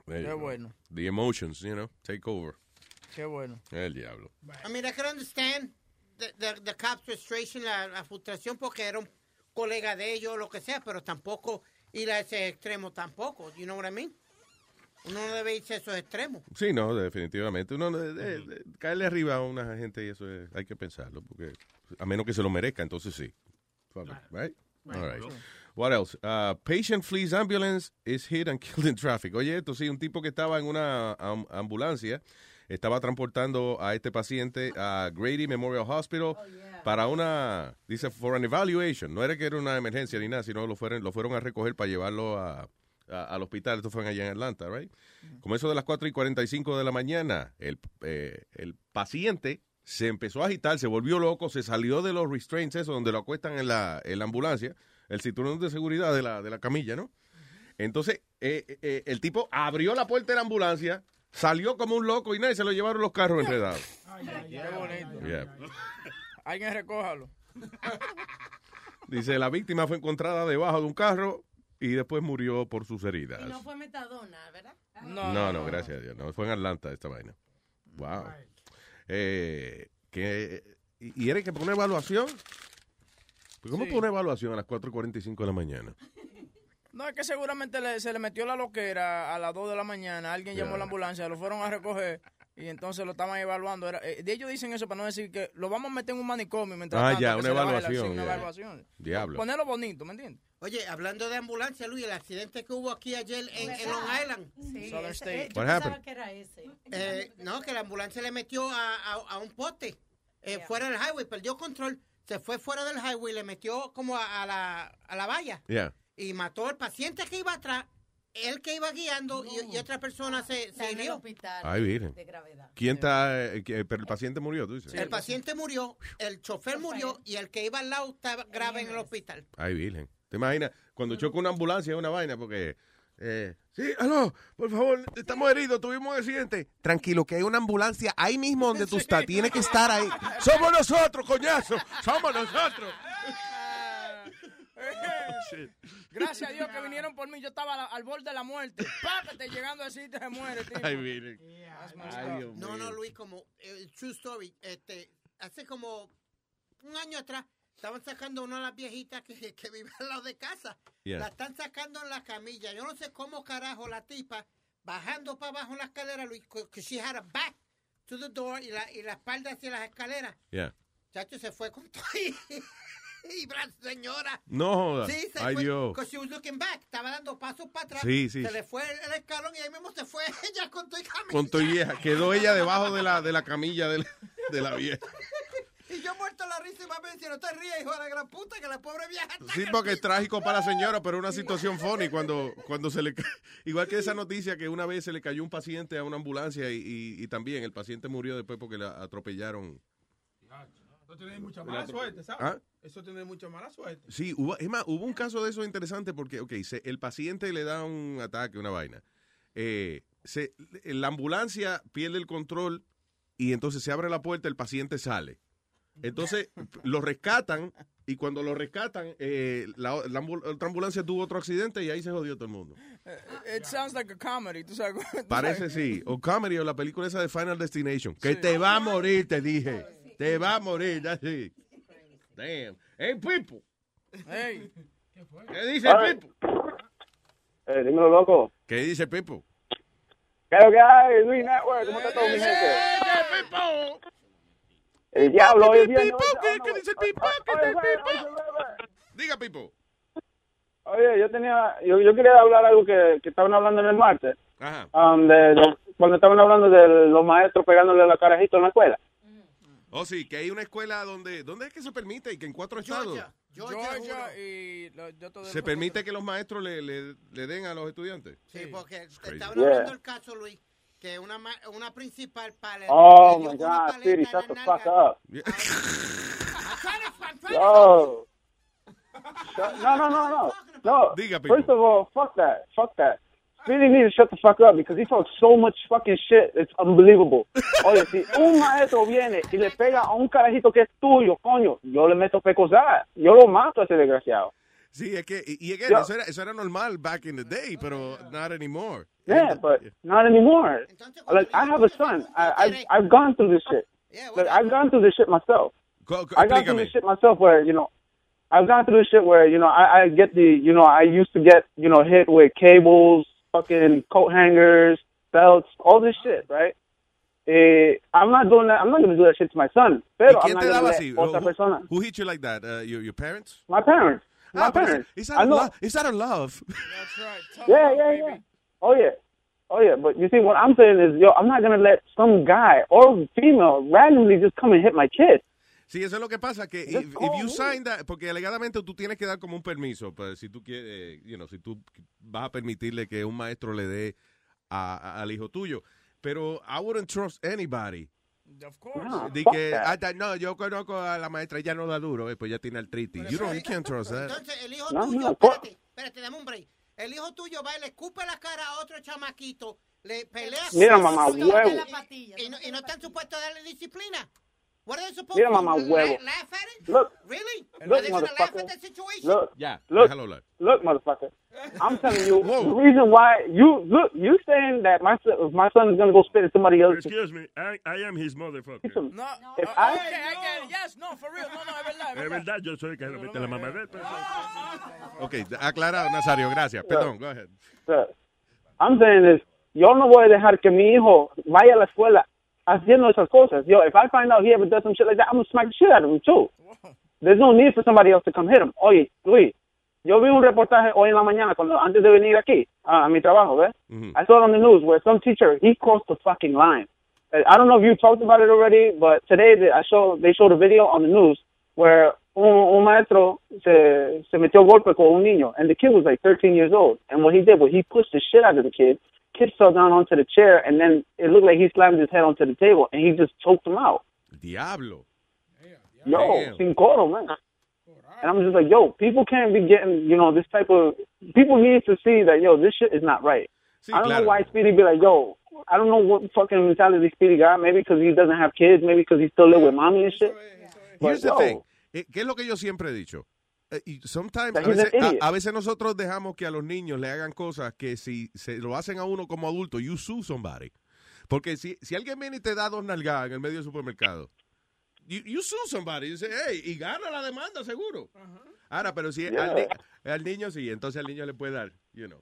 Qué bueno. The emotions, you know, take over. Qué bueno. El diablo. I mean, I can understand the, the, the cops' frustration, la, la frustración porque era un colega de ellos o lo que sea, pero tampoco ir a ese extremo tampoco, you know what I mean? Uno no debe irse a esos extremos. Sí, no, definitivamente. Uno de- de- de- caerle arriba a una gente y eso es- hay que pensarlo, porque a menos que se lo merezca, entonces sí. Right? All right. What else? Uh, patient flees ambulance is hit and killed in traffic. Oye, esto sí, un tipo que estaba en una am- ambulancia estaba transportando a este paciente a Grady Memorial Hospital para una, dice, for an evaluation. No era que era una emergencia ni nada, sino lo fueron, lo fueron a recoger para llevarlo a, a- al hospital. Esto fue allá en Atlanta, right? Como eso de las 4 y 45 de la mañana, el, eh, el paciente se empezó a agitar, se volvió loco, se salió de los restraints, eso, donde lo acuestan en la, en la ambulancia, el cinturón de seguridad de la, de la camilla, ¿no? Entonces, eh, eh, el tipo abrió la puerta de la ambulancia, salió como un loco y nadie se lo llevaron los carros enredados. Qué bonito. Yeah. Alguien recójalo. *laughs* Dice, la víctima fue encontrada debajo de un carro y después murió por sus heridas. Y no fue metadona, ¿verdad? No, no, gracias a Dios. No, fue en Atlanta esta vaina. Wow. Eh, que, ¿Y eres que pone evaluación? ¿Cómo Sí. pone evaluación a las 4.45 de la mañana? *laughs* No, es que seguramente le- se le metió la loquera a las 2 de la mañana. Alguien llamó a la ambulancia, lo fueron a recoger y entonces lo estaban evaluando. Era, eh, de ellos dicen eso para no decir que lo vamos a meter en un manicomio mientras Ah, tanto, ya, una baje la- evaluación, sí, una evaluación. Diablo. Ponerlo bonito, ¿me entiendes? Oye, hablando de ambulancia, Luis, el accidente que hubo aquí ayer en, en Long Island. Sí, Southern State. eh, yo What pensaba happened? que era ese. Eh, no, que la ambulancia le metió a, a- a un poste eh, fuera del highway, perdió control, se fue fuera del highway, le metió como a, a la, a la valla Yeah. Y mató al paciente que iba atrás, él que iba guiando y, y otra persona se, se en el hirió. hospital Ay, virgen. de gravedad. ¿Quién está? eh, que- pero el paciente murió, tú dices. El paciente murió, el chofer murió y el que iba al lado estaba grave en el hospital. Ay, virgen. ¿Te imaginas? Cuando choca una ambulancia es una vaina porque... Eh, sí, aló, por favor, estamos heridos, tuvimos un accidente. Tranquilo, que hay una ambulancia ahí mismo donde tú estás, tiene que estar ahí. Somos nosotros, coñazo, somos nosotros. *laughs* Gracias a Dios que vinieron por mí. Yo estaba al, al borde de la muerte. Págate llegando así te se muere, tío. Ay. Dios No, no, mío. Luis, como eh, true story, este, hace como un año atrás estaban sacando una de las viejitas que, que vive al lado de casa. Yeah. La están sacando en la camilla. Yo no sé cómo carajo la tipa bajando para abajo en la escalera, Luis, que she had a back to the door y la, y la espalda hacia las escaleras. Yeah. Chacho se fue con todo *laughs* *laughs* y, señora. No joda. Sí, se Ay, fue. Dios. Because she was looking back. Estaba dando pasos para atrás. Sí, sí. Se le fue el escalón y ahí mismo se fue *laughs* ella con y camilla. Con tu vieja. Quedó ella debajo de la, de la camilla de la, de la vieja. *laughs* Y yo muerto la risa y va a decir, no te rías, hijo de la gran puta, que la pobre vieja está Sí, porque es piso". trágico para la señora, pero una situación funny cuando, cuando se le Igual que esa noticia que una vez se le cayó un paciente a una ambulancia y, y- y también el paciente murió después porque la atropellaron. Eso tiene mucha mala suerte, ¿sabes? ¿Ah? Eso tiene mucha mala suerte. Sí, hubo, es más, hubo un caso de eso interesante porque, ok, se- el paciente le da un ataque, una vaina. Eh, se, la ambulancia pierde el control y entonces se abre la puerta, el paciente sale. Entonces lo rescatan y cuando lo rescatan, eh, la, la otra ambulancia tuvo otro accidente y ahí se jodió todo el mundo. Eh, It sounds like a comedy. ¿Tú sabes? *laughs* Parece sí. O comedy o la película esa de Final Destination. Que te va a morir, te dije. Te va a morir, así. Damn. Hey, Pipo. Hey. ¿Qué dice Ay. Pipo? Eh, dímelo, loco. ¿Qué dice Pipo? ¿Qué es lo que hay, Luis Network? ¿Cómo está todo, mi gente? El diablo, hoy es viernes. ¿Qué dice Pipo? Diga, Pipo. Oye, yo tenía, yo, yo quería hablar algo que, que estaban hablando en el martes. Ajá. um, de, de- cuando estaban hablando de los maestros pegándole la carajito en la escuela. Oh, sí, que hay una escuela donde, ¿dónde es que se permite? Y que en cuatro estados Georgia, y lo- yo todo se permite que los maestros le, le, le den a los estudiantes. Sí, porque estaban Yeah. hablando del caso, Luis, que una, ma- una principal para Oh my God, Speedy, shut the fuck up. *laughs* Yo. Shut- No, no, no, no. No. Diga. First of all, fuck that. Fuck that. Speedy needs to shut the fuck up because he talks so much fucking shit. It's unbelievable. *laughs* Oye, si un maestro viene y le pega a un carajito que es tuyo, coño, yo le meto pecosada. Yo lo mato a ese desgraciado. Sí, es que, y, y again, Yo- eso, era, eso era normal back in the day, pero not anymore. Yeah, but not anymore. Like I have a son. I, I've I've gone through this shit. Yeah, Like I've gone through this shit myself. Co- co- I got through this shit myself where you know I've gone through this shit where you know I, I get the you know I used to get you know hit with cables, fucking coat hangers, belts, all this shit, right? Eh, I'm not doing that. I'm not gonna do that shit to my son. Pero I'm not gonna let así? otra Who, persona. who hit you like that? Uh, your, your parents? My parents. My Ah, pero parents. It's I out, of know. love. it's out of love. *laughs* Yeah, yeah, yeah. Oh yeah. Oh yeah, but you see, what I'm saying is, yo, I'm not gonna let some guy or female randomly just come and hit my kid. Sí, eso es lo que pasa, que if, if you sign that, porque alegadamente tú tienes que dar como un permiso, pues, si tú quieres, you know, si tú vas a permitirle que un maestro le dé a- a- al hijo tuyo. Pero I wouldn't trust anybody. Of course. No, De que, that. ah, no, yo conozco a la maestra, ella no da duro, eh, pues ya tiene artritis. You, don't, you can't trust that. Entonces, el hijo No, tuyo, no, espérate, espérate, dame un break. El hijo tuyo va y le escupe la cara a otro chamaquito, le pelea Mira, con mamá, y huevo. patilla. Y no, y no están supuestos a darle disciplina. What are they supposed Mira, to huevo. La- Laugh at it? Look, Really? look, Are they gonna laugh motherfucker. at that situation? Look, Ya, look, déjalo hablar. look, motherfucker. I'm telling you, the reason why you look, you saying that my son, my son is gonna go spit at somebody else. Excuse me, I, I am his motherfucker. No, If uh, I- okay, I get it. Yes, no, for real. No, no, es verdad. Es verdad, yo soy que le mete la mamá de él. pero- Ok, aclarado, Nazario, gracias. Perdón, go ahead. Sir, I'm saying is, yo no voy a dejar que mi hijo vaya a la escuela haciendo esas cosas. Yo, if I find out he ever does some shit like that, I'm gonna smack the shit out of him too. There's no need for somebody else to come hit him. Oye, Luis, yo vi un reportaje hoy en la mañana cuando antes de venir aquí a, a mi trabajo, ¿ves? I saw it on the news where some teacher he crossed the fucking line. Uh, I don't know if you talked about it already, but today they, I show they showed a video on the news where un, un maestro se, se metió golpe con un niño, and the kid was like 13 years old. And what he did was he pushed the shit out of the kid. Kid fell down onto the chair, and then it looked like he slammed his head onto the table, and he just choked him out. Diablo. Yo, Damn. sin coro, man. And I'm just like, yo, people can't be getting, you know, this type of. People need to see that, yo, this shit is not right. Sí, I don't claro. know why Speedy be like, yo, I don't know what fucking mentality Speedy got. Maybe because he doesn't have kids. Maybe because he still live with mommy and shit. Here's But, the yo, thing. Eh, ¿Qué es lo que yo siempre he dicho? Eh, y sometimes, a veces, a- a veces nosotros dejamos que a los niños le hagan cosas que si se lo hacen a uno como adulto, you sue somebody. Porque si, si alguien viene y te da dos nalgadas en el medio del supermercado, you, you sue somebody. You say, hey, y gana la demanda, seguro. Ahora, pero si al, ni- al niño sí, entonces al niño le puede dar, you know.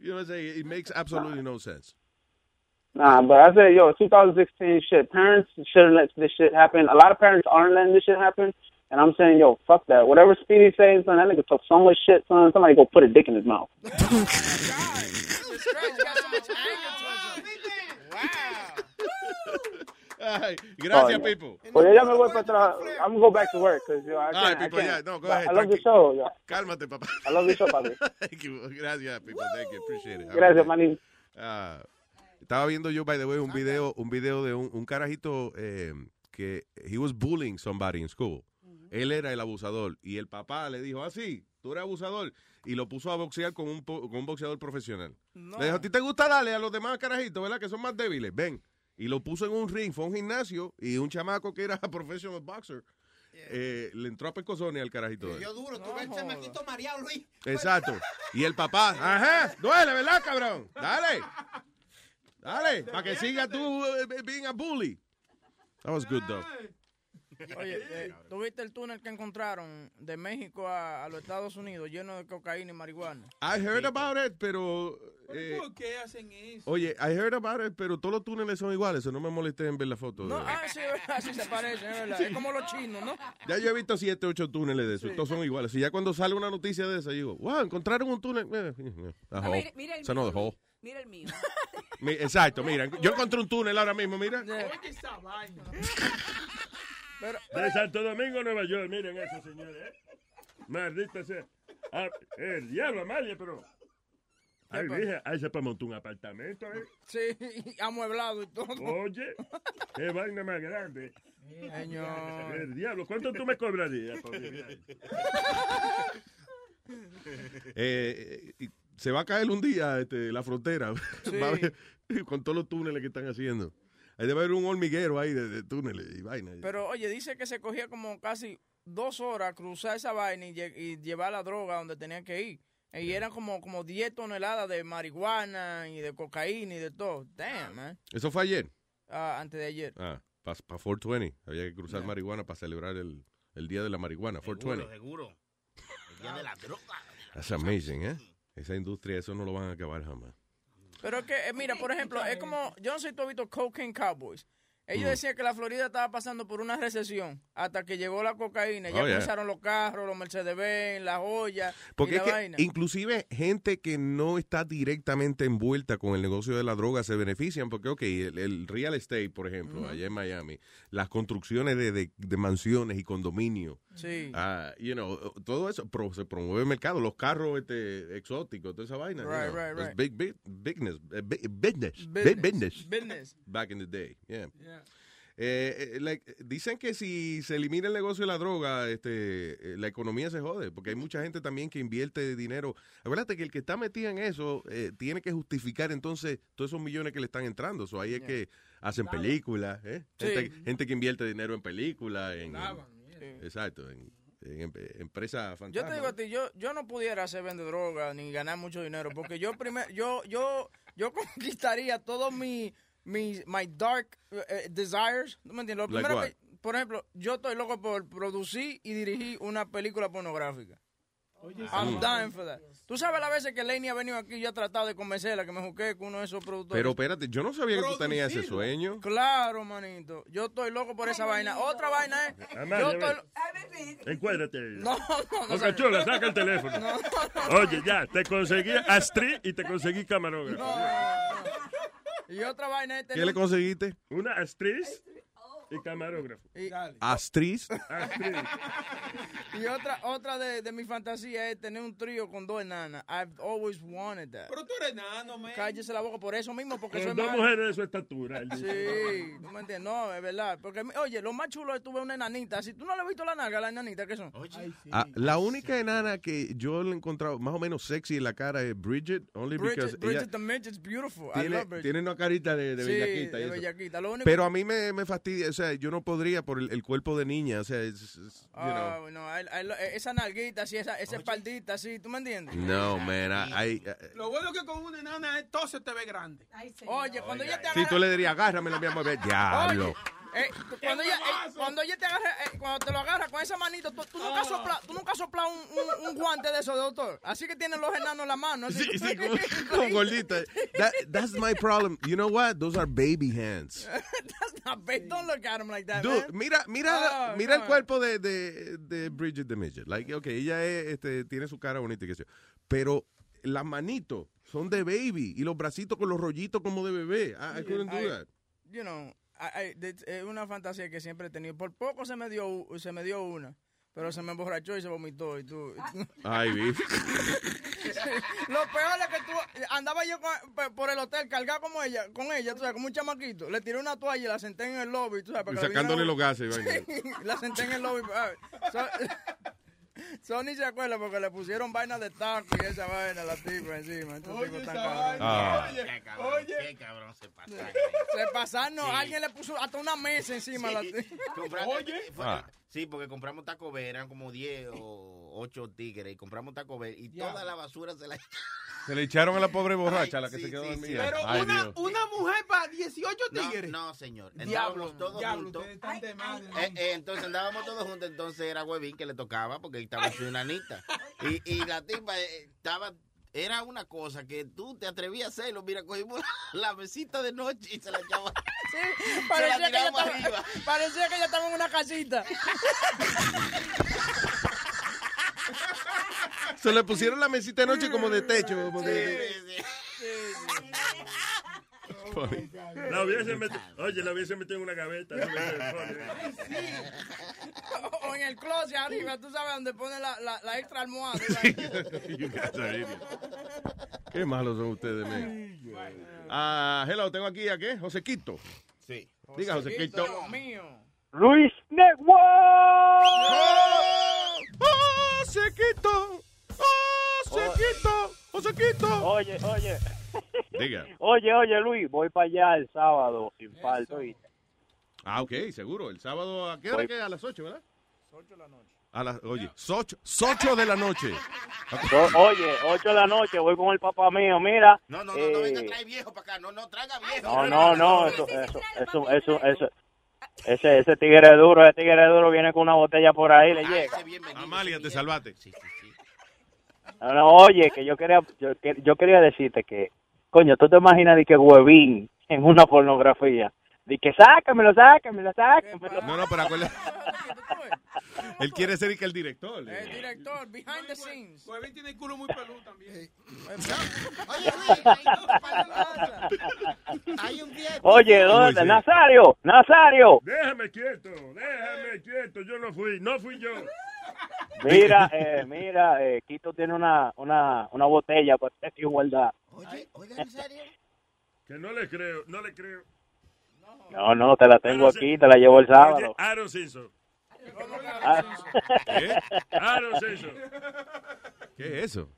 You know, say, it makes absolutely no sense. Nah, but I say, yo, 2016 shit. Parents shouldn't let this shit happen. A lot of parents aren't letting this shit happen. And I'm saying, yo, fuck that. Whatever Speedy says, son, that nigga talk so much shit, son. Somebody go put a dick in his mouth. *laughs* Ay, gracias, Oh, yeah. Pipo. Well, ya me voy para atrás. I'm gonna go back to work because yo, I All can't. right, I can't. yeah, no, go But ahead, I love the show. yo. Cálmate, papá. I love the show, papi. *laughs* Thank you. Gracias, Pipo. Thank you. Appreciate it. Gracias, manín. Ah, estaba viendo yo, by the way, un video, un video de un, un carajito eh, que he was bullying somebody in school. Él era el abusador y el papá le dijo, ah, sí, tú eres abusador. Y lo puso a boxear con un, po- con un boxeador profesional. Le dijo, ¿a ti te gusta darle a los demás carajitos, verdad? Que son más débiles. Ven. Y lo puso en un ring, fue a un gimnasio y un chamaco que era *laughs* professional boxer. eh, le entró a pescozones al carajito. Yo duro, tuve el chamaquito mareado, Luis. Exacto. *laughs* Y el papá, ajá, duele, ¿verdad, cabrón? Dale. Dale, para que siga tú eh, being a bully. That was good, though. *laughs* Oye, eh, ¿tú viste el túnel que encontraron de México a, a los Estados Unidos lleno de cocaína y marihuana? I heard about it, pero... eh, ¿Por qué hacen eso? oye, I heard about it, pero todos los túneles son iguales, eso no me molesté en ver la foto. No, de- ah, sí, así se parecen, es verdad. Es como los chinos, ¿no? Ya yo he visto siete, ocho túneles de eso, Sí. todos son iguales. Y ya cuando sale una noticia de esa, yo digo, wow, encontraron un túnel. Eh, eh, a No, hole. mira, mira el It's another mío. hole. Mira el mío. Exacto, mira, yo encontré un túnel ahora mismo, mira. Oye, esa vaina. *laughs* De Santo Domingo, Nueva York. Miren eso, señores. ¿eh? Maldita sea. Ah, el diablo, Amalia, pero. Ay, dije, ahí se puede montar un apartamento, ¿eh? Sí, y amueblado y todo. Oye, qué vaina más grande. Señor. El diablo, ¿cuánto tú me cobrarías por? Eh, y se va a caer un día este, la frontera Sí. Con todos los túneles que están haciendo. Ahí debe haber un hormiguero ahí de, de túneles y vaina. Pero oye, dice que se cogía como casi dos horas cruzar esa vaina y, lle- y llevar la droga donde tenían que ir. Y eran como, como 10 toneladas de marihuana y de cocaína y de todo. Damn, man. ¿Eso fue ayer? Ah, antes de ayer. Ah, para 420. Había que cruzar marihuana para celebrar el, el día de la marihuana, 420. Seguro. El día de la droga. That's amazing, ¿eh? Esa industria, eso no lo van a acabar jamás. Pero es que, eh, mira, por ejemplo, es como, yo no sé si tú has visto Cocaine Cowboys. Ellos Mm. decían que la Florida estaba pasando por una recesión hasta que llegó la cocaína. Ya Oh, yeah. comenzaron los carros, los Mercedes-Benz, las joyas Porque y es la que vaina. inclusive gente que no está directamente envuelta con el negocio de la droga se benefician porque, ok, el, el real estate, por ejemplo, allá en Miami, las construcciones de, de- de mansiones y condominios, Sí. ah, you know, todo eso pro- se promueve el mercado, los carros este, exóticos, toda esa vaina. you Right, know, right, right. Big, big, business, eh, big- business, big Business. business, back in the day, yeah. Eh, eh, like, dicen que si se elimina el negocio de la droga, este, eh, la economía se jode, porque hay mucha gente también que invierte dinero. Acuérdate que el que está metido en eso eh, tiene que justificar entonces todos esos millones que le están entrando. So, ahí es que hacen películas. Sí. gente, gente que invierte dinero en películas, en, exacto, en, en em- empresas Yo fantasmas. te digo a ti, yo, yo no pudiera ser vende droga ni ganar mucho dinero, porque yo primero, yo, yo, yo conquistaría todos mis, mis, my dark eh, desires, ¿tú me entiendes? Lo Like primero what? que, por ejemplo, yo estoy loco por producir y dirigir una película pornográfica. I'm Mm. dying for that. Tú sabes las veces que Lenny ha venido aquí y yo he tratado de convencerla que me juqué con uno de esos productores. Pero espérate, yo no sabía que tú tenías ese sueño. Claro, manito. Yo estoy loco por esa vaina. Otra vaina es. Yo estoy. Encuérdate. *laughs* No, no, no. Boca Chula, saca el teléfono. Oye, ya, te conseguí Astrid y te conseguí camarógrafo. Y otra vaina es. ¿Qué le conseguiste? Una Astrid y camarógrafo. Y, Astrid. Astrid. y otra, otra de, de mi fantasía es tener un trío con dos enanas. I've always wanted that. Pero tú eres nano, man. Cállese la boca por eso mismo, porque soy Con dos malo. mujeres de su estatura. Sí, tú me entiendes. No, es verdad. Porque, oye, lo más chulo es tuve una enanita. Si tú no le has visto la nalga, la enanita, ¿qué son? Ah, la única enana que yo le he encontrado más o menos sexy en la cara es Bridget, only because Bridget, Bridget ella the Midget's beautiful. I tiene, love Bridget. tiene una carita de, de Sí, bellaquita. de bellaquita. Lo único Pero a mí me, me fastidia, o sea, yo no podría por el, el cuerpo de niña, o sea, es- es- you Ah, no, I- I lo- esa nalguita, así, esa, esa espaldita, así, ¿tú me entiendes? No, man, I- I- Lo bueno es que con una enana es todo se te ve grande. Oye, cuando ella te si tú le dirías, agárramelo, mi amor, ve, diablo. Eh, *laughs* cuando, ella, eh, cuando ella te agarra, eh, cuando te lo agarra con esa manito, tú, tú nunca has soplado, tú nunca has soplado un, un- un guante de eso, doctor. Así que tienen los enanos en la mano. así. Sí, sí, *laughs* como, como gordita. That, that's my problem. You know what? Those are baby hands. *laughs* That's not big. Don't look at him like that, Dude, man. mira, mira, Oh, mira el cuerpo de, de, de Bridget the Midget. Like, okay, ella es, este, tiene su cara bonita y qué sé yo. Pero las manitos son de baby y los bracitos con los rollitos como de bebé. I, I couldn't do I- that. You know, es una fantasía que siempre he tenido. Por poco se me dio, se me dio una, pero se me emborrachó y se vomitó. Y tú, *laughs* Ay. *laughs* Lo peor es que tú andaba yo con- por el hotel cargado como ella, con ella, tú sabes, como un chamaquito. Le tiré una toalla y la senté en el lobby, tú sabes, para Y que la sacándole los gases. *laughs* Sí, la senté en el lobby. so- Sony se acuerda porque le pusieron vaina de taco y esa vaina a la tipa encima. Esa cabrones. Ah. Qué cabrón, qué cabrón se pasa. Se pasaron, no, Sí. alguien le puso hasta una mesa encima a la Sí. tipa. *laughs* Fue- Ah. Sí, porque compramos Taco Bell, eran como 10 o 8 tigres y compramos Taco Bell y toda la basura se la *laughs* Se le echaron a la pobre borracha, la que sí, se quedó sí, dormida. Pero Ay, una, una mujer para 18 No, tigres. no, señor. Diablo, todos diablo, juntos. Eh, eh, entonces andábamos todos juntos, entonces era Huevín que le tocaba porque estaba su nanita. Y, y la tipa eh, estaba, era una cosa que tú te atrevías a hacerlo. Mira, cogimos *laughs* la mesita de noche y se la echaba. *laughs* Parecía que, ella tiramos estaba, arriba. *laughs* parecía que ella estaba en una casita. Se le pusieron la mesita de noche como de techo. como de- La hubiese metido, oye, la hubiese metido en una gaveta. funny. O en el closet arriba, tú sabes dónde pone la, la, la extra almohada. Qué malos son ustedes, men. Ah, hello, tengo aquí a qué? Josequito. Sí. Diga, Josequito. Dios mío. Luis Network. Josequito. Josequito. Josequito. Oye, oye. Diga. Oye, oye, Luis, voy para allá el sábado sin falta. ¿oíste? Ah, ok, seguro. El sábado, ¿a qué hora Voy- que? A las 8, ¿verdad? A las, oye, 8, 8 de la noche. So- oye, 8 de la noche, voy con el papá mío, mira. No, no, no, no venga, eh, trae viejo para acá. No, no, traiga viejo. No, no, no, eso, eso, eso, eso, eso. Ese, ese tigre duro, ese tigre duro viene con una botella por ahí, le llega. Amalia, te salvaste. No, no, oye, que yo quería, yo, que- yo quería decirte que, coño, tú te imaginas de que huevín en una pornografía, de que sácamelo, sácamelo, sácamelo. No, no, pero acuérdate. *laughs* Él quiere ser el director. El director, behind the scenes. Huevín tiene el culo muy peludo también. Hay un día. Oye, ¿dónde? Nazario, Nazario. Déjame quieto, déjame quieto. Yo no fui, no fui yo. Mira, eh, mira, eh, Quito tiene una, una, una botella para igualdad. Oye, oiga, ¿en serio? Que no le creo, no le creo. No, no, te la tengo aquí, te la llevo el sábado. Oye, Aaron Simpson. Ah. ¿Qué? Aaron Simpson. ¿Qué es eso?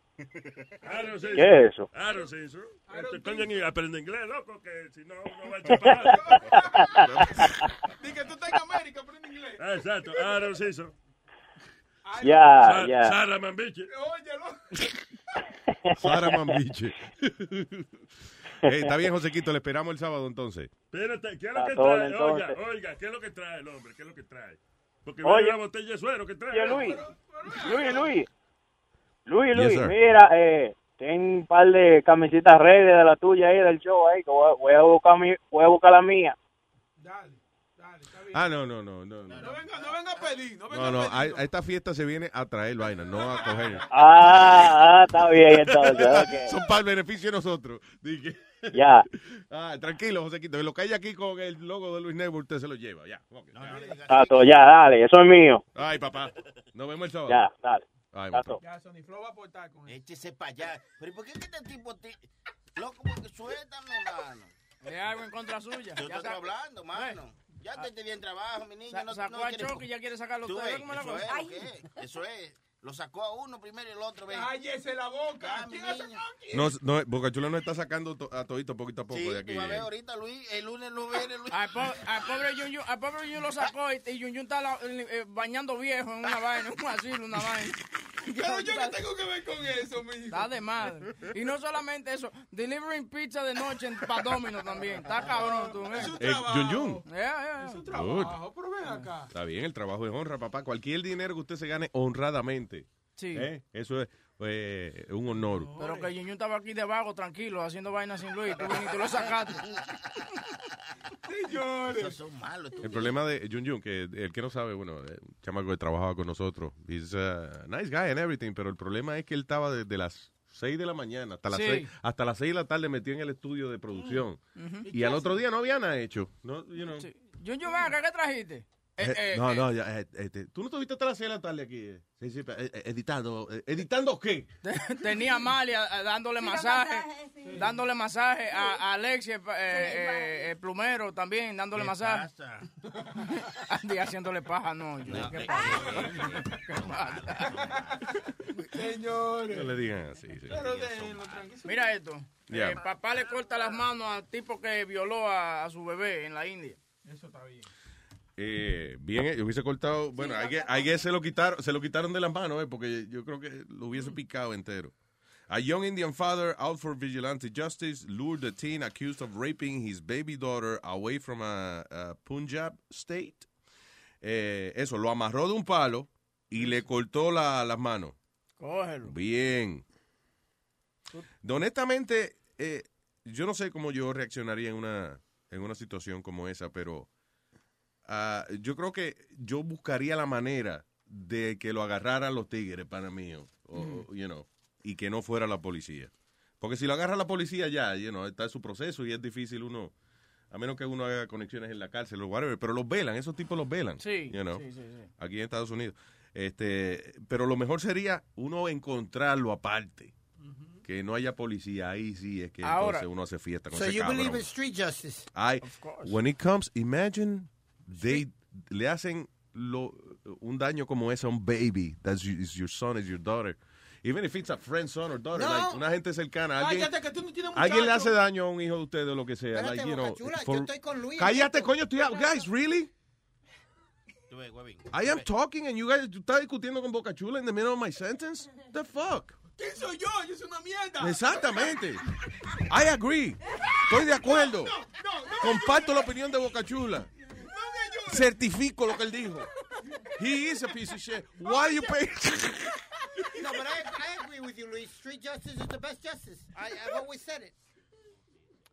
Aaron Simpson. ¿Qué es eso? Aaron Simpson. Este coño ni aprende inglés, loco, que si no, no va a *laughs* echar para Dije que tú estás en América, aprende inglés. Exacto, Aaron Simpson. Ya, ya. Sara Mambiche. *laughs* Sara Mambiche. *laughs* Está bien, Josequito, le esperamos el sábado entonces. Espérate, ¿qué es lo que trae? Oiga, entonces. oiga, ¿qué es lo que trae el hombre? ¿Qué es lo que trae? Porque Oye. una botella de suero que trae. Luis, Luis, Luis, Luis, Yes, Luis, mira, eh, ten un par de camisitas redes de la tuya ahí del show ahí, que voy, a- voy a buscar mi, voy a buscar la mía. Ah, no, no, no, no. No, No venga, no venga a pedir, no venga no, no, a a, pedir. a esta fiesta se viene a traer vaina, no a coger. *laughs* Ah, ah, está bien entonces, ok. *laughs* Son para el beneficio de nosotros. Dije. Ya. *laughs* Ah, tranquilo, Josequito. Lo que hay aquí con el logo de Luis Network, usted se lo lleva. Ya. ok, ya. Tato, ya, dale, eso es mío. Ay, papá. Nos vemos el sábado. Ya, dale. Ay, Tato. Ya, Sony Flow va a aportar con él. Échese para allá. Pero ¿y ¿por qué que este tipo ti- Loco, porque suéltame, mano. Es algo en contra suya. Yo Ya estoy sa- hablando, mano. Ya te, te di en trabajo, mi niño. Sa- no, sacó no a Chucky y ya quiere sacarlo Tú usted. ves, ¿Ve cómo es la eso cosa? es, lo es. Eso es. Lo sacó a uno primero y el otro, ven. Cállese la boca. ¿Quién hace No, no, Boca Chula nos está sacando to- a todito poquito a poco Sí, de aquí. a ver eh. ahorita, Luis. El lunes no viene, Luis. Al, po- al pobre Yun Yun, al pobre Yun lo sacó y, y Yun Yun está la- eh, bañando viejo en una vaina, en *laughs* un asilo, una vaina. *laughs* Pero yo qué tengo que ver con eso, mijo. Está de madre. Y no solamente eso, delivering pizza de noche para Domino también. Está cabrón tú, ¿eh? Eh, Yun Yun. Yeah, yeah. Es un Good. trabajo, pero ven acá. Está bien, el trabajo es honra, papá. Cualquier dinero que usted se gane honradamente. Sí. ¿eh? Eso es eh, un honor. Pero que Yun estaba aquí debajo, tranquilo, haciendo vainas sin Luis. Tú viniste y lo sacaste. *laughs* Esos son malos. El problema de Jun Jun, que el que no sabe, bueno, eh, un chamaco que trabajaba con nosotros, he's a nice guy and everything, pero el problema es que él estaba desde las 6 de la mañana hasta las Sí. 6, hasta las 6 de la tarde metido en el estudio de producción. Ujú. Y al otro día no había nada hecho. No, you know. Yun, ven acá, ¿qué trajiste? Eh, Eh, eh, no, eh. no, ya, este, tú no estuviste hasta las 6 de la tarde aquí. eh? Sí, sí, editando. ¿Editando qué? *laughs* Tenía a Amalia eh, dándole masaje, dándole masaje a, a Alexia, eh, eh, el plumero también, dándole ¿Qué masaje. pasa? *laughs* Andy haciéndole paja, no. Yo, No, ¿qué eh, pasa? *laughs* Señores. No le digan así. sí. Pero tranquilo. Mira esto. Ya. Eh, papá le corta las manos al tipo que violó a, a su bebé en la India. Eso está bien. Eh, bien, eh, yo hubiese cortado. Bueno, hay que, hay que se lo quitaron, se lo quitaron de las manos, eh, porque yo creo que lo hubiese picado entero. A young Indian father out for vigilante justice lured a teen accused of raping his baby daughter away from a, a Punjab state. Eh, eso, lo amarró de un palo y le cortó la- las manos. Cógelo. Bien. Honestamente, eh, yo no sé cómo yo reaccionaría en una, en una situación como esa, pero ah, yo creo que yo buscaría la manera de que lo agarraran los tigres, para mí, o, o, you know, y que no fuera la policía. Porque si lo agarra la policía ya, you know, está en su proceso y es difícil uno, a menos que uno haga conexiones en la cárcel o whatever, pero los velan, esos tipos los velan. Sí, you know, sí, sí, sí. aquí en Estados Unidos. Este, pero lo mejor sería uno encontrarlo aparte. Que no haya policía, ahí sí es que Ahora- entonces uno hace fiesta con So ese you cabrón. believe in street justice? I, when it comes, imagine they le hacen lo, un daño como ese a un baby. That's your, is your son, is your daughter. Even if it's a friend, son or daughter, No. like, una gente cercana. Alguien, Cállate que tú no tienes alguien le hace daño a un hijo de ustedes o lo que sea. Espérate, like, you know, Chula, for- yo estoy con Luis. Cállate, coño, estoy. Guys, really? I am talking and you guys, tú estás discutiendo con Boca Chula in the middle of my sentence? The fuck? ¿Quién soy yo? Yo soy una mierda. Exactamente. *laughs* I agree. Estoy de acuerdo. Comparto la opinión de Boca Chula. Certifico lo que él dijo. He is a piece of shit. Why you pay? No, but I, I agree with you, Luis. Street justice is the best justice. I, I've always said it.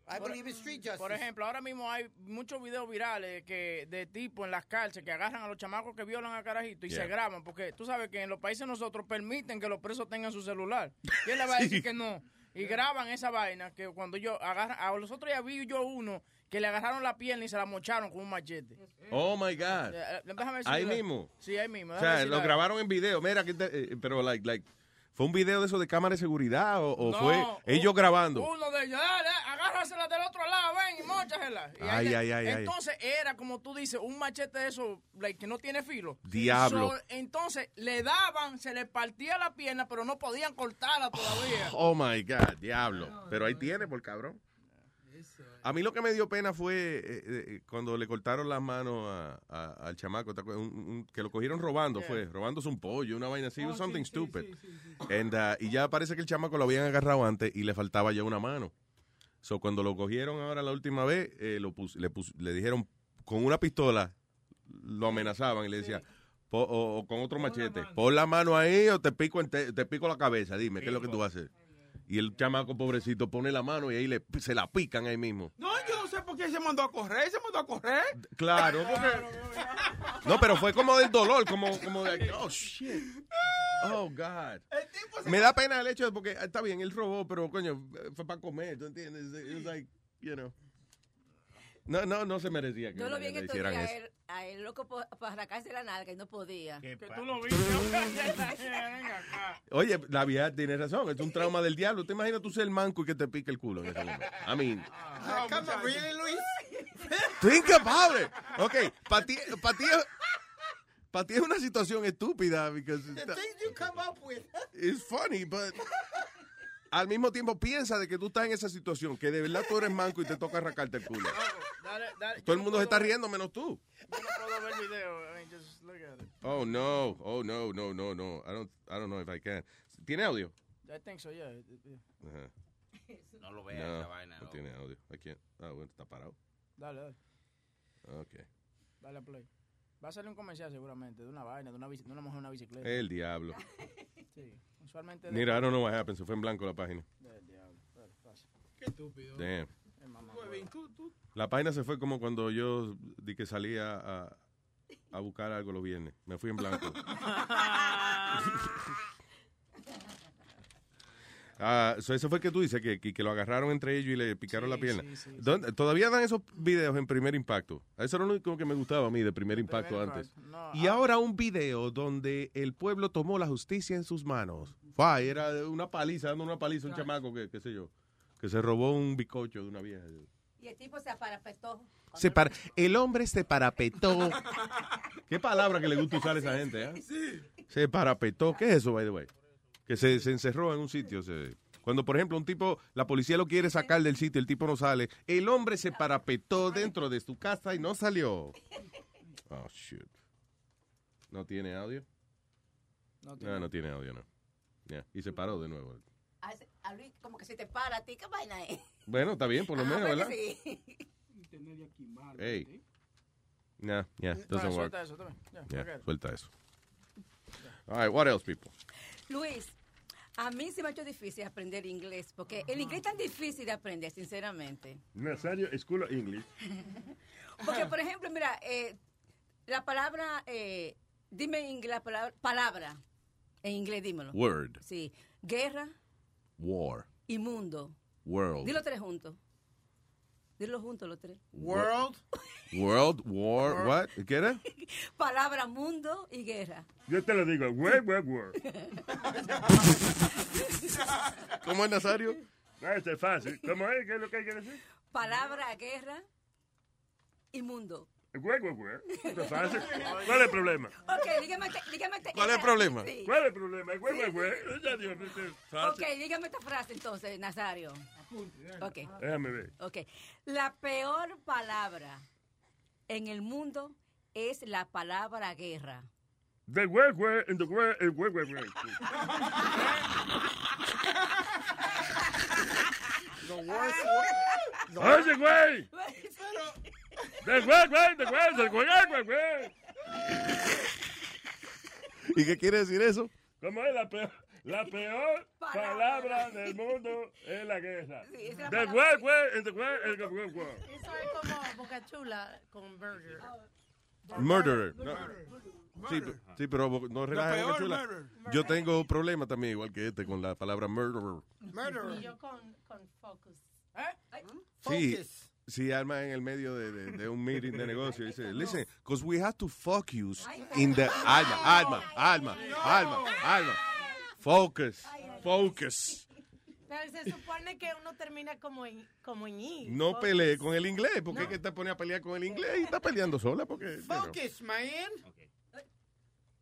I Por- believe in street justice. Por ejemplo, ahora mismo hay muchos videos virales que de tipo en las cárceles que agarran a los chamacos que violan a carajito y Yeah. se graban, porque tú sabes que en los países nosotros permiten que los presos tengan su celular. ¿Quién le va a Sí. decir que no? Y graban esa vaina que cuando yo agarran, a los otros ya vi yo uno que le agarraron la pierna y se la mocharon con un machete. Oh my God. Eh, eh, déjame Ahí mismo. Sí, ahí mismo. O sea, lo grabaron en video. Mira, que te- eh, pero like, like, ¿fue un video de eso de cámara de seguridad o, o No, fue ellos un- grabando? Uno de ellos, dale, agárrasela del otro lado, ven y móchasela. Y Ay, ahí- ay, ay. Entonces era, como tú dices, un machete de eso, like, que no tiene filo. Diablo. So, entonces le daban, se le partía la pierna, pero no podían cortarla todavía. Oh my God, diablo. Pero ahí tiene, por cabrón. A mí lo que me dio pena fue eh, eh, cuando le cortaron las manos a- a- al chamaco, ¿te? Un- un- que lo cogieron robando, fue, robándose un pollo, una vaina así, Oh, something sí, stupid. sí, sí, sí. And, uh, y ya parece que el chamaco lo habían agarrado antes y le faltaba ya una mano. So, cuando lo cogieron ahora la última vez, eh, lo pus- le, pus- le dijeron con una pistola, lo amenazaban y le decían, "Po- o, o con otro machete, pon la mano ahí o te pico, ente- te pico la cabeza, dime, ¿qué es lo que tú vas a hacer? Y el chamaco pobrecito pone la mano y ahí le, se la pican ahí mismo. No, yo no sé por qué se mandó a correr. Se mandó a correr. Claro, porque... *laughs* No, pero fue como del dolor, como, como de, oh, shit. Oh, God. Me da pena el hecho de, porque está bien, él robó, pero coño, fue para comer, ¿tú entiendes? It was like, you know. No, no, no se merecía que Yo lo le, vi en estos días a eso. él, a él loco por- para arrancarse la nalga y no podía. Que tú lo viste. *laughs* Oye, la vieja tiene razón, es un trauma del diablo. ¿Te imaginas tú ser el manco y que te pique el culo en ese momento? I mean, Ah, come on, really, Luis? think about it. Ok, para ti, pa' ti, pa' ti es una situación estúpida, because The things you come up with. it's funny, but al mismo tiempo piensa de que tú estás en esa situación, que de verdad tú eres manco y te toca arrancarte el culo. Dale, dale. Todo el mundo no se está puedo- riendo menos tú. Yo no puedo ver el video. I mean, just look at it. Oh no, oh no, no, no, no. I don't, I don't know if I can. ¿Tiene audio? I think so, yeah. Ajá. No lo veas No, esa vaina. no no. tiene audio. I can't. Ah, bueno, está parado. Dale, dale. Ok. Dale a play. Va a salir un comercial seguramente de una vaina, de una, bici- de una mujer en una bicicleta. El diablo. *laughs* Sí, usualmente. de- Mira, I don't know what happened. Se fue en blanco la página. Del diablo. Pasa. Qué estúpido. Damn. Mamá. Huevín, tú, tú. La página se fue como cuando yo di que salía a, a buscar algo los viernes. Me fui en blanco. *laughs* Ah, so eso fue que tú dices, que, que, que lo agarraron entre ellos y le picaron la pierna. ¿Dónde- Todavía dan esos videos en primer impacto. Eso era lo único que me gustaba a mí de primer impacto antes. y ahora un video donde el pueblo tomó la justicia en sus manos. Fue, era una paliza, dando una paliza a un chamaco que, qué sé yo, que se robó un bicocho de una vieja. Y el tipo se aparapetó. Se para- el hombre se parapetó. *laughs* ¿Qué palabra que le gusta usar a esa gente? eh? Se parapetó. ¿Qué es eso, by the way? Que se, se encerró en un sitio. se- Cuando, por ejemplo, un tipo, la policía lo quiere sacar del sitio, el tipo no sale. El hombre se parapetó dentro de su casa y no salió. Oh, shit. ¿No tiene audio? No No, no tiene audio, no. Y se paró de nuevo. A, ese- a Luis como que se te para a ti, ¿qué vaina es? Bueno, está bien, por lo Ah, menos, ¿verdad? sí. Hey. Nah, yeah, doesn't work. suelta eso Yeah, suelta eso. All right, what else, people? Luis, a mí se me ha hecho difícil aprender inglés, porque el inglés es tan difícil de aprender, sinceramente. Nazario, School of English. *laughs* Porque, por ejemplo, mira, eh, la palabra, eh, dime en inglés la palabra, palabra, en inglés dímelo. Word. Sí, guerra War. y mundo. World. Dilo tres juntos. Dilo juntos los tres. World. World, war, what? ¿Qué era? *laughs* Palabra, mundo y guerra. Yo te lo digo, word, word, word. *laughs* ¿Cómo es Nazario? Este es fácil. ¿Cómo es? ¿Qué es lo que hay que decir? Palabra, guerra y mundo. Esto es fácil. ¿Cuál es el problema? Ok, dígame, dígame ¿Cuál es el problema? Sí. ¿Cuál es el problema? Esto es fácil. Ok, dígame esta frase entonces, Nazario. Ok. Déjame ver. Ok. La peor palabra en el mundo es la palabra guerra. The word, and the word, word, word. Oye, güey. The word, word, the ¿Y qué quiere decir eso? ¿Cómo es la peor? La peor palabra del mundo es la guerra. es la The palabra- word, word. Eso es como Boca Chula con burger. Murderer. No. Sí, sí, pero no relajes, peor Boca Chula. murder. Yo tengo problemas también, igual que este, con la palabra murderer. Y yo con, con focus. Sí, sí, Alma en el medio de, de- de un meeting de negocio dice, listen, because we have to focus in the... Alma, Alma, Alma, Alma, Alma. Focus, focus. Pero se supone que uno termina como en, como en I. No Focus. pelee con el inglés, porque es que te pone a pelear con el inglés y está peleando sola porque... you know. Focus, man.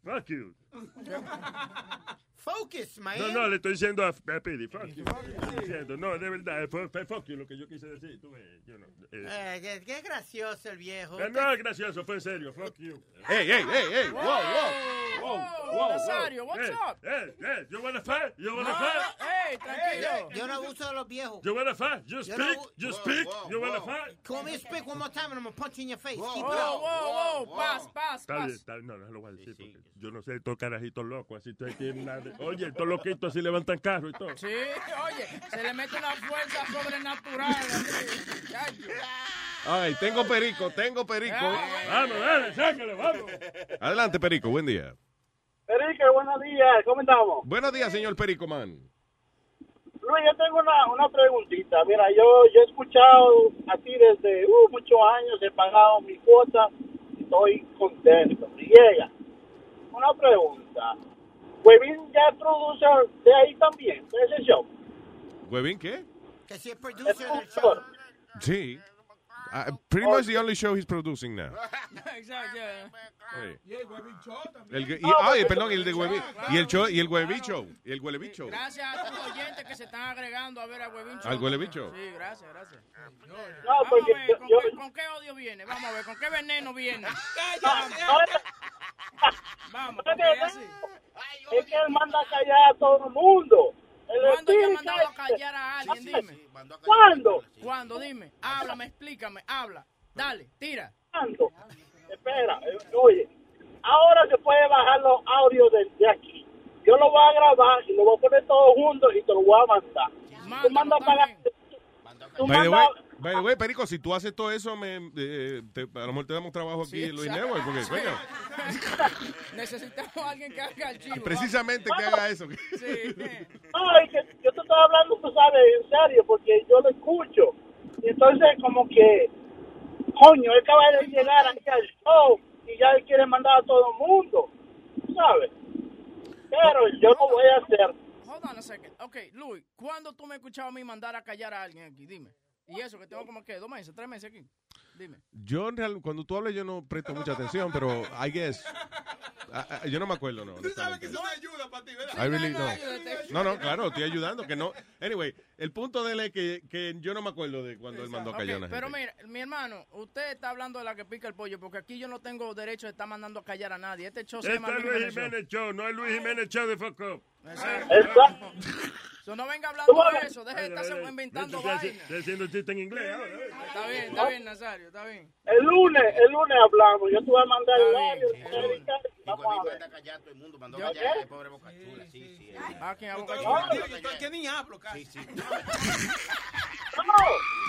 Fuck you. *laughs* Focus, man. No, no, le estoy diciendo a, a Pidi, fuck you. Estoy diciendo, no, de verdad, fuck you lo que yo quise decir. Tú, yo no, eh. Eh, qué, qué gracioso el viejo. Eh, no es gracioso, fue en serio, fuck you. Hey, hey, hey, hey, wow, wow. Wow, Oh, wow, Nazario, wow. what's Eh, up? Eh, eh, you wanna fight? You wanna No, fight? Hey, tranquilo. Yo no abuso de los viejos. You wanna fight? You Yo speak? no- You Whoa, speak? whoa, You wanna whoa. fight? Call me speak one more time and I'm gonna punch you in your face. Keep it Whoa, up. whoa, whoa, paz, paz, Está bien, paz. está bien, no, no lo voy a decir porque yo no sé, estos carajitos locos, así tienen nada de- Oye, estos loquitos así levantan carro y todo. Sí, oye, se le mete una fuerza sobrenatural. así. Ay, tengo perico, tengo perico. Vamos, dale, sácalo, vamos. Adelante, perico, buen día. Enrique, buenos días, ¿cómo estamos? Buenos días, señor perico man. Luis, yo tengo una, una preguntita. Mira, yo, yo he escuchado así desde uh, muchos años, he pagado mi cuota, estoy contento. Y llega, una pregunta. ¿Huevín ya produce de ahí también, de ese show? ¿Huevín qué? Que si es producer del show. Sí. Uh, pretty much the only show he's producing now. *laughs* Exacto. Y perdón, el de Huevín. Y el show, y el Huevicho. Y el Huelebicho. Gracias a tus oyentes que se están agregando a ver a Huevín Show. ¿Al Huelebicho? Sí, gracias, gracias. No, Vamos porque a ver, yo- ¿con, yo- qué, con qué odio viene? Vamos a ver, ¿con qué veneno viene? *laughs* Vamos, porque es así. Es que él manda a callar a todo el mundo. ¿Cuándo yo he mandado a callar a alguien? Dime. ¿Cuándo? ¿Cuándo? Dime. Háblame, explícame, habla. Dale, tira. ¿Cuándo? Espera, eh, oye, ahora se puede bajar los audios de, de aquí. Yo lo voy a grabar y lo voy a poner todo junto y te lo voy a mandar. Tú mandas a pagar. Tú mandas. By the way, Perico, si tú haces todo eso, me, eh, te- a lo mejor te damos trabajo aquí Sí, en Luis. Network, porque, Sí. coño, *laughs* Necesitamos a alguien que haga el chivo. precisamente que haga eso. Sí. *laughs* No, es que yo te estoy hablando diario porque yo lo escucho. Y entonces como que, coño, él acaba de llegar aquí al show y ya él quiere mandar a todo el mundo, ¿sabes? Pero yo lo voy a hacer. Hold on a second. Ok, Luis, ¿cuándo tú me has escuchado a mí mandar a callar a alguien aquí? Dime. Y eso, que tengo como que dos meses, tres meses aquí. Dime. Yo, en real- cuando tú hablas, yo no presto mucha atención, pero I guess. ah, ah, yo no me acuerdo, no. Tú sabes que eso no ayuda para ti, ¿verdad? I really no. No, no, claro, estoy ayudando. que no. Anyway, el punto de él es que, que yo no me acuerdo de cuando él mandó a callar a una pero gente. mira, mi hermano, usted está hablando de la que pica el pollo, porque aquí yo no tengo derecho de estar mandando a callar a nadie. Este show se Este llama es Luis Jiménez Show. No es Luis Jiménez Show de Fuck Up. So, no venga hablando de eso, deje de estarse inventando estoy haciendo chiste en inglés ahora. ¿eh? Está bien, está bien, Nazario, está bien. El lunes, el lunes hablamos. Yo te voy a mandar el audio. Y vamos a ver. Mandó ¿Yo callar al pobre Boca Chula, sí, sí. Ah, ni hablo, casi. Sí, sí.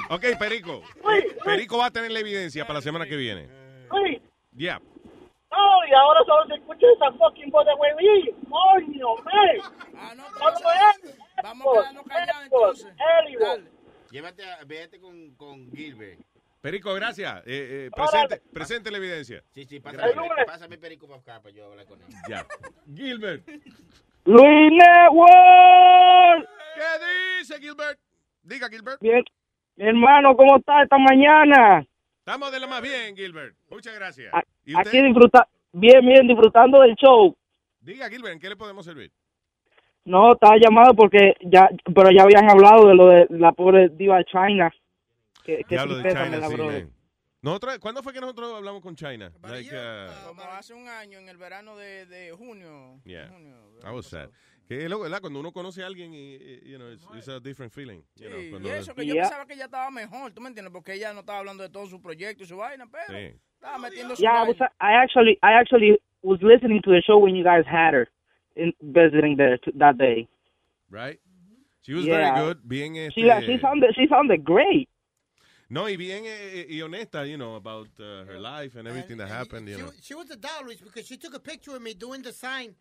Ok, Perico. Perico va a tener la evidencia para la semana que viene. Luis, Ya. no, y ahora solo se escucha esa fucking voz de huevín. Coño, man. Ah, no. Vamos a quedarnos callados entonces. Dale. Llévate a, vete con, con Gilbert. Perico, gracias. Eh, eh, presente, presente la evidencia. Sí, sí, pásame, pásame perico para acá para yo hablar con él. Ya. Gilbert. Luis Network. ¿Qué dice Gilbert? Diga, Gilbert. Bien, mi hermano, ¿cómo está esta mañana? Estamos de lo más bien, Gilbert. Muchas gracias. A- ¿Y usted? Aquí disfruta, bien, bien, disfrutando del show. Diga, Gilbert, ¿en qué le podemos servir? No, estaba llamado porque ya, pero ya habían hablado de lo de la pobre diva China. Que, que Diablo de China, sí, man. Nosotros, ¿Cuándo fue que nosotros hablamos con China? Like, uh, Como hace un año, en el verano de, de junio. yeah. junio I was sad. Que es loco, ¿verdad? Cuando uno conoce a alguien, y, y, you know, it's, it's a different feeling. you know, cuando- y eso que yo pensaba que ella estaba mejor, ¿tú me entiendes? Porque ella no estaba hablando de todo su proyecto y su vaina, pero Sí. estaba metiendo su Yeah, I, vaina. was, I actually, I actually was listening to the show when you guys had her in visiting there t- that day. Right? She was Yeah. very good. Being Bien, She, este, she sounded, she sounded great. no, y bien eh, y honesta, you know, about uh, her life and everything that happened, you She, know. she was a doll, because she took a picture of me doing the sign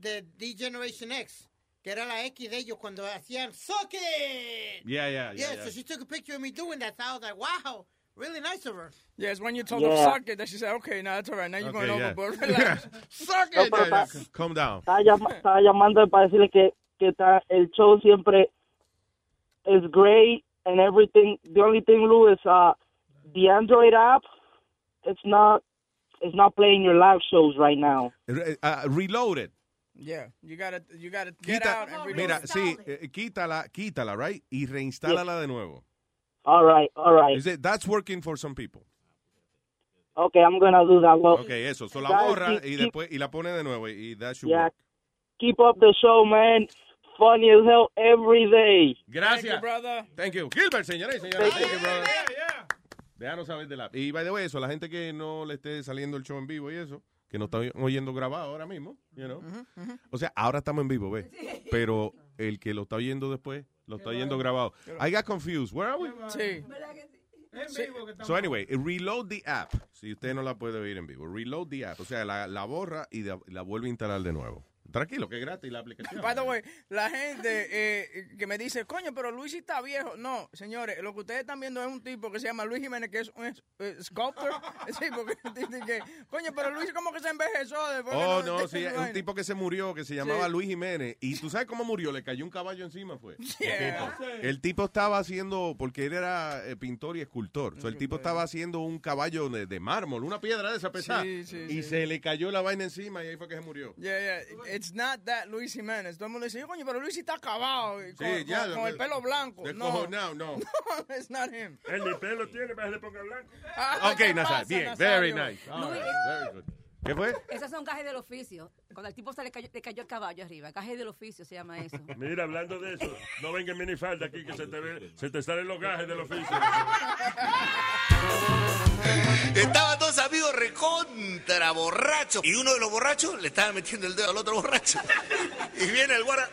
the D Generation X, que era la X de ellos cuando hacían Suck it! Yeah, yeah, yeah. Yeah, yeah. so she took a picture of me doing that. So I was like, wow, really nice of her. Yes, when you told Yeah. her suck it, that she said, okay, now that's all right. Now you're Okay, going yeah. overboard. *laughs* Relax. *laughs* suck No, it. pero Yeah, yeah, Calm down. Estaba, llama- estaba llamando para decirle que, que está, el show siempre is great and everything. The only thing, Lou, is uh, the Android app. It's not, it's not playing your live shows right now. Uh, reloaded. Yeah, you gotta, you gotta get Quita, out and reload. mira, sí, eh, quítala, quítala, right? Y reinstálala de nuevo. All right, all right. Is it, that's working for some people. Okay, I'm gonna do that. Well, Okay, eso. So la borra keep- y después y la pone de nuevo y that should yeah, work. keep up the show, man. Funny as hell every day. Gracias. Thank you, brother. Thank you. Gilbert, señores y señores. Thank you, brother. Déjanos saber de la... Y, by the way, eso, la gente que no le esté saliendo el show en vivo y eso, que no está oyendo grabado ahora mismo, you know. O sea, ahora estamos en vivo, ¿ves? Pero el que lo está oyendo después, lo está oyendo grabado. I got confused. Where are we? Sí. En vivo que estamos. So anyway, reload the app. Si usted no la puede oír en vivo, reload the app. O sea, la, la borra y la, la vuelve a instalar de nuevo. Tranquilo, que es gratis la aplicación. By the way, la gente eh, que me dice, coño, pero Luis sí está viejo. No, señores, lo que ustedes están viendo es un tipo que se llama Luis Jiménez, que es un eh, sculptor. *laughs* Sí, porque *laughs* dicen que, coño, pero Luis como que se envejeció. Oh, no- no, sí, es un vaina. tipo que se murió, que se llamaba Sí. Luis Jiménez. Y tú sabes cómo murió, le cayó un caballo encima, fue. Yeah. El tipo estaba haciendo, porque él era eh, pintor y escultor. So, el tipo estaba haciendo un caballo de, de mármol, una piedra de esa pesada. Sí, sí, y sí. se le cayó la vaina encima y ahí fue que se murió. Yeah, yeah. It's not that Luis Jiménez. Todo el mundo dice, coño, pero Luis está acabado. y Con, Sí, ya, con- con el pelo blanco. No, Descojonado, no. *laughs* no, it's not him. Él ni pelo tiene para que le ponga blanco. Ah, Ok, ¿qué Nazar, bien, Nazario? very nice. All Luis, right, very good. ¿Qué fue? Esos son gajes del oficio. Cuando al tipo se le cayó, le cayó el caballo arriba. Gajes del oficio se llama eso. *laughs* Mira, hablando de eso, no venga en minifalda aquí que se te, ve, se te salen los gajes del oficio. *laughs* Estaban dos amigos recontra borrachos. Y uno de los borrachos le estaba metiendo el dedo al otro borracho. Y viene el guarda.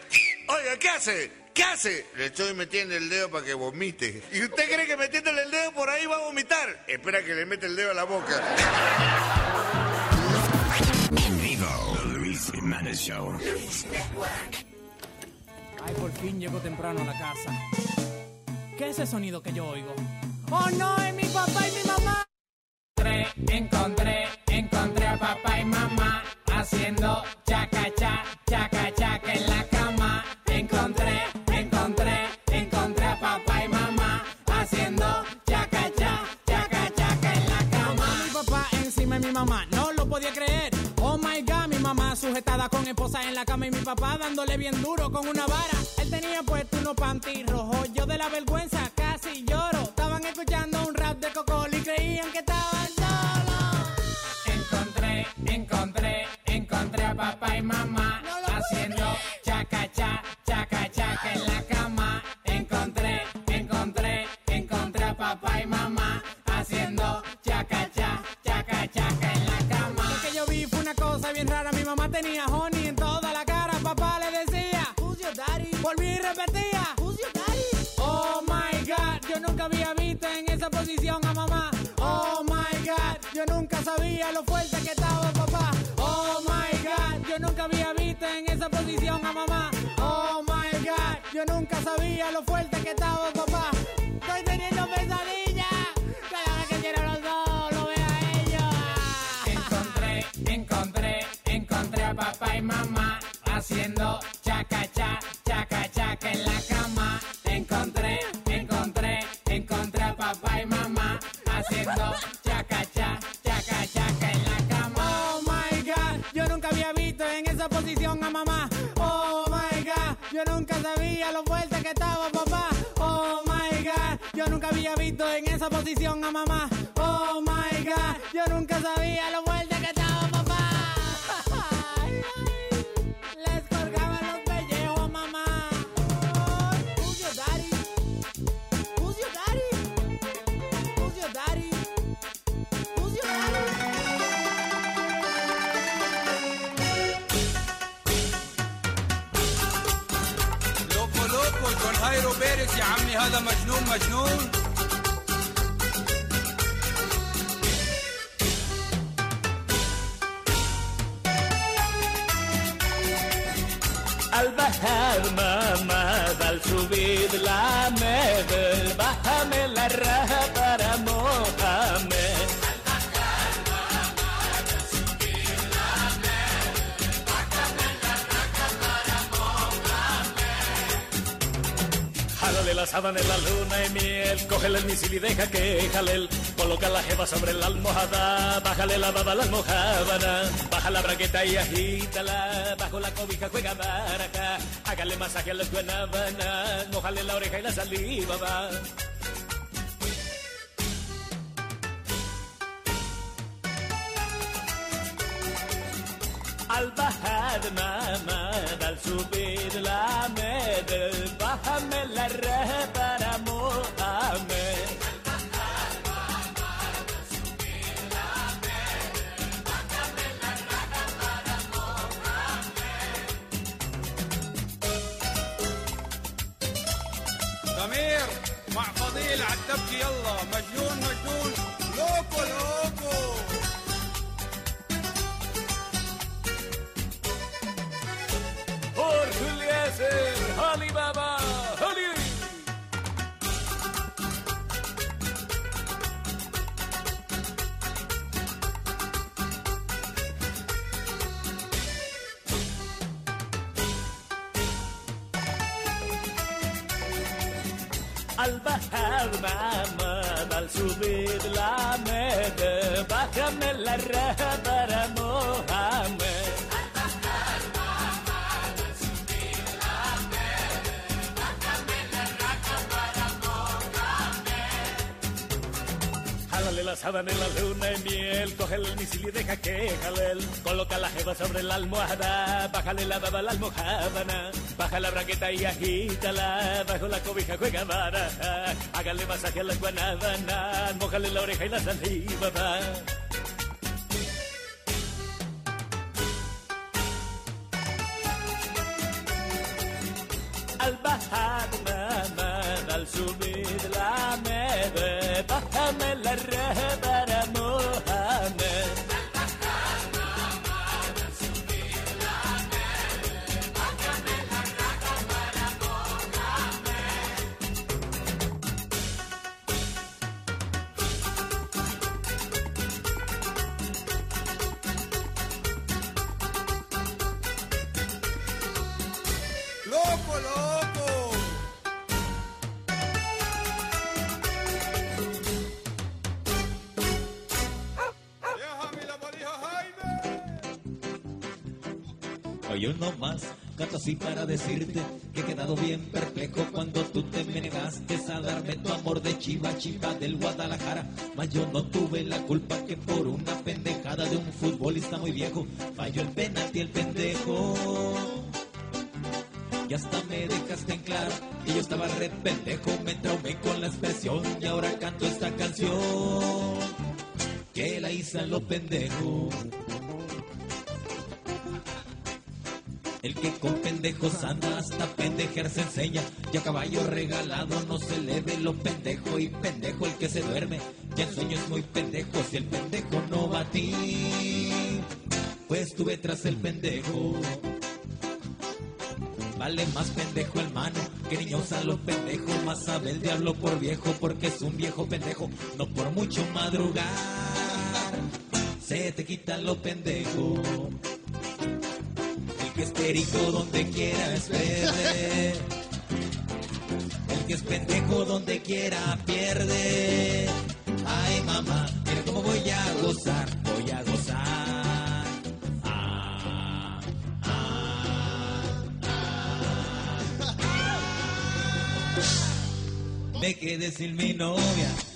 Oiga, ¿qué hace? ¿Qué hace? Le estoy metiendo el dedo para que vomite. ¿Y usted cree que metiéndole el dedo por ahí va a vomitar? Espera que le mete el dedo a la boca. En vivo, Luis Jiménez Show. Ay, por fin llegó temprano a la casa. ¿Qué es ese sonido que yo oigo? ¡Oh no! ¡Es mi papá y mi mamá! Encontré, encontré, encontré a papá y mamá haciendo chaca cha, chaca chaca en la cama. Encontré, encontré, encontré a papá y mamá haciendo chaca cha, chaca chaca en la cama. Mi papá encima de mi mamá, no lo podía creer. Oh my god, mi mamá sujetada con esposa en la cama y mi papá dándole bien duro con una vara. Él tenía puesto unos panty rojos, yo de la vergüenza casi lloro. Estaban escuchando un rap de Cocol y creían que estaban mamá haciendo chaca cha, chaca chaca en la cama. Encontré, encontré, encontré a papá y mamá haciendo chaca cha, chaca chaca en la cama. Lo que yo vi fue una cosa bien rara, mi mamá tenía honey en toda la cara, papá le decía, Who's your daddy? Volví y repetía, Who's your daddy? Oh my god, yo nunca había visto en esa posición a mamá. Oh my god, yo nunca sabía lo fuerte que mamá. Oh my god, yo nunca sabía lo fuerte que estaba papá. Estoy teniendo pesadillas. Cada vez que quiero los dos, lo veo a ellos. Encontré, encontré, encontré a papá y mamá haciendo chaca cha, chaca chaca en la cama. Encontré, encontré, encontré a papá y mamá haciendo posición a mamá. Oh my god, yo nunca sabía lo fuerte que estaba papá. Les colgaban los pellejos a mamá. Who's your daddy? Who's your daddy? Who's your daddy? Who's your لوكو لوكو جون هايرو بيرس يا عمي هذا مجنون مجنون Al bajar mamá, al subir la med, bájame la raja sábana en la luna y miel, cógele el misil y deja que jalel. Coloca la jeva sobre la almohada, bájale la baba a la almohábana, baja la braqueta y agítala, bajo la cobija juega baraja, hágale masaje a las guanábanas, mojale la oreja y la saliva va. البهد ما مدل سبيد لا مدل بهم للرهب أنا مؤمن. ضمير مع فضيل عالتبكي يلا مجنون Al bajar mamá, al subir la med, bájame la raja para mojarme. Jálale la sábana en la luna y miel, cógele el misil y deja que jalel. Coloca la jeva sobre la almohada, bájale la baba a la almohábana, baja la braqueta y agítala, bajo la cobija juega baraja, hágale masaje a las guanábanas, mojale la oreja y la saliva va. Pendejo. El que con pendejos anda hasta pendejer se enseña. Y a caballo regalado no se le ve lo pendejo. Y pendejo el que se duerme. Y el sueño es muy pendejo si el pendejo no va a ti. Pues tuve tras el pendejo. Vale más pendejo el mano que niño usa lo pendejo. Más sabe el diablo por viejo porque es un viejo pendejo. No por mucho madrugar. Lo pendejo. El que es perico donde quiera es verde. El que es pendejo donde quiera pierde. Ay mamá, mira cómo voy a gozar, voy a gozar. Ah, ah. Me quedé sin mi novia.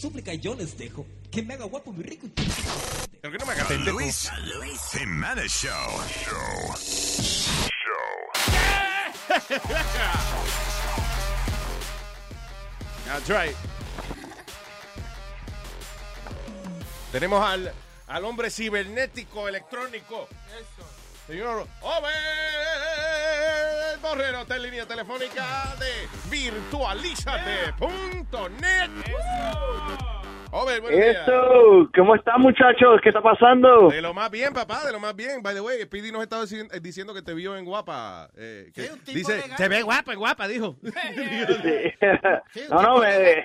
Súplica yo les dejo que me haga guapo, muy rico y Pero que no me haga pendejo. Luis, Luis Jimenez Show. Show. That's right. Tenemos al, al hombre cibernético electrónico. Señor Over Borrero, está en línea telefónica de virtualízate.net. Over, buenos días. Eso, ¿cómo están muchachos? ¿Qué está pasando? De lo más bien, papá, de lo más bien. By the way, Speedy nos estaba dici- eh, diciendo que te vio en guapa. eh, que dice, te ve guapa, en guapa, dijo. *laughs* No, no, me...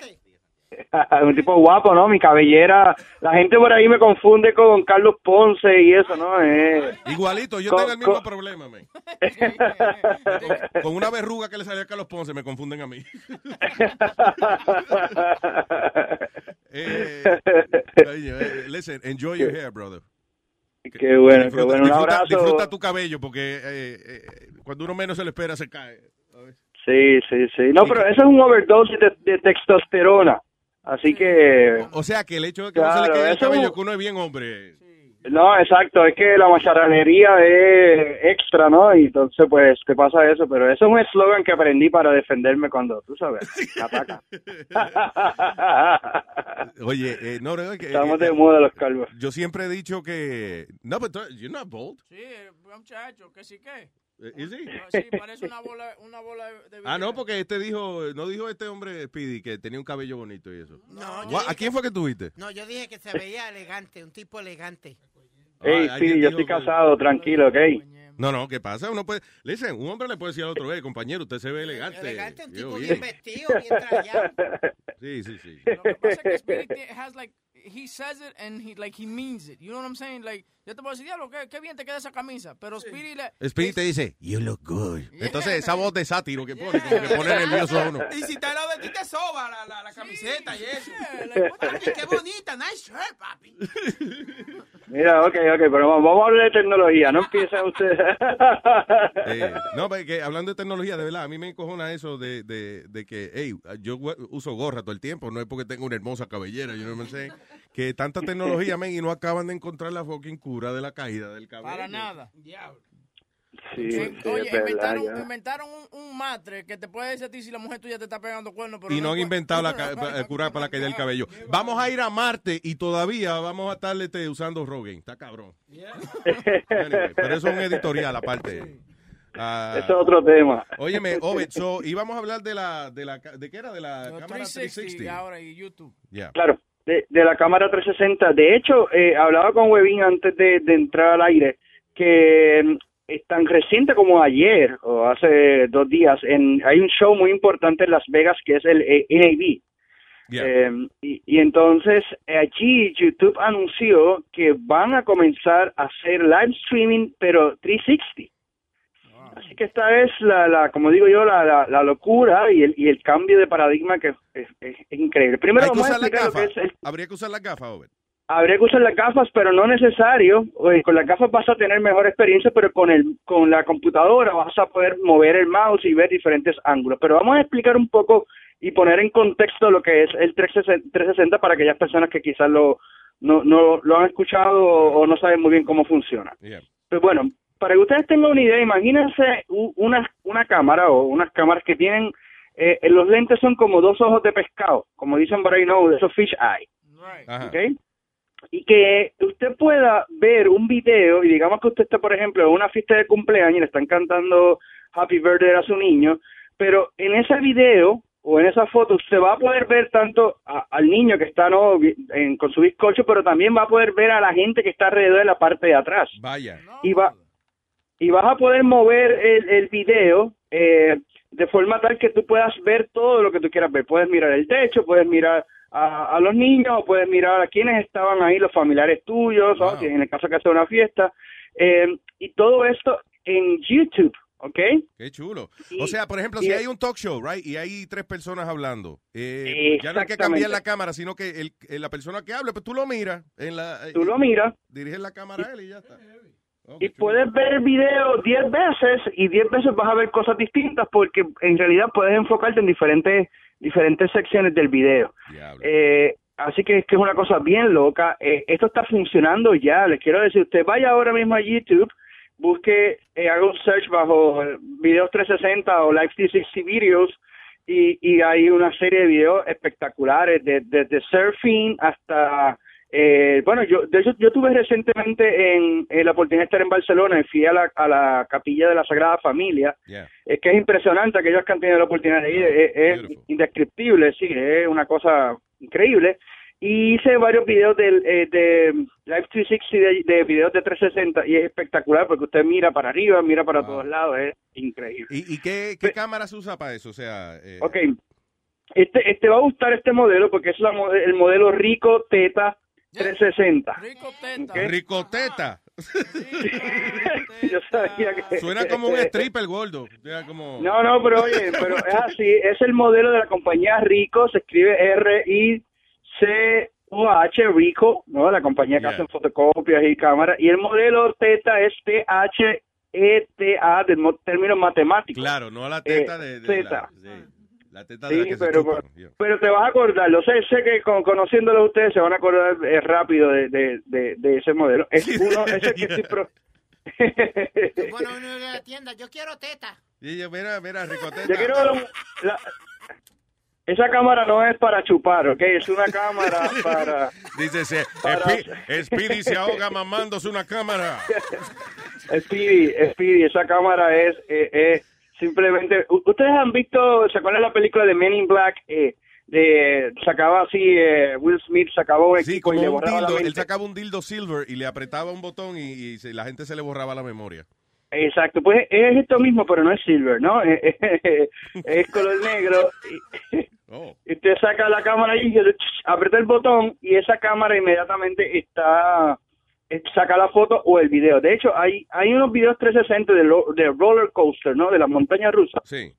*laughs* un tipo guapo, ¿no? Mi cabellera, la gente por ahí me confunde con Carlos Ponce y eso, ¿no? Eh, Igualito, yo tengo el mismo problema, man. *laughs* Con una verruga que le salió a Carlos Ponce me confunden a mí. *laughs* eh, eh, listen, enjoy your hair, brother. Qué bueno, qué Disfruta- bueno. Un disfruta- abrazo. Disfruta tu cabello porque eh, eh, cuando uno menos se lo espera se cae. Sí, sí, sí. No, pero eso es un overdose de, de testosterona. Así que... O sea que el hecho de que no se le Claro, caiga el eso- cabello, que uno es bien hombre. No, exacto, es que la macharranería es extra, ¿no? Y entonces, pues, ¿qué pasa eso? Pero eso es un eslogan que aprendí para defenderme cuando, tú sabes, *laughs* me atacan. *laughs* Oye, eh, no, no, que, Estamos eh, de moda los calvos. Yo siempre he dicho que. No, pero you're not bold. Sí, eh, muchacho, que sí que. Eh, is he? No, sí, parece una bola, una bola de *laughs* Ah, no, porque este dijo, no dijo este hombre Speedy que tenía un cabello bonito y eso. No, yo Gua- dije ¿A quién fue que tuviste? No, yo dije que se veía elegante, un tipo elegante. Ey, Ah, sí, alguien yo dijo estoy que- casado, tranquilo, ¿ok? No, no, ¿qué pasa? Uno puede, listen, un hombre le puede decir al otro, eh, compañero, usted se ve elegante. Elegante, un Yo, tipo bien. bien vestido, bien trallado. *laughs* Sí, sí, sí. Lo que pasa es que Speedy ti- has like he says it and he like he means it. You know what I'm saying? Like yo te puedo decir, diablo, qué, qué bien te queda esa camisa, pero Speedy le Speedy te dice, you look good. *laughs* Entonces, esa voz de sátiro que pone, como que pone nervioso a uno. Y si está al lado de ti, te soba la, la, la camiseta y eso. Papi, *laughs* qué bonita, nice shirt, papi. Mira, ok, ok, pero vamos vamos a hablar de tecnología, no empiecen ustedes. *laughs* Eh, no, pero que hablando de tecnología, de verdad, a mí me encojona eso de, de, de que, hey, yo uso gorra todo el tiempo, no es porque tengo una hermosa cabellera, yo no me sé, que tanta tecnología, men, y no acaban de encontrar la fucking cura de la caída del cabello. para nada. Sí, sí, Oye, verdad, inventaron, ya. inventaron un, un matre que te puede decir a ti si la mujer tuya te está pegando cuernos. pero Y no han inventado la *laughs* eh, cura para la caída del cabello. Vamos a ir a Marte y todavía vamos a estar este, usando Rogaine. Está cabrón. Anyway, pero eso es un editorial aparte. Ah, Eso es otro tema. Óyeme, Obed, so, íbamos a hablar de la, de la, ¿de qué era? De la Los cámara 360 360. ahora y YouTube. Ya. Claro, de, de la cámara 360. De hecho, eh, hablaba con Webin antes de, de entrar al aire que mm, es tan reciente como ayer o hace dos días, en, hay un show muy importante en Las Vegas que es el eh, NAB. Yeah. Eh, y, y entonces allí YouTube anunció que van a comenzar a hacer live streaming, pero 360. Así que esta es la, la como digo yo, la, la, la locura y el, y el cambio de paradigma que es, es- es increíble. Primero vamos a explicar lo que gafa. es el Habría que usar la gafa, Over. Habría que usar las gafas, pero no necesario. Oye, con las gafas vas a tener mejor experiencia, pero con el con la computadora vas a poder mover el mouse y ver diferentes ángulos. Pero vamos a explicar un poco y poner en contexto lo que es el 360, 360 para aquellas personas que quizás lo no, no lo han escuchado o, o no saben muy bien cómo funciona. Pues bueno, para que ustedes tengan una idea, imagínense una, una cámara o unas cámaras que tienen, eh, los lentes son como dos ojos de pescado, como dicen por ahí, no, esos fish eye. ¿ok? Y que usted pueda ver un video y digamos que usted está, por ejemplo, en una fiesta de cumpleaños y le están cantando Happy Birthday a su niño, pero en ese video o en esa foto usted va a poder ver tanto a- al niño que está ¿no? en- con su bizcocho, pero también va a poder ver a la gente que está alrededor de la parte de atrás Vaya. y va y vas a poder mover el, el video eh, de forma tal que tú puedas ver todo lo que tú quieras ver. Puedes mirar el techo, puedes mirar a, a los niños, o puedes mirar a quienes estaban ahí, los familiares tuyos, o si en el caso que sea una fiesta. Eh, y todo esto en YouTube, ¿ok? Qué chulo. O sea, por ejemplo, si es- hay un talk show, right, y hay tres personas hablando, eh, ya no hay que cambiar la cámara, sino que el, eh, la persona que hable, pues tú lo miras en la, eh, Tú lo miras. diriges la cámara a él y ya está. Y puedes ver el video 10 veces y 10 veces vas a ver cosas distintas porque en realidad puedes enfocarte en diferentes diferentes secciones del video. Eh, así que es que es una cosa bien loca. Eh, esto está funcionando ya. Les quiero decir, usted vaya ahora mismo a YouTube, busque, eh, haga un search bajo videos 360 o Live 360 videos y, y hay una serie de videos espectaculares, de- desde surfing hasta... eh, bueno, yo de hecho yo tuve recientemente en, en la oportunidad de estar en Barcelona y fui a la, a la capilla de la Sagrada Familia. Es que es impresionante aquellos que han tenido la oportunidad de ir, es, es indescriptible, sí, es una cosa increíble. Y hice varios videos eh, de Live 360, de, de videos de 360, y es espectacular porque usted mira para arriba, mira para todos lados, es increíble. ¿Y, y qué, qué cámara se usa para eso? O sea, eh, Ok, este, este va a gustar este modelo porque es la el modelo Rico Teta 360. Ricoteta. *laughs* Yo sabía que... Suena como un *laughs* stripper gordo. Como... No, no, pero oye, pero es así, es el modelo de la compañía Rico, se escribe R-I-C-O-H, Rico, ¿no? La compañía que Yeah. hacen fotocopias y cámaras, y el modelo Teta es T-H-E-T-A del término matemático. Claro, no la teta Eh, de, de teta. la, sí, la teta de la Sí, que se pero, chupan. pero te vas a acordar, lo sé, sé que con, conociéndolo ustedes se van a acordar eh, rápido de, de, de, de ese modelo. *laughs* Es uno, ese que pro- *laughs* Bueno, uno de la tienda, yo quiero teta. Y yo, mira, mira, Ricoteta. Yo quiero la- esa cámara no es para chupar, ¿ok? Es una cámara *laughs* para... Dice, se, Para- Speedy, se ahoga mamándose una cámara. Speedy, Speedy, esa cámara es, eh, es simplemente... Ustedes han visto, ¿se acuerdan la película de Men in Black? Eh, de, sacaba así, eh, Will Smith sacaba un Sí, y le un borraba la dildo. Él mente. sacaba un dildo silver y le apretaba un botón y, la gente se le borraba la memoria. Exacto, pues es esto mismo, pero no es silver, ¿no? *laughs* Es, color negro. Y, *laughs* Oh. y usted saca la cámara y aprieta el botón y esa cámara inmediatamente está saca la foto o el video. De hecho, hay hay unos videos 360 de, lo- de roller coaster, ¿no? De las montañas rusas. Sí.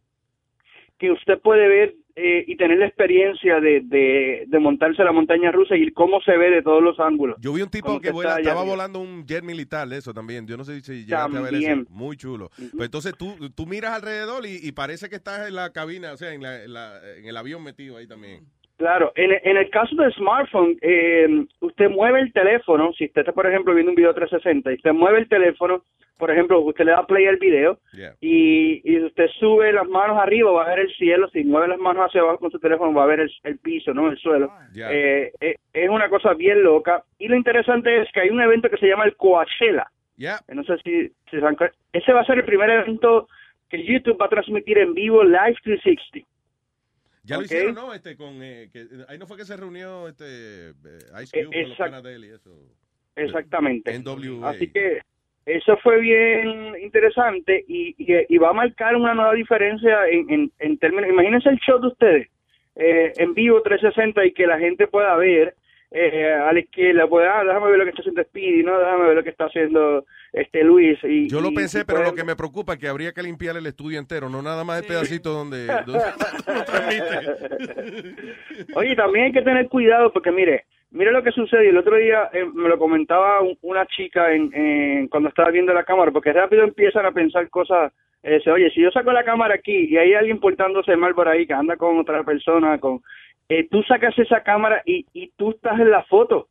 Que usted puede ver eh, y tener la experiencia de, de, de montarse a la montaña rusa y cómo se ve de todos los ángulos. Yo vi un tipo que vuela- allá estaba volando un jet militar, eso también. Yo no sé si llegaste a ver eso. También. Muy chulo. Pues entonces tú, tú miras alrededor y, y parece que estás en la cabina, o sea, en, la- en la- en el avión metido ahí también. Claro, en, en el caso del smartphone, eh, usted mueve el teléfono, si usted está, por ejemplo, viendo un video 360 y usted mueve el teléfono, por ejemplo, usted le da play al video y, y usted sube las manos arriba, va a ver el cielo, si mueve las manos hacia abajo con su teléfono, va a ver el, el piso, ¿no? El suelo. Eh, eh, es una cosa bien loca. Y lo interesante es que hay un evento que se llama el Coachella. Ya. No sé si, si se cuenta. Ese va a ser el primer evento que YouTube va a transmitir en vivo Live 360. Ya lo hicieron, ¿no? Este, con, eh, que, ahí no fue que se reunió este, eh, Ice Cube con los exact- panas de él y eso. Exactamente. NWA. Así que eso fue bien interesante y, y, y va a marcar una nueva diferencia en, en, en términos. Imagínense el show de ustedes. eh, en vivo 360 y que la gente pueda ver eh, a la izquierda, pues, ah, déjame ver lo que está haciendo Speedy, no, déjame ver lo que está haciendo este Luis. Y, Yo lo y- pensé, y pero pueden- lo que me preocupa es que habría que limpiar el estudio entero, no nada más el pedacito donde, *laughs* donde lo transmite. *laughs* Oye, también hay que tener cuidado porque mire, mire lo que sucedió. El otro día eh, me lo comentaba un- una chica en, en- cuando estaba viendo la cámara, porque rápido empiezan a pensar cosas. eh, oye, si yo saco la cámara aquí y hay alguien portándose mal por ahí que anda con otra persona, con eh, tú sacas esa cámara y, y tú estás en la foto.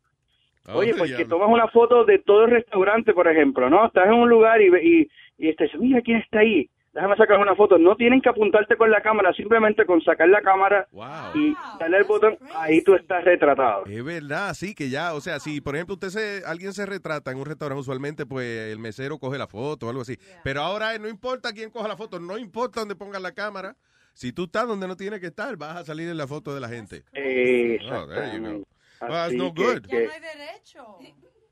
Oye, Oh, porque diablo. tomas una foto de todo el restaurante, por ejemplo, ¿no? Estás en un lugar y, ve- y, y dice, mira quién está ahí. Déjame sacar una foto. No tienen que apuntarte con la cámara, simplemente con sacar la cámara y darle el botón, ahí tú estás retratado. Es verdad, sí, que ya, o sea, si por ejemplo usted se, alguien se retrata en un restaurante, usualmente pues el mesero coge la foto o algo así. Pero ahora eh, no importa quién coja la foto, no importa dónde pongan la cámara. Si tú estás donde no tienes que estar, vas a salir en la foto de la gente. Oh, Well, that's Así no que- good. que- derecho.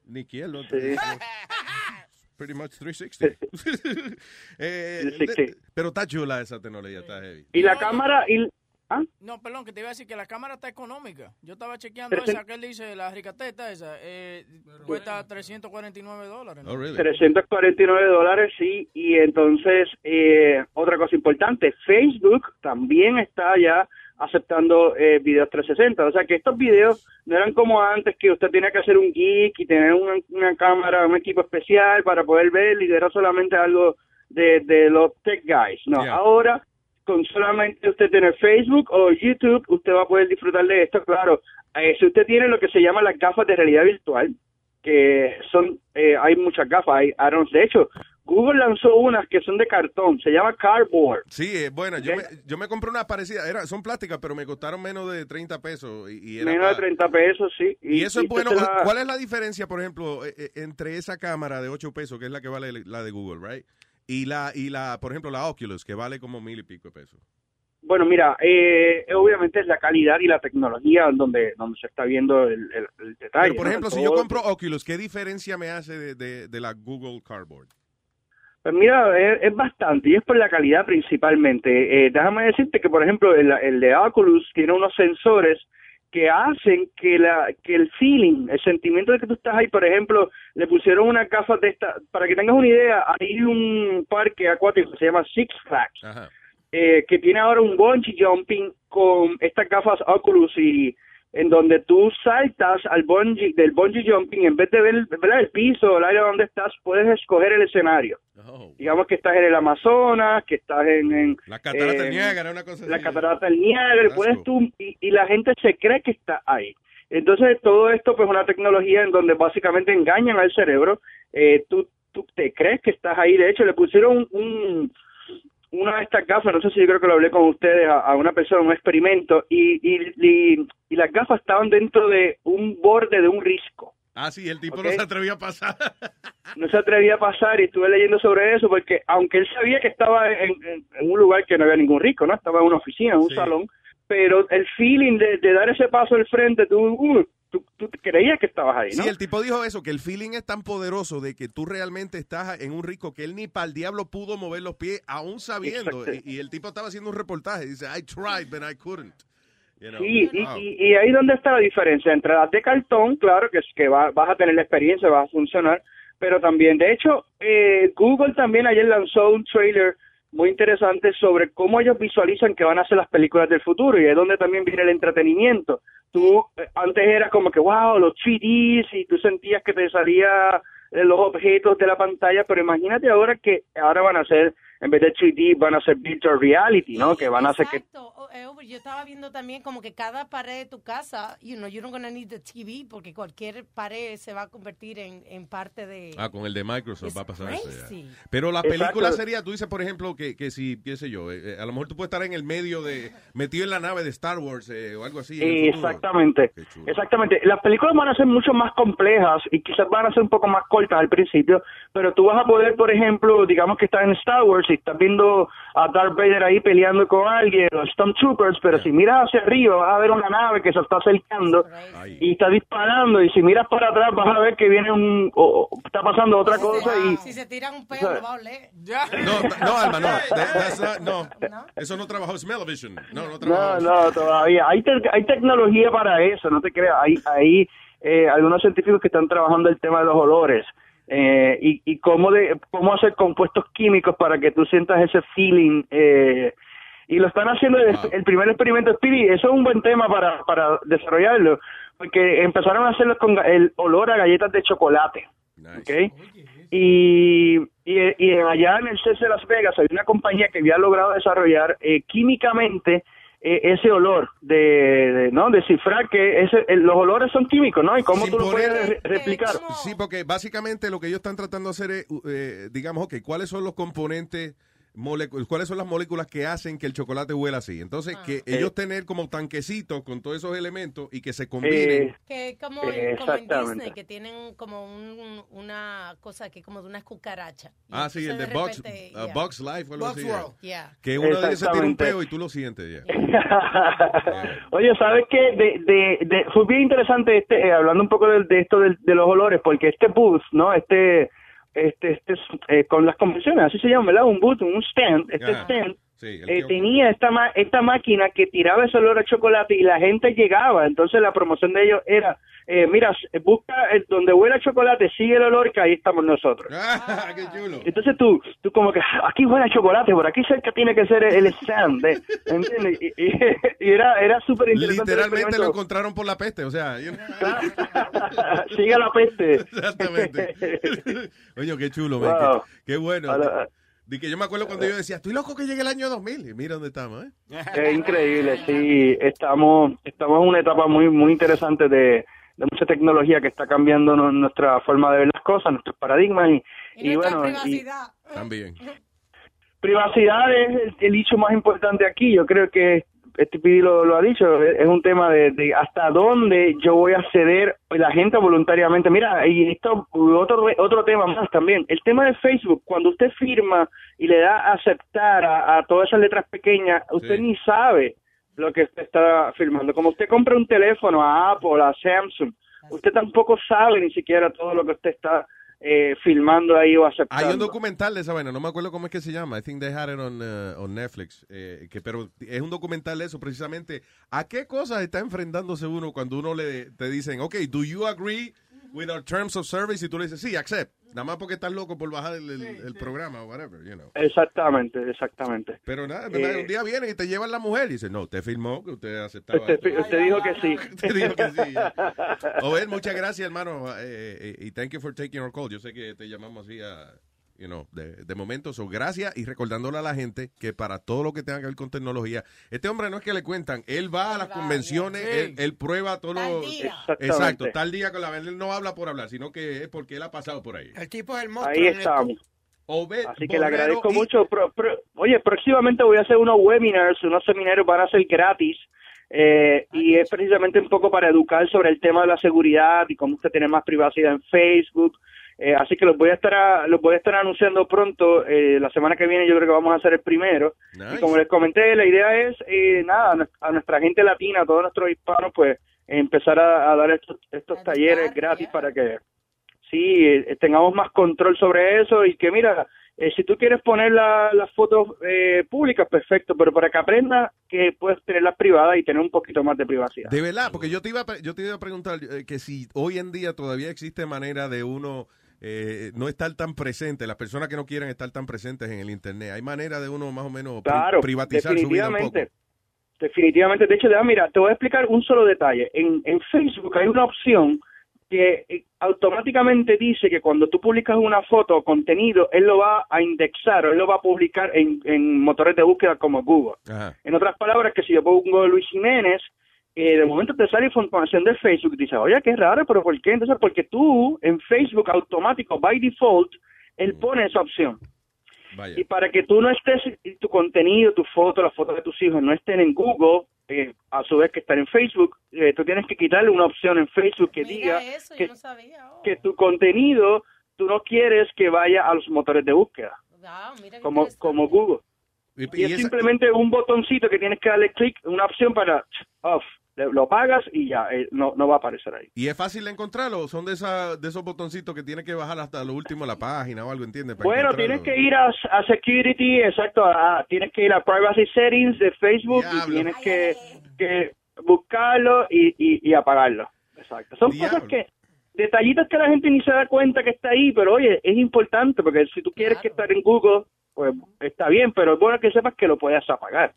Ni izquierdo. Sí. *laughs* Pretty much 360. *laughs* Eh, 360. de- pero está chula esa tecnología, está heavy. Y la cámara, y, No, perdón, que te iba a decir que la cámara está económica. Yo estaba chequeando te- esa que él dice, la ricateta esa, eh, cuesta 349 dólares. ¿no? Oh, really? 349 dólares, sí. Y entonces, eh, otra cosa importante, Facebook también está ya aceptando eh, videos 360. O sea que estos videos no eran como antes que usted tenía que hacer un geek y tener una, una cámara, un equipo especial para poder ver y era solamente algo de, de los tech guys. No, Yeah. ahora con solamente usted tener Facebook o YouTube, usted va a poder disfrutar de esto. Claro, eh, si usted tiene lo que se llama las gafas de realidad virtual, que son, eh, hay muchas gafas, hay add-ons. De hecho, Google lanzó unas que son de cartón, se llama Cardboard. Sí, es buena. Yo me, yo me compré una parecida. Era, son plásticas, pero me costaron menos de 30 pesos. Y, y era Menos de pa- 30 pesos, sí. Y eso es bueno. la- ¿Cuál es la diferencia, por ejemplo, eh, eh, entre esa cámara de 8 pesos, que es la que vale la de Google, right? Y la, y la, por ejemplo, la Oculus, que vale como mil y pico de pesos. Bueno, mira, eh, obviamente es la calidad y la tecnología donde, donde se está viendo el, el- el detalle. Pero, por ¿no? ejemplo, si yo compro Oculus, ¿qué diferencia me hace de, de- de la Google Cardboard? Pues mira, es, es bastante y es por la calidad principalmente. Eh, déjame decirte que, por ejemplo, el, el de Oculus tiene unos sensores que hacen que la que el feeling, el sentimiento de que tú estás ahí, por ejemplo, le pusieron unas gafas de esta, para que tengas una idea, hay un parque acuático que se llama Six Flags, eh, que tiene ahora un bungee jumping con estas gafas Oculus y en donde tú saltas al bungee, del bungee jumping, en vez de ver ¿verdad? el piso el aire donde estás, puedes escoger el escenario. Digamos que estás en el Amazonas, que estás en... en La catarata del Niágara, una cosa La así. catarata del Niágara, puedes tú, y, y la gente se cree que está ahí. Entonces, todo esto, pues, una tecnología en donde básicamente engañan al cerebro. Eh, tú, tú te crees que estás ahí. De hecho, le pusieron un, un- una de estas gafas, no sé si yo creo que lo hablé con ustedes, a, a una persona, un experimento, y, y, y, y las gafas estaban dentro de un borde de un risco. Ah, sí, el tipo no se atrevió a pasar. *laughs* No se atrevía a pasar y estuve leyendo sobre eso porque aunque él sabía que estaba en, en- en un lugar que no había ningún risco, ¿no? Estaba en una oficina, en un salón, pero el feeling de, de dar ese paso al frente, tú, uh, tú, tú creías que estabas ahí, ¿no? Sí, el tipo dijo eso, que el feeling es tan poderoso de que tú realmente estás en un rico que él ni para el diablo pudo mover los pies, aún sabiendo. Y, y el tipo estaba haciendo un reportaje. Dice, I tried, but I couldn't. You know? Sí, y, Wow. y, y ahí donde está la diferencia entre las de cartón, claro que es que va- vas a tener la experiencia, va a funcionar, pero también, de hecho, eh, Google también ayer lanzó un trailer muy interesante sobre cómo ellos visualizan que van a ser las películas del futuro y es donde también viene el entretenimiento. Tú eh, antes era como que, wow, los 3Ds y tú sentías que te salía eh, los objetos de la pantalla, pero imagínate ahora que ahora van a ser, en vez de 3D, van a ser virtual reality, ¿no? Que van a hacer que Exacto. Oh, eh, Uber, yo estaba viendo también como que cada pared de tu casa, you know, you're not gonna need the TV porque cualquier pared se va a convertir en, en parte de... Ah, con el de Microsoft va a pasar eso. Pero la Exacto. película sería, tú dices, por ejemplo, que, que si, qué sé yo, eh, eh, a lo mejor tú puedes estar en el medio de, metido en la nave de Star Wars eh, o algo así. Exactamente. Exactamente. Las películas van a ser mucho más complejas y quizás van a ser un poco más cortas al principio, pero tú vas a poder, por ejemplo, digamos que estás en Star Wars si estás viendo a Darth Vader ahí peleando con alguien, los Stormtroopers, pero si miras hacia arriba vas a ver una nave que se está acercando y está disparando, y si miras para atrás vas a ver que viene un, o- o está pasando otra cosa y... Si se tiran un pelo, va a oler. *laughs* No, no, Alma, no. *laughs* That- not- no. Eso no trabajó Smell-O-Vision. No, no No, trabajó. no, todavía. Hay, te- hay tecnología para eso, no te creas. Hay, hay eh, algunos científicos que están trabajando el tema de los olores eh, y, y cómo, de, cómo hacer compuestos químicos para que tú sientas ese feeling. eh, y lo están haciendo el, el primer experimento Speedy. Eso es un buen tema para, para desarrollarlo, porque empezaron a hacerlo con el olor a galletas de chocolate. ¿ok? Y, y, y allá en el CES de Las Vegas hay una compañía que había logrado desarrollar eh, químicamente eh, ese olor de, de, no descifrar que ese, los olores son químicos, ¿no? Y cómo tú lo puedes re- replicar. Sí, porque básicamente lo que ellos están tratando de hacer es, eh, digamos, ok, ¿cuáles son los componentes, cuáles son las moléculas que hacen que el chocolate huela así? Entonces, que ellos tener como tanquecitos con todos esos elementos y que se combinen. Eh, Que como, Eh, como en exactamente. Disney, que tienen como un- una cosa que como de una cucaracha. Ah, sí, el de Bugs, repente, uh, yeah. Life o algo Bugs así. World. Yeah. Que uno de ellos se tira un Exactamente. peo y tú lo sientes, ya. *laughs* Oye, ¿sabes qué? De, de, de- fue bien interesante este, eh, hablando un poco de, de esto de, de los olores, porque este booth, ¿no? Este, este, este, eh, con las convenciones, así se llama, ¿verdad? Un booth, un stand, este stand Sí, el eh, tenía esta, ma- esta máquina que tiraba ese olor a chocolate y la gente llegaba. Entonces la promoción de ellos era, eh, mira, busca el- donde huele a chocolate, sigue el olor que ahí estamos nosotros. *laughs* Ah, qué chulo. Entonces tú, tú como que "Ah, aquí huele a chocolate, por aquí cerca tiene que ser el stand, ¿eh? ¿entiendes? Y, y- *laughs* y era, era súper interesante. el Literalmente lo encontraron por la peste, o sea. *laughs* Sigue la peste. Exactamente. Oye, qué chulo, man, Wow. qué, qué bueno. Ahora- Di que yo me acuerdo cuando yo decía, estoy loco que llegue el año 2000. Y mira dónde estamos, ¿eh? *laughs* Es increíble, sí. Estamos, estamos en una etapa muy, muy interesante de, de mucha tecnología que está cambiando nu- nuestra forma de ver las cosas, nuestros paradigmas y, y bueno, y También. privacidad es el, el hecho más importante aquí. Yo creo que este Pidi lo, lo ha dicho, es, un tema de, de hasta dónde yo voy a ceder la gente voluntariamente. Mira, y esto otro otro tema más también, el tema de Facebook, cuando usted firma y le da a aceptar a, a todas esas letras pequeñas, usted ni sabe lo que usted está firmando. Como usted compra un teléfono a Apple, a Samsung, usted tampoco sabe ni siquiera todo lo que usted está eh, filmando ahí o aceptando. Hay un documental de esa vaina, no me acuerdo cómo es que se llama. I think they had it on, uh, on Netflix. eh, que, pero es un documental de eso, precisamente. ¿A qué cosas está enfrentándose uno cuando uno le te dicen, ok, do you agree with our terms of service? Y tú le dices, sí, accept. Nada más porque estás loco por bajar el, el- el programa o whatever, you know. Exactamente, exactamente. Pero nada, Eh, un día vienen y te llevan la mujer y dicen, no, usted firmó que usted aceptaba. Usted, esto". usted dijo que sí. *laughs* Usted dijo que sí. *laughs* Muchas gracias, hermano. eh, eh, y thank you for taking our call. Yo sé que te llamamos así a, you know, de, de momento. So, gracias y recordándole a la gente que para todo lo que tenga que ver con tecnología, este hombre no es que le cuentan, él va a las convenciones, Sí. él, él prueba todo lo... día. Exacto, tal día con la él no habla por hablar, sino que es porque él ha pasado por ahí. El tipo es el monstruo. Ahí estamos. Obed Así que le agradezco y- mucho. Pro- pro- oye, próximamente voy a hacer unos webinars, unos seminarios van a ser gratis. eh, y es precisamente un poco para educar sobre el tema de la seguridad y cómo usted tiene más privacidad en Facebook. Eh, así que los voy a estar a- los voy a estar anunciando pronto. eh, la semana que viene yo creo que vamos a hacer el primero. Y como les comenté, la idea es, eh, nada, a nues- a nuestra gente latina, a todos nuestros hispanos, pues empezar a, a dar estos, estos talleres gratis para que sí eh, tengamos más control sobre eso y que mira, eh, si tú quieres poner la- las fotos eh, públicas, perfecto, pero para que aprendas que puedes tenerlas privadas y tener un poquito más de privacidad. De verdad, porque yo te iba a, yo te iba a preguntar eh, que si hoy en día todavía existe manera de uno eh, no estar tan presente, las personas que no quieren estar tan presentes en el Internet, hay manera de uno más o menos pri- Claro, privatizar su vida un poco. definitivamente. Definitivamente. De hecho, ya, mira, te voy a explicar un solo detalle. En, en Facebook hay una opción que eh, automáticamente dice que cuando tú publicas una foto o contenido, él lo va a indexar o él lo va a publicar en, en motores de búsqueda como Google. Ajá. En otras palabras, que si yo pongo Luis Jiménez, eh, de momento te sale información de Facebook y dices, oye, qué raro, pero ¿por qué? Entonces, porque tú en Facebook automático, by default, él pone esa opción. Vaya. Y para que tú no estés, tu contenido, tu foto, las fotos de tus hijos no estén en Google, eh, a su vez que están en Facebook, eh, tú tienes que quitarle una opción en Facebook que diga que, que tu contenido tú no quieres que vaya a los motores de búsqueda. como, como Google. Y, es simplemente un botoncito que tienes que darle clic, una opción para off. Lo apagas y ya, eh, no, no va a aparecer ahí. ¿Y es fácil de encontrarlo? ¿Son de, esa, de esos botoncitos que tienes que bajar hasta lo último de la página o algo, entiendes? Para Bueno, tienes que ir a, a security, exacto, a- tienes que ir a privacy settings de Facebook y tienes que, que buscarlo y, y, y apagarlo. Exacto. Son cosas que, detallitos que la gente ni se da cuenta que está ahí, pero oye, es importante porque si tú quieres que estar en Google, pues está bien, pero es bueno que sepas que lo puedes apagar.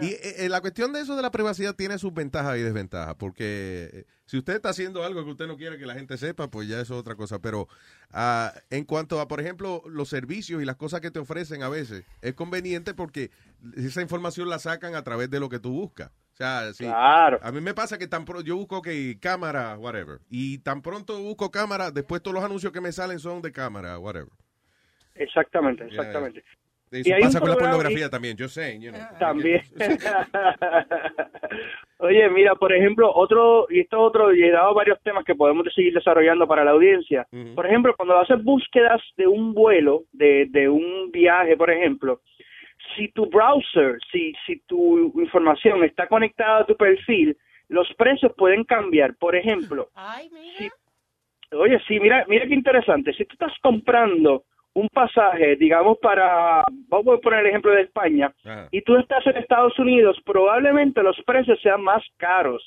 Y eh, eh, la cuestión de eso de la privacidad tiene sus ventajas y desventajas, porque eh, si usted está haciendo algo que usted no quiere que la gente sepa, pues ya eso es otra cosa. Pero ah, en cuanto a, por ejemplo, los servicios y las cosas que te ofrecen a veces, es conveniente porque esa información la sacan a través de lo que tú buscas. O sea, Claro. a mí me pasa que tan pro- yo busco que cámara, whatever, y tan pronto busco cámara, después todos los anuncios que me salen son de cámara, whatever. Exactamente, exactamente. Eso Y pasa con la pornografía también, yo sé. you know. También. *laughs* Oye, mira, por ejemplo, otro, y esto es otro, y he dado varios temas que podemos seguir desarrollando para la audiencia. Por ejemplo, cuando haces búsquedas de un vuelo, de, de un viaje, por ejemplo, si tu browser, si, si tu información está conectada a tu perfil, los precios pueden cambiar. Por ejemplo, si- oye, sí, mira, mira qué interesante. Si tú estás comprando un pasaje, digamos, para, vamos a poner el ejemplo de España, y tú estás en Estados Unidos, probablemente los precios sean más caros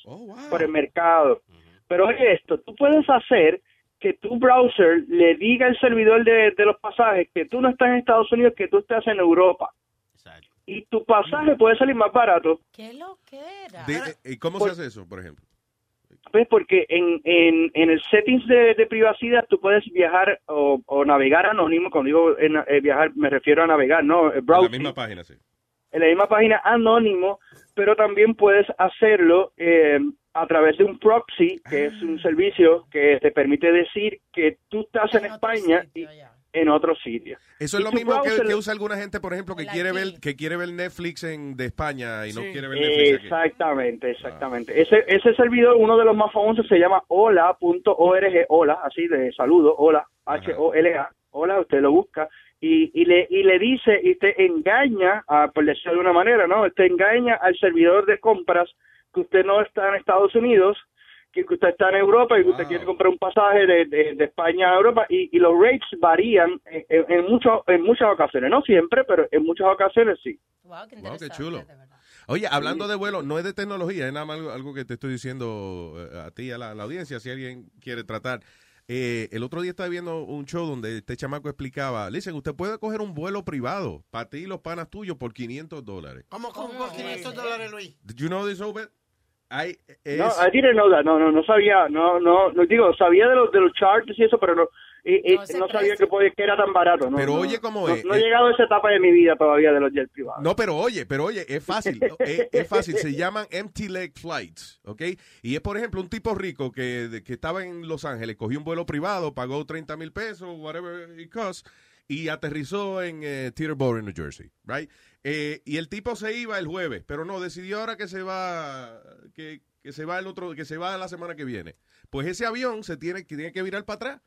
por el mercado. Pero oye esto, tú puedes hacer que tu browser le diga al servidor de, de los pasajes que tú no estás en Estados Unidos, que tú estás en Europa. Y tu pasaje puede salir más barato. ¿Qué lo que era? Eh, ¿Y cómo se hace eso, por ejemplo? Pues porque en, en, en el settings de, de privacidad tú puedes viajar o, o navegar anónimo. Cuando digo en- eh, viajar me refiero a navegar, no eh, En la browsing. misma página, sí. en la misma página anónimo, pero también puedes hacerlo eh, a través de un proxy, que es un servicio que te permite decir que tú estás en España y en otro sitio. Eso Y es lo mismo que, usa alguna gente, por ejemplo, que quiere ver que quiere ver Netflix en, de España y no quiere ver Netflix aquí. Exactamente, exactamente. Ese, ese servidor, uno de los más famosos, se llama hola.org, hola, así de saludo, hola, H-O-L-A, hola, usted lo busca, y, y, le, y le dice, y te engaña, a, por decirlo de una manera, ¿no? Te engaña al servidor de compras que usted no está en Estados Unidos, que usted está en Europa y que usted quiere comprar un pasaje de, de, de España a Europa y, y los rates varían en, en, mucho- en muchas ocasiones, no siempre, pero en muchas ocasiones sí. Wow, qué Wow, qué chulo. Oye, hablando de vuelo, no es de tecnología, es nada más algo, que te estoy diciendo eh, a ti, a la, a la audiencia, si alguien quiere tratar. Eh, el otro día estaba viendo un show donde este chamaco explicaba, dicen, usted puede coger un vuelo privado para ti y los panas tuyos por 500 dólares. ¿Cómo con por 500 dólares, Luis? Did you know this, Obed? Hay, es- No, I didn't know that. No, no, no sabía. No, no, no digo, sabía de los de los charts y eso, pero no, y- y no, sabía que, podía- que era tan barato. No, Pero no, oye cómo no, es. No he llegado a esa etapa de mi vida todavía de los jet privados. No, pero oye, pero oye, es fácil, *laughs* es, es fácil, se llaman empty leg flights, ¿ok? Y es, por ejemplo, un tipo rico que, de- que estaba en Los Ángeles, cogió un vuelo privado, pagó 30 mil pesos, whatever it cost, y aterrizó en eh, Teterboro, New Jersey, right? Eh, y el tipo se iba el jueves, pero no, decidió ahora que se va, que, que se va el otro, que se va la semana que viene. Pues ese avión se tiene, que tiene que virar para atrás.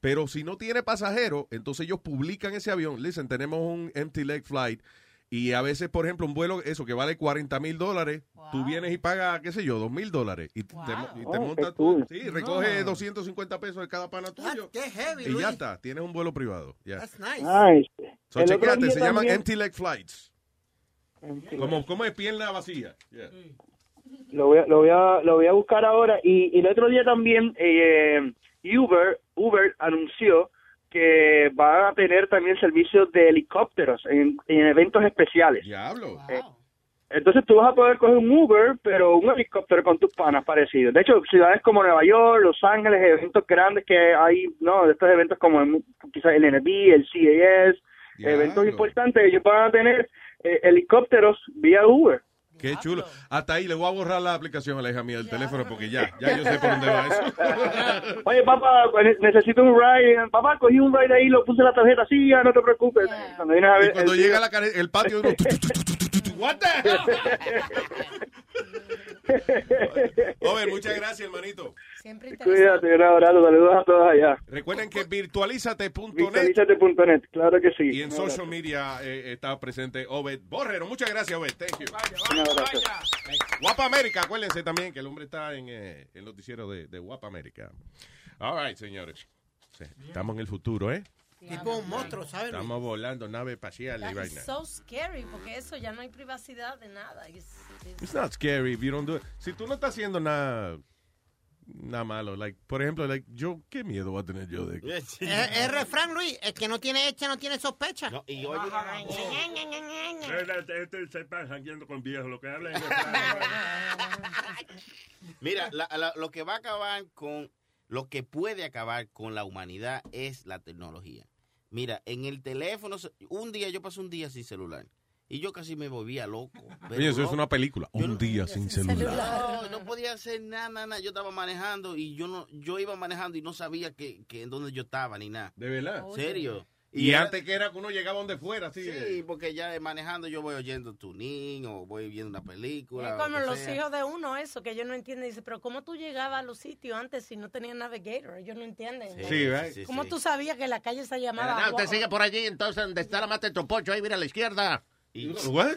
Pero si no tiene pasajero, entonces ellos publican ese avión. Listen, tenemos un empty leg flight. Y a veces, por ejemplo, un vuelo, eso que vale 40 mil dólares, tú vienes y pagas, qué sé yo, 2 mil dólares. Y te, y te Oh, montas tú. cool. Sí, recoge 250 pesos de cada pana tuyo. Qué heavy, Y Luis. ya está, tienes un vuelo privado. Ya. That's nice. Nice. So, chequeate, se llaman también- empty leg flights. Como, como es pierna vacía. Yeah. Lo voy a, lo voy a, lo voy a buscar ahora. Y, y el otro día también eh, Uber, Uber anunció que va a tener también servicios de helicópteros en, en eventos especiales. Diablo. Eh, entonces tú vas a poder coger un Uber, pero un helicóptero con tus panas parecido. De hecho, ciudades como Nueva York, Los Ángeles, eventos grandes que hay, no, de estos eventos como el- quizás el NB, el CAS, eventos importantes, ellos van a tener eh, helicópteros vía Uber. Qué chulo. Hasta ahí le voy a borrar la aplicación a la hija mía del teléfono porque ya, ya yo sé por dónde va eso. *laughs* Oye, papá, ne- necesito un ride. Papá, cogí un ride ahí, lo puse en la tarjeta. Sí, ya no te preocupes. Cuando vienes a ver, Y cuando el- llega la care- el patio, uno, tu, tu, tu, what the hell? *laughs* Joven, muchas gracias, hermanito. Siempre. Cuídate, un abrazo, saludos a todos allá. Recuerden que virtualízate.net Virtualízate.net, claro que sí. y en social media eh, está presente Obed Borrero. Muchas gracias, Obed. Thank you. Abrazo. Guapa América, acuérdense también que el hombre está en eh, el noticiero de, de Guapa América. All right, señores. Sí, Estamos en el futuro, ¿eh? Tipo un monstruo, ¿sabes? Estamos volando nave espacial y vaina. so scary, porque eso ya no hay privacidad de nada. It's- it's- It's not scary if you don't do it. Si tú no estás haciendo nada nada malo, like, por ejemplo, like, yo, ¿qué miedo voy a tener yo de *laughs* Es el refrán, Luis. El que no tiene hecha no tiene sospecha. y oye, Este, se pasa con viejos, lo que hablan es *laughs* Mira, la- la- lo que va a acabar con, lo que puede acabar con la humanidad es la tecnología. Mira, en el teléfono, un día yo pasé un día sin celular y yo casi me volvía loco. pero Oye, eso es una película. Un día sin celular. No, no podía hacer nada, nada, nada. Yo estaba manejando y yo no, yo iba manejando y no sabía que, que en dónde yo estaba ni nada. ¿De verdad? ¿Serio? Y, era- antes que era que uno llegaba donde fuera, así. Sí, porque ya manejando yo voy oyendo tuning o voy viendo una película. Es como lo los sea. hijos de uno, eso, que ellos no entienden. Dice, pero ¿cómo tú llegabas a los sitios antes si no tenías navigator? Ellos no entienden. Sí, Sí, right. sí, ¿Cómo sí. tú sabías que la calle se llamaba? No, usted sigue por allí, entonces, donde está la mata de ahí mira a la izquierda. What?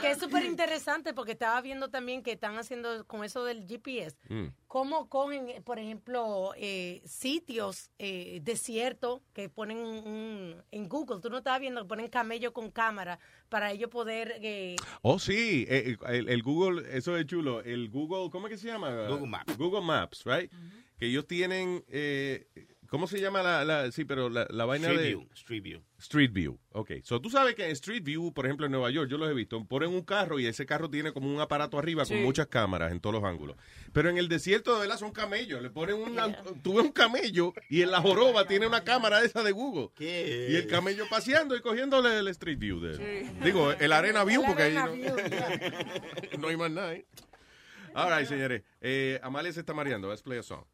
Que es súper interesante porque estaba viendo también que están haciendo con eso del GPS. Mm. ¿Cómo cogen, por ejemplo, eh, sitios eh, desiertos que ponen un- en Google? Tú no estabas viendo que ponen camello con cámara para ellos poder... eh, Oh, sí, eh, el, el Google, eso es chulo. El Google, ¿cómo es que se llama? Google Maps. Google Maps, right? Que ellos tienen, eh, ¿cómo se llama la, la- sí, pero la, la vaina Street de... View, Street View. Street View, ok. So, tú sabes que en Street View, por ejemplo, en Nueva York, yo los he visto, ponen un carro y ese carro tiene como un aparato arriba con Sí. muchas cámaras en todos los ángulos. Pero en el desierto de verdad son camellos. Le ponen una, tú ves un camello y en la joroba tiene una cámara esa de Google. ¿Qué? Y el camello paseando y cogiéndole el Street View. De, Digo, el Arena View, El porque ahí Arena no, *laughs* no hay más nada. ¿eh? All right, señores. Eh, Amalia se está mareando. Let's play a song.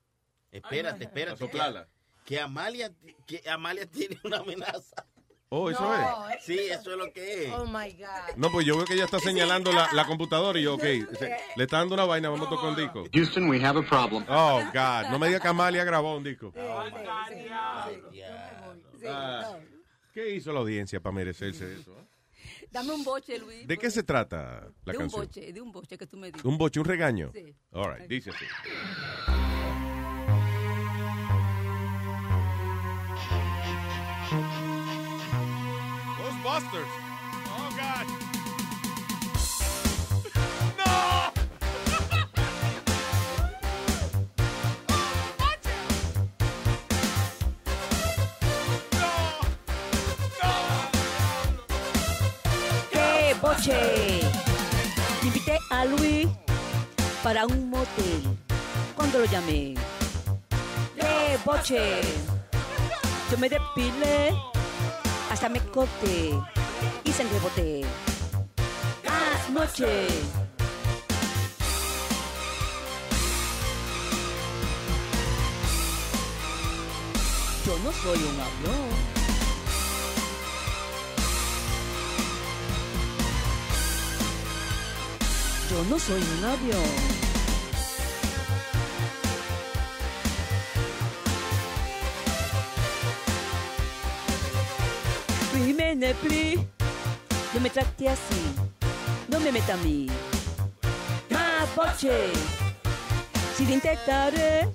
Espérate, espérate. A soplarla. Que Amalia, que Amalia *laughs* tiene una amenaza. Oh, eso No, es. Sí, eso es lo que es. Oh, my God. No, pues yo veo que ella está señalando la, la computadora y yo, ok, *laughs* se- le está dando una vaina, vamos a tocar un disco. Houston, we have a problem. Oh, God, no me diga que Amalia grabó un disco. Ah, ¿Qué hizo la audiencia para merecerse eso? eh? Dame un boche, Luis. ¿De qué se trata la de un canción? boche, de un boche que tú me dices. ¿Un boche, un regaño? Sí. All right, dice así. Oh, God. *laughs* ¡Qué boche! Invité a Luis para un motel. Cuando lo llamé. ¡Qué boche! Yo me depilé, hasta me corté y sangre boté. Anoche. Yo no soy un avión. Yo no soy un avión. Primene pri, no me trate así, no me meta a mí. Más boche, si lo intentaré,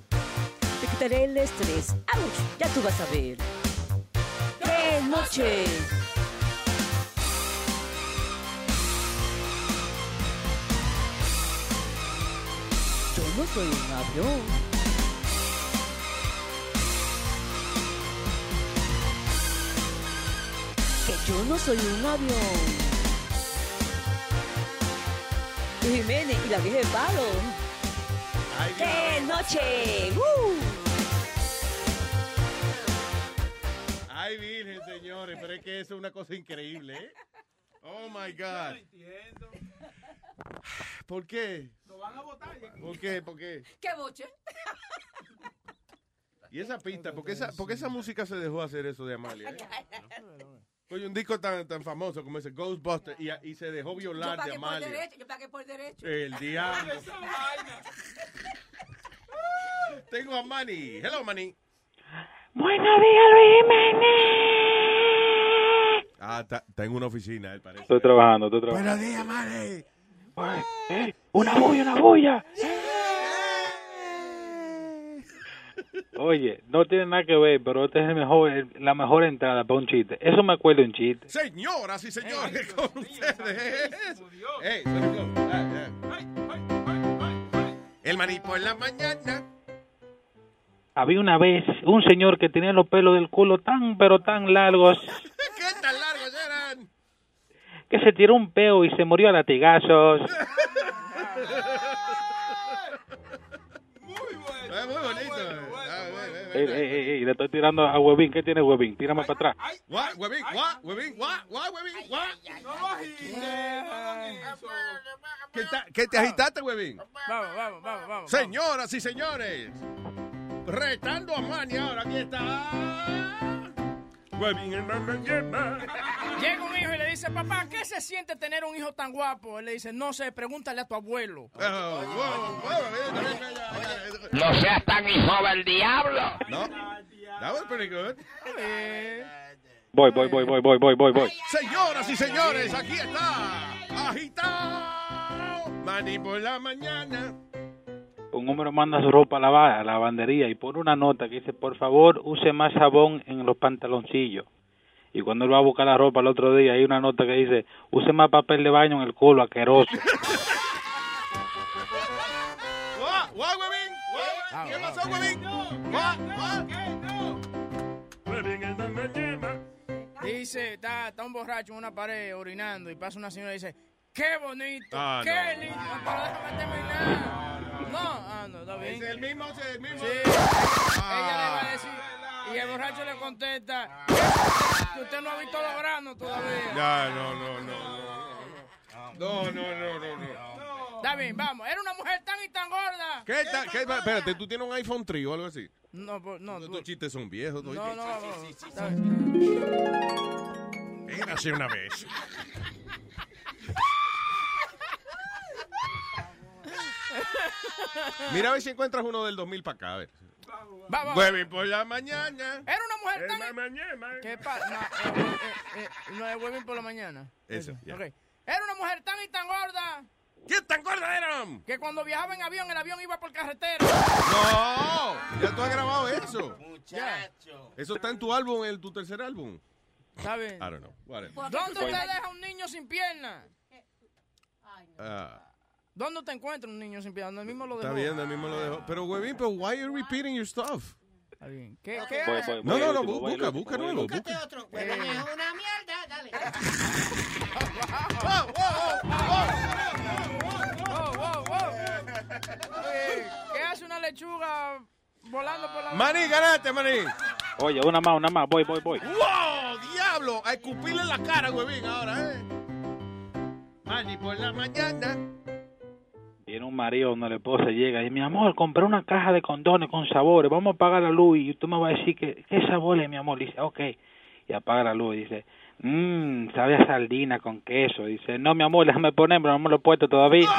te quitaré el estrés. ¡Auch! Ya tú vas a ver. ¡Qué noche! Yo no soy un avión. Yo no soy un avión. Jiménez y la vieja de palo. ¡Qué noche! ¡Uh! Ay, virgen, señores, pero es que eso es una cosa increíble, ¿eh? Oh, my God. ¿Por qué? Lo van a votar. ¿Por qué? ¿Por qué? ¡Qué boche! Y esa pista, ¿por qué esa, por qué esa música se dejó hacer eso de Amalia? eh? *laughs* Oye, un disco tan, tan famoso como ese Ghostbuster y, y se dejó Yo violar de pagué por Amalia. derecho, yo pagué por derecho. El *laughs* diablo. Tengo a Manny. Hello, Manny. Buenos días, Luis Jiménez. Ah, está, en una oficina, él parece. Estoy trabajando, estoy trabajando. Buenos días, Manny. Eh, una bulla, una bulla. Oye, no tiene nada que ver, pero esta es el mejor, el- la mejor entrada para un chiste. Eso me acuerdo de un chiste. Señoras y señores, con ustedes. Ey, por ejemplo, ah, ah. El maní por la mañana. Había una vez un señor que tenía los pelos del culo tan, pero tan largos *laughs* ¿Qué tan largos eran? que se tiró un peo y se murió a latigazos. *laughs* Es muy bonito. Ah, Ey, ey, ey, ey, le estoy tirando a Huevín. ¿Qué tiene Huevín? Tírame para atrás. Guau, huevín, guau. ¿Qué, te agitaste, huevín? Vamos, vamos, vamos, vamos. Señoras y señores, retando a Manny ahora, aquí está. Huevín en la mañana. Llega un hijo y le dice, papá, ¿qué se siente tener un hijo tan guapo? Él le dice, no sé, pregúntale a tu abuelo. No seas tan hijo del diablo. No. That was pretty good. Voy, voy, voy, voy, voy, voy, voy, voy. Señoras y señores, aquí está. Agitado. Manny por la mañana. Un hombre manda su ropa a lavar a la lavandería y pone una nota que dice, por favor, use más jabón en los pantaloncillos. Y cuando él va a buscar la ropa el otro día, hay una nota que dice, use más papel de baño en el culo, asqueroso. *laughs* ¿Qué pasó. Dice, está, está un borracho en una pared orinando y pasa una señora y dice, qué bonito, Ah, qué no. lindo, pero déjame terminar. No, ah, no, está bien. Es el mismo, es el mismo. Sí. Ella le va a decir, y el borracho le contesta, que usted no ha visto los granos todavía. Ya, no, no, no, no. No, no, no, no, no. Está bien, vamos, era una mujer tan y tan gorda. ¿Qué tal? ¿Qué, espérate, ¿tú tienes un iPhone 3 o algo así? No, pues, no, Estos chistes son viejos. no, ¿no? no. Érase una vez. Mira a ver si encuentras uno del 2000 para acá, a ver. Vamos. Huevín por la mañana. Era una mujer tan... mañana. ¿Qué pasa? No, eh, eh, eh, no es huevín por la mañana. Eso. Ok. Era una mujer tan y tan gorda. ¿Qué tan gorda eran? Que cuando viajaba en avión, el avión iba por carretera. No, ya tú has grabado eso. Muchacho. Eso está en tu álbum, en tu tercer álbum. Bien. I don't know. ¿Dónde usted deja un niño sin pierna? Ah, ¿Dónde te encuentra un niño sin pierna? ¿Dónde mismo lo dejó? está bien, el mismo lo dejó. Pero, huevín, pero why are you repeating your stuff? Está bien. ¿Qué, qué Voy, hace? voy, No, voy, no, no, último, busca, busca nuevo. Búscate otro. Huevín es una mierda. Dale. Wow, wow, wow. Oye, ¿Qué hace una lechuga volando por la... Maní, ganaste, Maní. Oye, una más, una más, voy, voy, voy. ¡Wow! ¡Diablo! A escupirle en la cara, huevín, ahora, ¿eh? Maní por la mañana. Viene un marido donde la esposa llega y mi amor, compré una caja de condones con sabores, vamos a apagar la luz y tú me vas a decir que, ¿qué sabor es, mi amor? Dice, ok. Y apaga la luz y dice, mmm, sabe a sardina con queso. Dice, no, mi amor, déjame ponerlo, no me lo he puesto todavía. *laughs*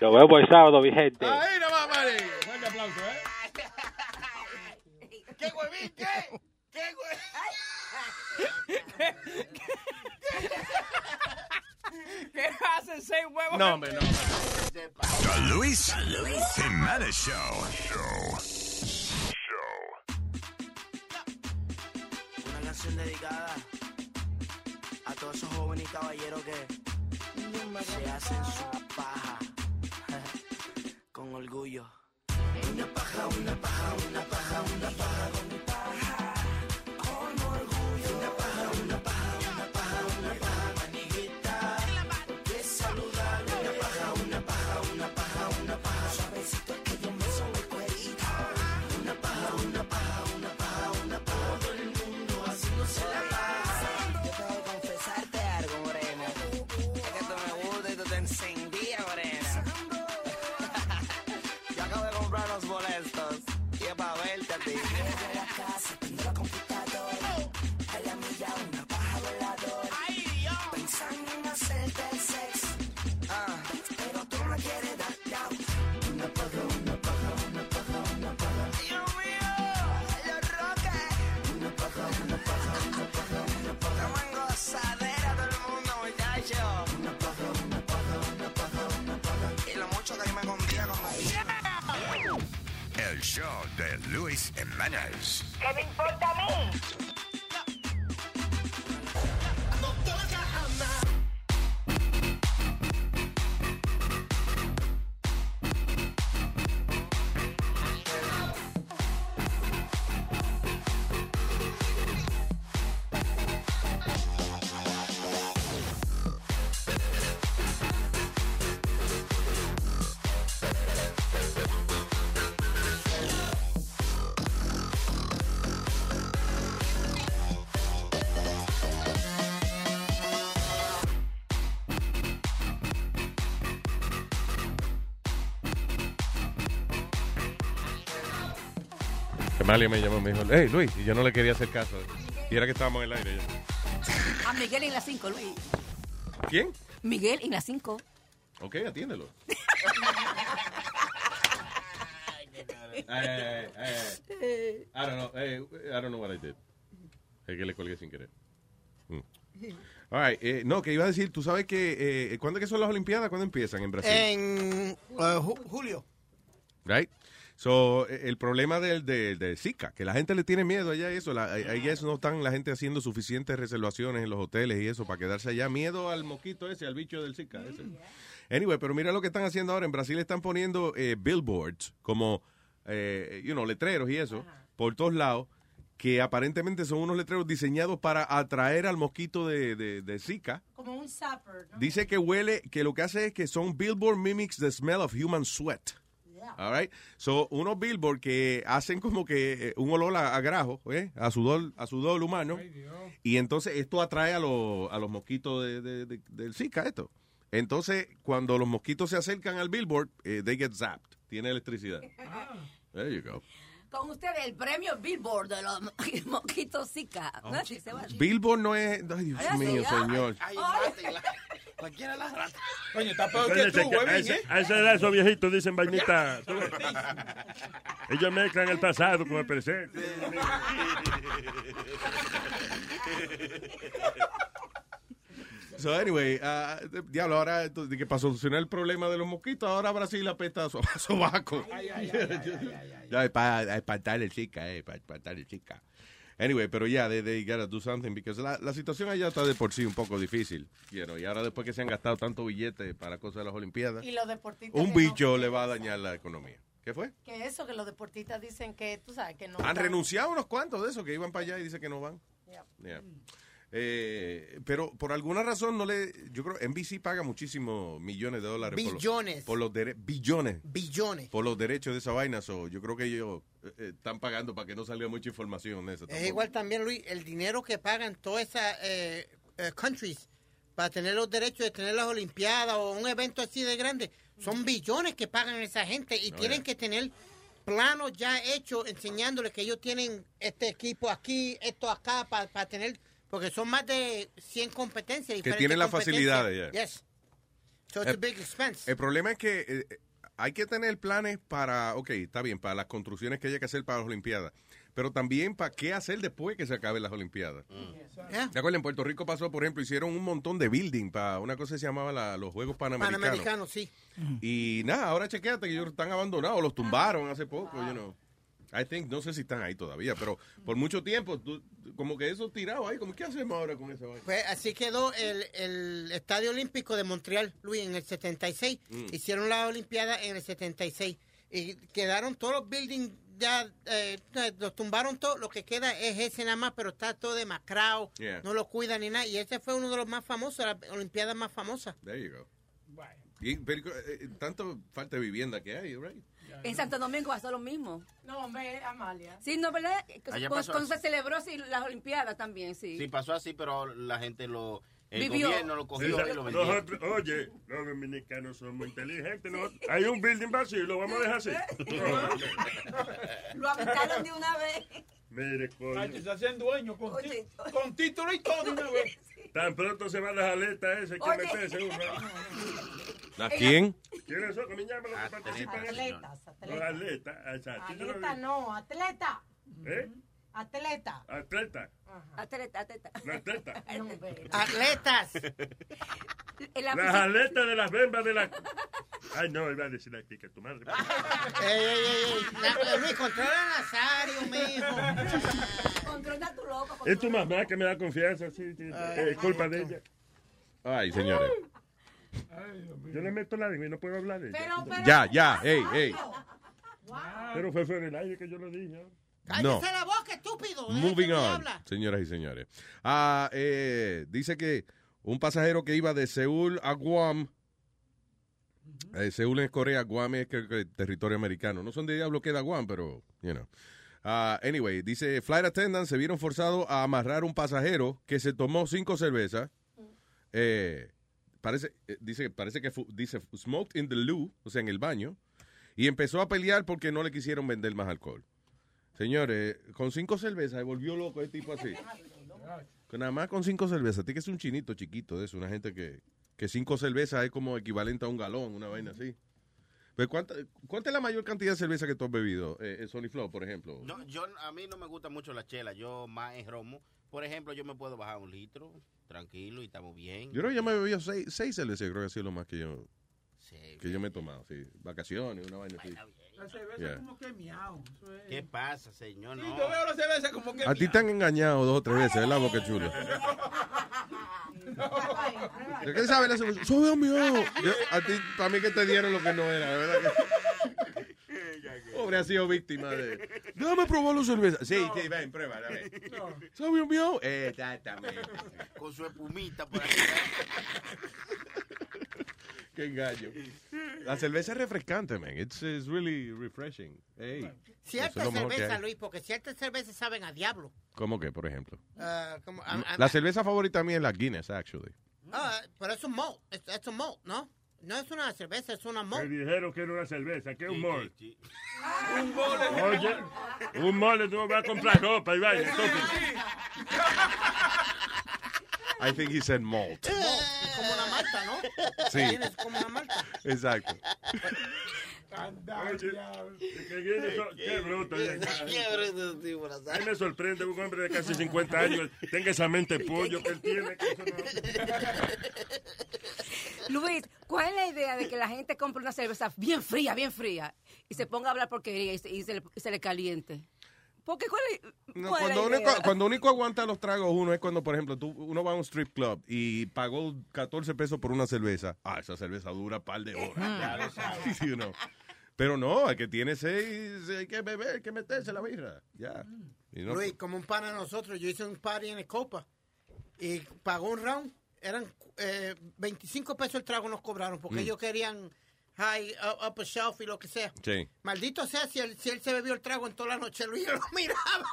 Lo vemos el sábado, mi gente. Ahí nomás, Maní. Fuerte aplauso, ¿eh? *laughs* ¿Qué huevín? ¿Qué? ¿Qué ¿Qué hacen seis huevos? No, hombre, no. The Luis Jimenez Show. Una canción dedicada a todos esos jóvenes y caballeros que se hacen su paja *laughs* con orgullo. Una paja, una paja, una paja, una paja con mi paja. Show de Luis Jiménez. ¿Qué me importa a mí? Amalia me llamó y me dijo, hey Luis, y yo no le quería hacer caso. Y era que estábamos en el aire ya. A Miguel en las 5, Luis. ¿Quién? Miguel en las 5. Ok, atiéndelo. *laughs* I don't know. I don't know what I did. Es que le colgué sin querer. Mm. All right, eh, no, que iba a decir, tú sabes que, eh, ¿cuándo es que son las Olimpiadas? ¿Cuándo empiezan en Brasil? En uh, ju- julio. Right? So, eh, el problema del de, de Zika, que la gente le tiene miedo allá y eso, la, ahí eso no están la gente haciendo suficientes reservaciones en los hoteles y eso para quedarse allá. Miedo al mosquito ese, al bicho del Zika ese. Anyway, pero mira lo que están haciendo ahora. En Brasil están poniendo eh, billboards como, eh, you know, letreros y eso, por todos lados, que aparentemente son unos letreros diseñados para atraer al mosquito de, de, de Zika. Como un zapper, ¿no? Dice que huele, que lo que hace es que son billboard mimics the smell of human sweat. All right. So, unos billboard que hacen como que eh, un olor a, a grajo, ¿eh? a sudor, a sudor humano. Y entonces esto atrae a, los a los mosquitos de, de- de- del Zika, esto. Entonces, cuando los mosquitos se acercan al billboard, eh, they get zapped. Tiene electricidad. There you go. Con ustedes el premio Billboard de los *laughs* mo- mosquitos Zika. ¿No es así, Sebastián? Billboard no es... Ay, Dios Ay, mío, sí, ay. señor. Cualquiera la rata. Coño, está peor que tú, huevín, ¿eh? a esa edad esos viejitos dicen vainita. *laughs* Ellos mezclan el pasado con el presente. *laughs* So anyway, ah, diablo, ahora de que para solucionar el problema de los mosquitos, ahora Brasil apesta a, so- *laughs* a sobaco. Ya, es para espantar el chica, eh, para espantar el chica. Anyway, pero ya, they, they gotta do something, because la, la situación allá está de por sí un poco difícil, you know, y ahora después que se han gastado tanto billete para cosas de las Olimpiadas, Y los deportistas. un que no- bicho le va a dañar la economía. ¿Qué fue? Que eso, que los deportistas dicen que, tú sabes, que no. Han están- renunciado unos cuantos de esos que iban para allá y dicen que no van. Yeah. Eh, pero por alguna razón no le, yo creo, NBC paga muchísimos millones de dólares. por los- Billones. Por los, dere- billones. Billones. Por los derechos de esa vaina. So, yo creo que ellos eh, eh, están pagando para que no salga mucha información de eso. Es tampoco. igual también, Luis, el dinero que pagan todas esas eh, eh, countries para tener los derechos de tener las Olimpiadas o un evento así de grande. Son billones que pagan esa gente y Oh, tienen yeah. que tener planos ya hechos enseñándoles que ellos tienen este equipo aquí, esto acá, para tener, porque son más de 100 competencias. Que diferentes tienen las facilidades, ya. Yes. So it's a Eh, big expense. El problema es que eh, eh, hay que tener planes para, ok, está bien, para las construcciones que haya que hacer para las Olimpiadas, pero también para qué hacer después que se acaben las Olimpiadas. Yeah. ¿Te acuerdas? En Puerto Rico pasó, por ejemplo, hicieron un montón de building para una cosa que se llamaba la- los Juegos Panamericanos. Panamericanos, sí. Y nada, ahora chequeate que ellos están abandonados, los tumbaron hace poco, you know. I think, no sé si están ahí todavía, pero por mucho tiempo, tú- como que eso tirado ahí, como ¿qué hacemos ahora con vaina? Pues así quedó el, el Estadio Olímpico de Montreal, Luis, en el 76. Mm. Hicieron la Olimpiada en el 76. Y quedaron todos los buildings ya, eh, los tumbaron todos. Lo que queda es ese nada más, pero está todo demacrado. Yeah. No lo cuidan ni nada. Y ese fue uno de los más famosos, la Olimpiada más famosa. There you go. Y, pero, eh, tanto falta de vivienda que hay, right? En Santo Domingo pasó lo mismo. No, hombre, Amalia. Sí, no, ¿verdad? Allá Con- pasó Cuando así. se celebró sí, las Olimpiadas también, sí. Sí, pasó así, pero la gente lo. El Vivió. gobierno lo cogió Esa- y lo vendió. nosotros- oye, los dominicanos somos inteligentes. ¿no? Hay un building vacío, lo vamos a dejar así. *laughs* Lo habitaron de una vez. Mire, coño. Ay, se hacen dueños con, ti- con título y todo de una vez. *laughs* Tan pronto se van las aletas esas que Oye. meterse uno. ¿A quién? ¿Quiénes son? ¿Cómo llaman los que participan? Atletas, Los atletas, exacto. Yo lo Atleta vi. no, atleta. ¿Eh? Atleta. Atleta. Atleta, atleta. Atleta. *laughs* No. Atletas. *laughs* La Las aletas de las bembas de la. Ay, no, iba a decir aquí que tu madre. *laughs* Ey, ey, ey, Luis, controla a Nazario, mijo. Controla tu loco. Es tu mamá que me da confianza, sí, sí. Es culpa de ella. Ay, señores. Yo le meto la lengua y no puedo hablar de ella. Pero, pero, Ya, ya, ey, ey. Pero fue fuera del aire que yo lo dije. No. La boca, estúpido. Moving on, señoras y señores. Ah, eh, dice que un pasajero que iba de Seúl a Guam, eh, Seúl es Corea, Guam es que- que territorio americano. No son de diablo que da Guam, pero, you know. Ah, anyway, dice, flight attendants se vieron forzados a amarrar un pasajero que se tomó cinco cervezas. Eh, parece, eh, dice, parece que dice smoked in the loo, o sea, en el baño, y empezó a pelear porque no le quisieron vender más alcohol. Señores, con cinco cervezas, se volvió loco el tipo así. *laughs* Que nada más con cinco cervezas. Tiene que ser un chinito chiquito de eso. Una gente que, que cinco cervezas es como equivalente a un galón, una vaina así. Pero ¿cuánta, ¿Cuánta es la mayor cantidad de cerveza que tú has bebido? Eh, eh, Sony Flow, por ejemplo. No, yo, a mí no me gusta mucho la chela, yo más es romo. Por ejemplo, yo me puedo bajar un litro, tranquilo, y estamos bien. Yo creo que yo me he bebido seis, seis cervezas. Creo que ha sido lo más que yo, que yo me he tomado. Sí. Vacaciones, una vaina así. La cerveza Yeah. como que miau. Es. ¿Qué pasa, señor? Sí, No. yo veo la cerveza como que A ti te han engañado dos o tres veces, ¿verdad, Boca Chula? *laughs* ¿De qué sabe la cerveza? A miau. A ti, para mí que te dieron lo que no era, ¿verdad? que- *laughs* Pobre ha sido víctima de... Déjame probar la cerveza. Sí, sí, ven, pruébala, ven. ¿Sabe a miau? Exactamente. Con su espumita por ahí. *laughs* Qué engaño. La cerveza es refrescante, man. It's, it's really refreshing. Hey, eso es Cierta lo mejor que cerveza, hay. Luis, porque ciertas cervezas saben a diablo. ¿Cómo que, por ejemplo? Ah, como- La cerveza favorita mía es la Guinness, actually. ah, pero es un malt, es, es un malt, ¿no? No es una cerveza, es una Me malt. dijeron que era una cerveza, que es un mole. *laughs* Un mole. Oye, un mole tú vas a comprar ropa y vaya. *laughs* I think he said malt. Es como una malta, ¿no? Sí. Tienes como una malta. Exacto. Qué bruto. oye. Qué bruto, sí, por A azar. mí me sorprende un hombre de casi 50 años tenga esa mente pollo que él tiene. que eso no- *laughs* Luis, ¿cuál es la idea de que la gente compre una cerveza bien fría, bien fría, y se ponga a hablar porquería y se, y se le, y se le caliente? Porque ¿cuál es, No, cuando, idea? cuando único aguanta los tragos uno es cuando, por ejemplo, tú, uno va a un strip club y pagó 14 pesos por una cerveza. Ah, esa cerveza dura un par de horas. Ya *laughs* uno. Pero no, el que tiene seis, hay que beber, hay que meterse la birra. Ya. Y no- Luis, como un pana de nosotros, yo hice un party en Copa y pagó un round. Eran eh, 25 pesos el trago nos cobraron porque Mm. ellos querían high, uh, upper shelf y lo que sea. Sí. Maldito sea si él, si él se bebió el trago en toda la noche, Luis, yo lo *laughs* miraba.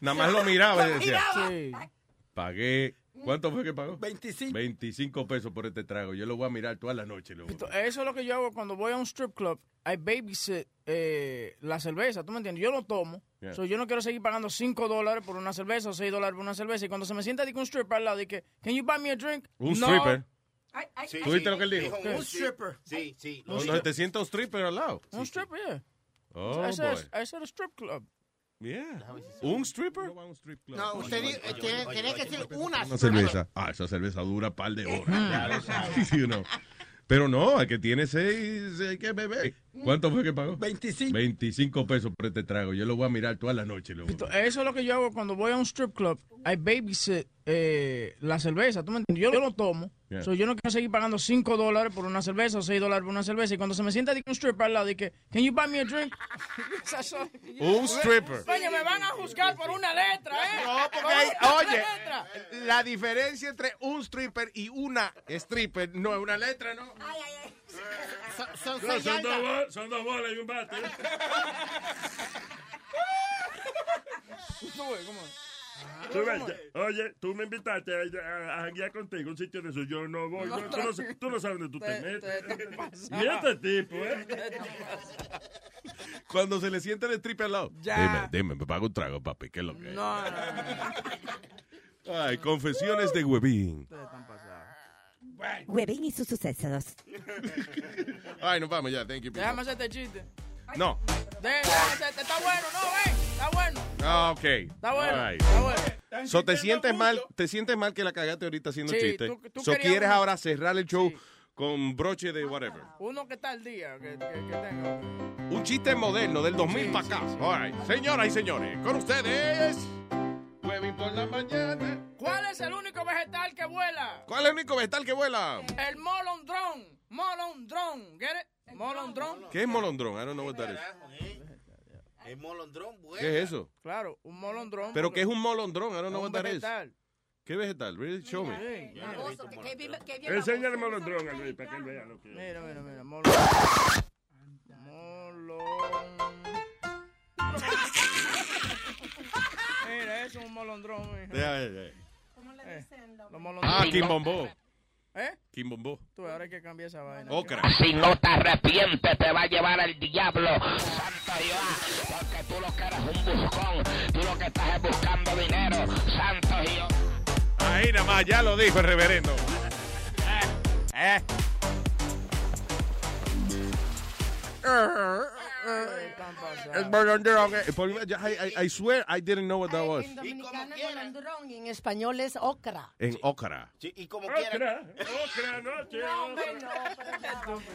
Nada más lo miraba y decía, miraba. pagué, ¿cuánto fue que pagó? 25. 25 pesos por este trago. Yo lo voy a mirar toda la noche. lo a Eso es lo que yo hago cuando voy a un strip club. I babysit eh, la cerveza, ¿tú me entiendes? Yo lo tomo. Yeah. So, yo no quiero seguir pagando 5 dólares por una cerveza o 6 dólares por una cerveza. Y cuando se me sienta dice un stripper al lado, dice, can you buy me a drink? Un No. stripper. Sí, ¿Tú viste sí, lo que él dijo? un Un stripper. Sí, sí. Te sienta un stripper al lado. Un stripper, yeah. Oh, I, said, boy. I said a strip club. Yeah. ¿Un stripper? No, usted eh, tiene, que decir una. Una cerveza. Ah, esa cerveza dura un par de horas. *laughs* Sí, sí, no. Pero no, el que tiene seis hay que beber. ¿Cuánto fue que pagó? 25. 25 pesos por este trago. Yo lo voy a mirar toda la noche. Pito, Eso es lo que yo hago cuando voy a un strip club. I babysit eh, la cerveza, ¿tú me entiendes? Yo, yo lo tomo. Yeah. So, yo no quiero seguir pagando 5 dólares por una cerveza o 6 dólares por una cerveza. Y cuando se me sienta un stripper al lado, dice, can you buy me a drink? *laughs* Un stripper. Coño, me van a juzgar por una letra, ¿eh? No, porque Por hay- oye, la diferencia entre un stripper y una stripper no es una letra, ¿no? Son, son No, seis son, dos bol- son dos bolas y un bate. Tú ves, ya- oye, tú me invitaste a, a, a contigo a un sitio de eso. Yo no voy. No, tú, no, sa- tú no sabes dónde tú te, Te- metes. te- te pasa. y este tipo, ¿eh? Cuando se le siente el stripper al lado. Ya. Dime, dime, me pago un trago, papi. ¿Qué es lo que es? No, no, no. Ay, confesiones de huevín. Ustedes están Huevín y sus sucesos. *laughs* Ay, nos vamos ya. Thank you. people. Déjame hacerte chiste. No. Déjame hacerte. Está bueno, no, ven. Está bueno. Ah, ok. Está bueno. Right. Está bueno. So, te sientes mal, te sientes mal que la cagaste ahorita haciendo Sí, chiste. tú- tú so, quieres uno. ahora cerrar el show con broche de whatever. Uno que está al día, que, que, que tenga. Un chiste moderno del 2000 Sí, para acá. sí. All right. Señoras y señores, con ustedes, Por la mañana. ¿Cuál es el único vegetal que vuela? ¿Cuál es el único vegetal que vuela? El molondrón. Molondrón. ¿Get it? Molondrón. ¿Qué es molondrón? I don't know what that is. El molondrón, bueno. ¿Qué es eso? Claro, un molondrón. ¿Pero qué es un molondrón? I don't know what un that is. ¿Qué vegetal? Really? Show me. Sí, Enseña el molondrón a Luis para que él vea lo que es. Mira, mira, mira. Molón. Mira, eso es un molondrón. Ya, ya, ya. Eh, los molondrones. Ah, Kimbombó. ¿Eh? Kimbombó. Tú, ahora hay que cambiar esa vaina. Ocra. Si no te arrepientes, te va a llevar al diablo. Santo Dios, porque tú lo que eres un buscón. Tú lo que estás es buscando dinero. Santo Dios. Ahí nada más, ya lo dijo el reverendo. Eh. El eh, I, swear I didn't know what that was. En dominicano es molondrón y en español es ocra. En Okra. y como Ocra, quiera. ocra, noche, ocra.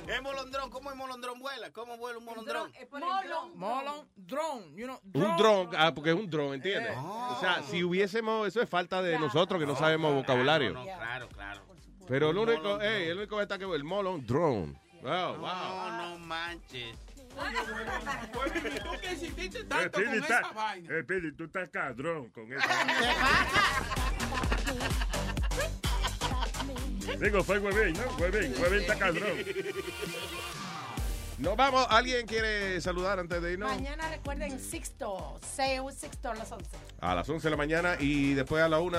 Es molondrón, ¿cómo el molondrón vuela? ¿Cómo vuela un molondrón? Molon. Molondrón. Un dron, ah, porque es un dron, ¿entiendes? O sea, si hubiésemos, eso es falta de nosotros que no sabemos vocabulario. Claro, claro. Pero el único, hey, el único está que el molon drone. Wow, wow. No, no manches. ¿Tú que insististe tanto con está- esa vaina? Speedy, tú estás cadrón con eso. Digo, fue Huevín, ¿no? Huevín, Huevín está cadrón. Nos vamos, ¿alguien quiere saludar antes de irnos? Mañana recuerden Sixto, Seu Sixto a las 11. A las 11 de la mañana y después a la 1,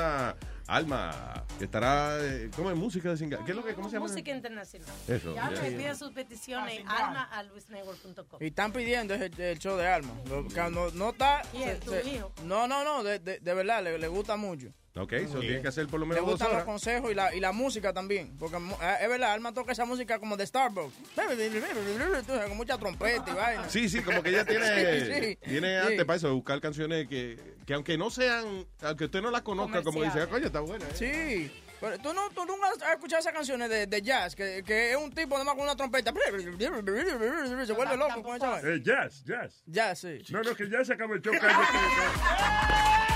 Alma, que estará, eh, ¿cómo es? Música de Singa. ¿Qué es lo que, cómo se llama? Música internacional. Eso, Ya me piden sus peticiones alma a luisnetwork.com. Y están pidiendo el, el show de Alma. Que No, no está. Se- ¿Tu se- hijo? No, no, no. De, de, de verdad, le, le gusta mucho. Ok, eso tiene que hacer por lo Le menos dos gustan los consejos y la, y la música también. Porque eh, es verdad, Alma toca esa música como de Starbucks. Con mucha trompeta y vaina. Sí, sí, como que ella *laughs* tiene, Sí, sí. tiene Sí. arte para eso, buscar canciones que, que aunque no sean, aunque usted no las conozca, como dice, ah, coño, está buena. ¿eh? Sí. Pero tú, no, tú nunca has escuchado esas canciones de, de jazz, que, que es un tipo además con una trompeta. Se vuelve loco con esa vaina. Eh, jazz, jazz. Jazz, sí. No, no, que ya se acabó el show. *laughs*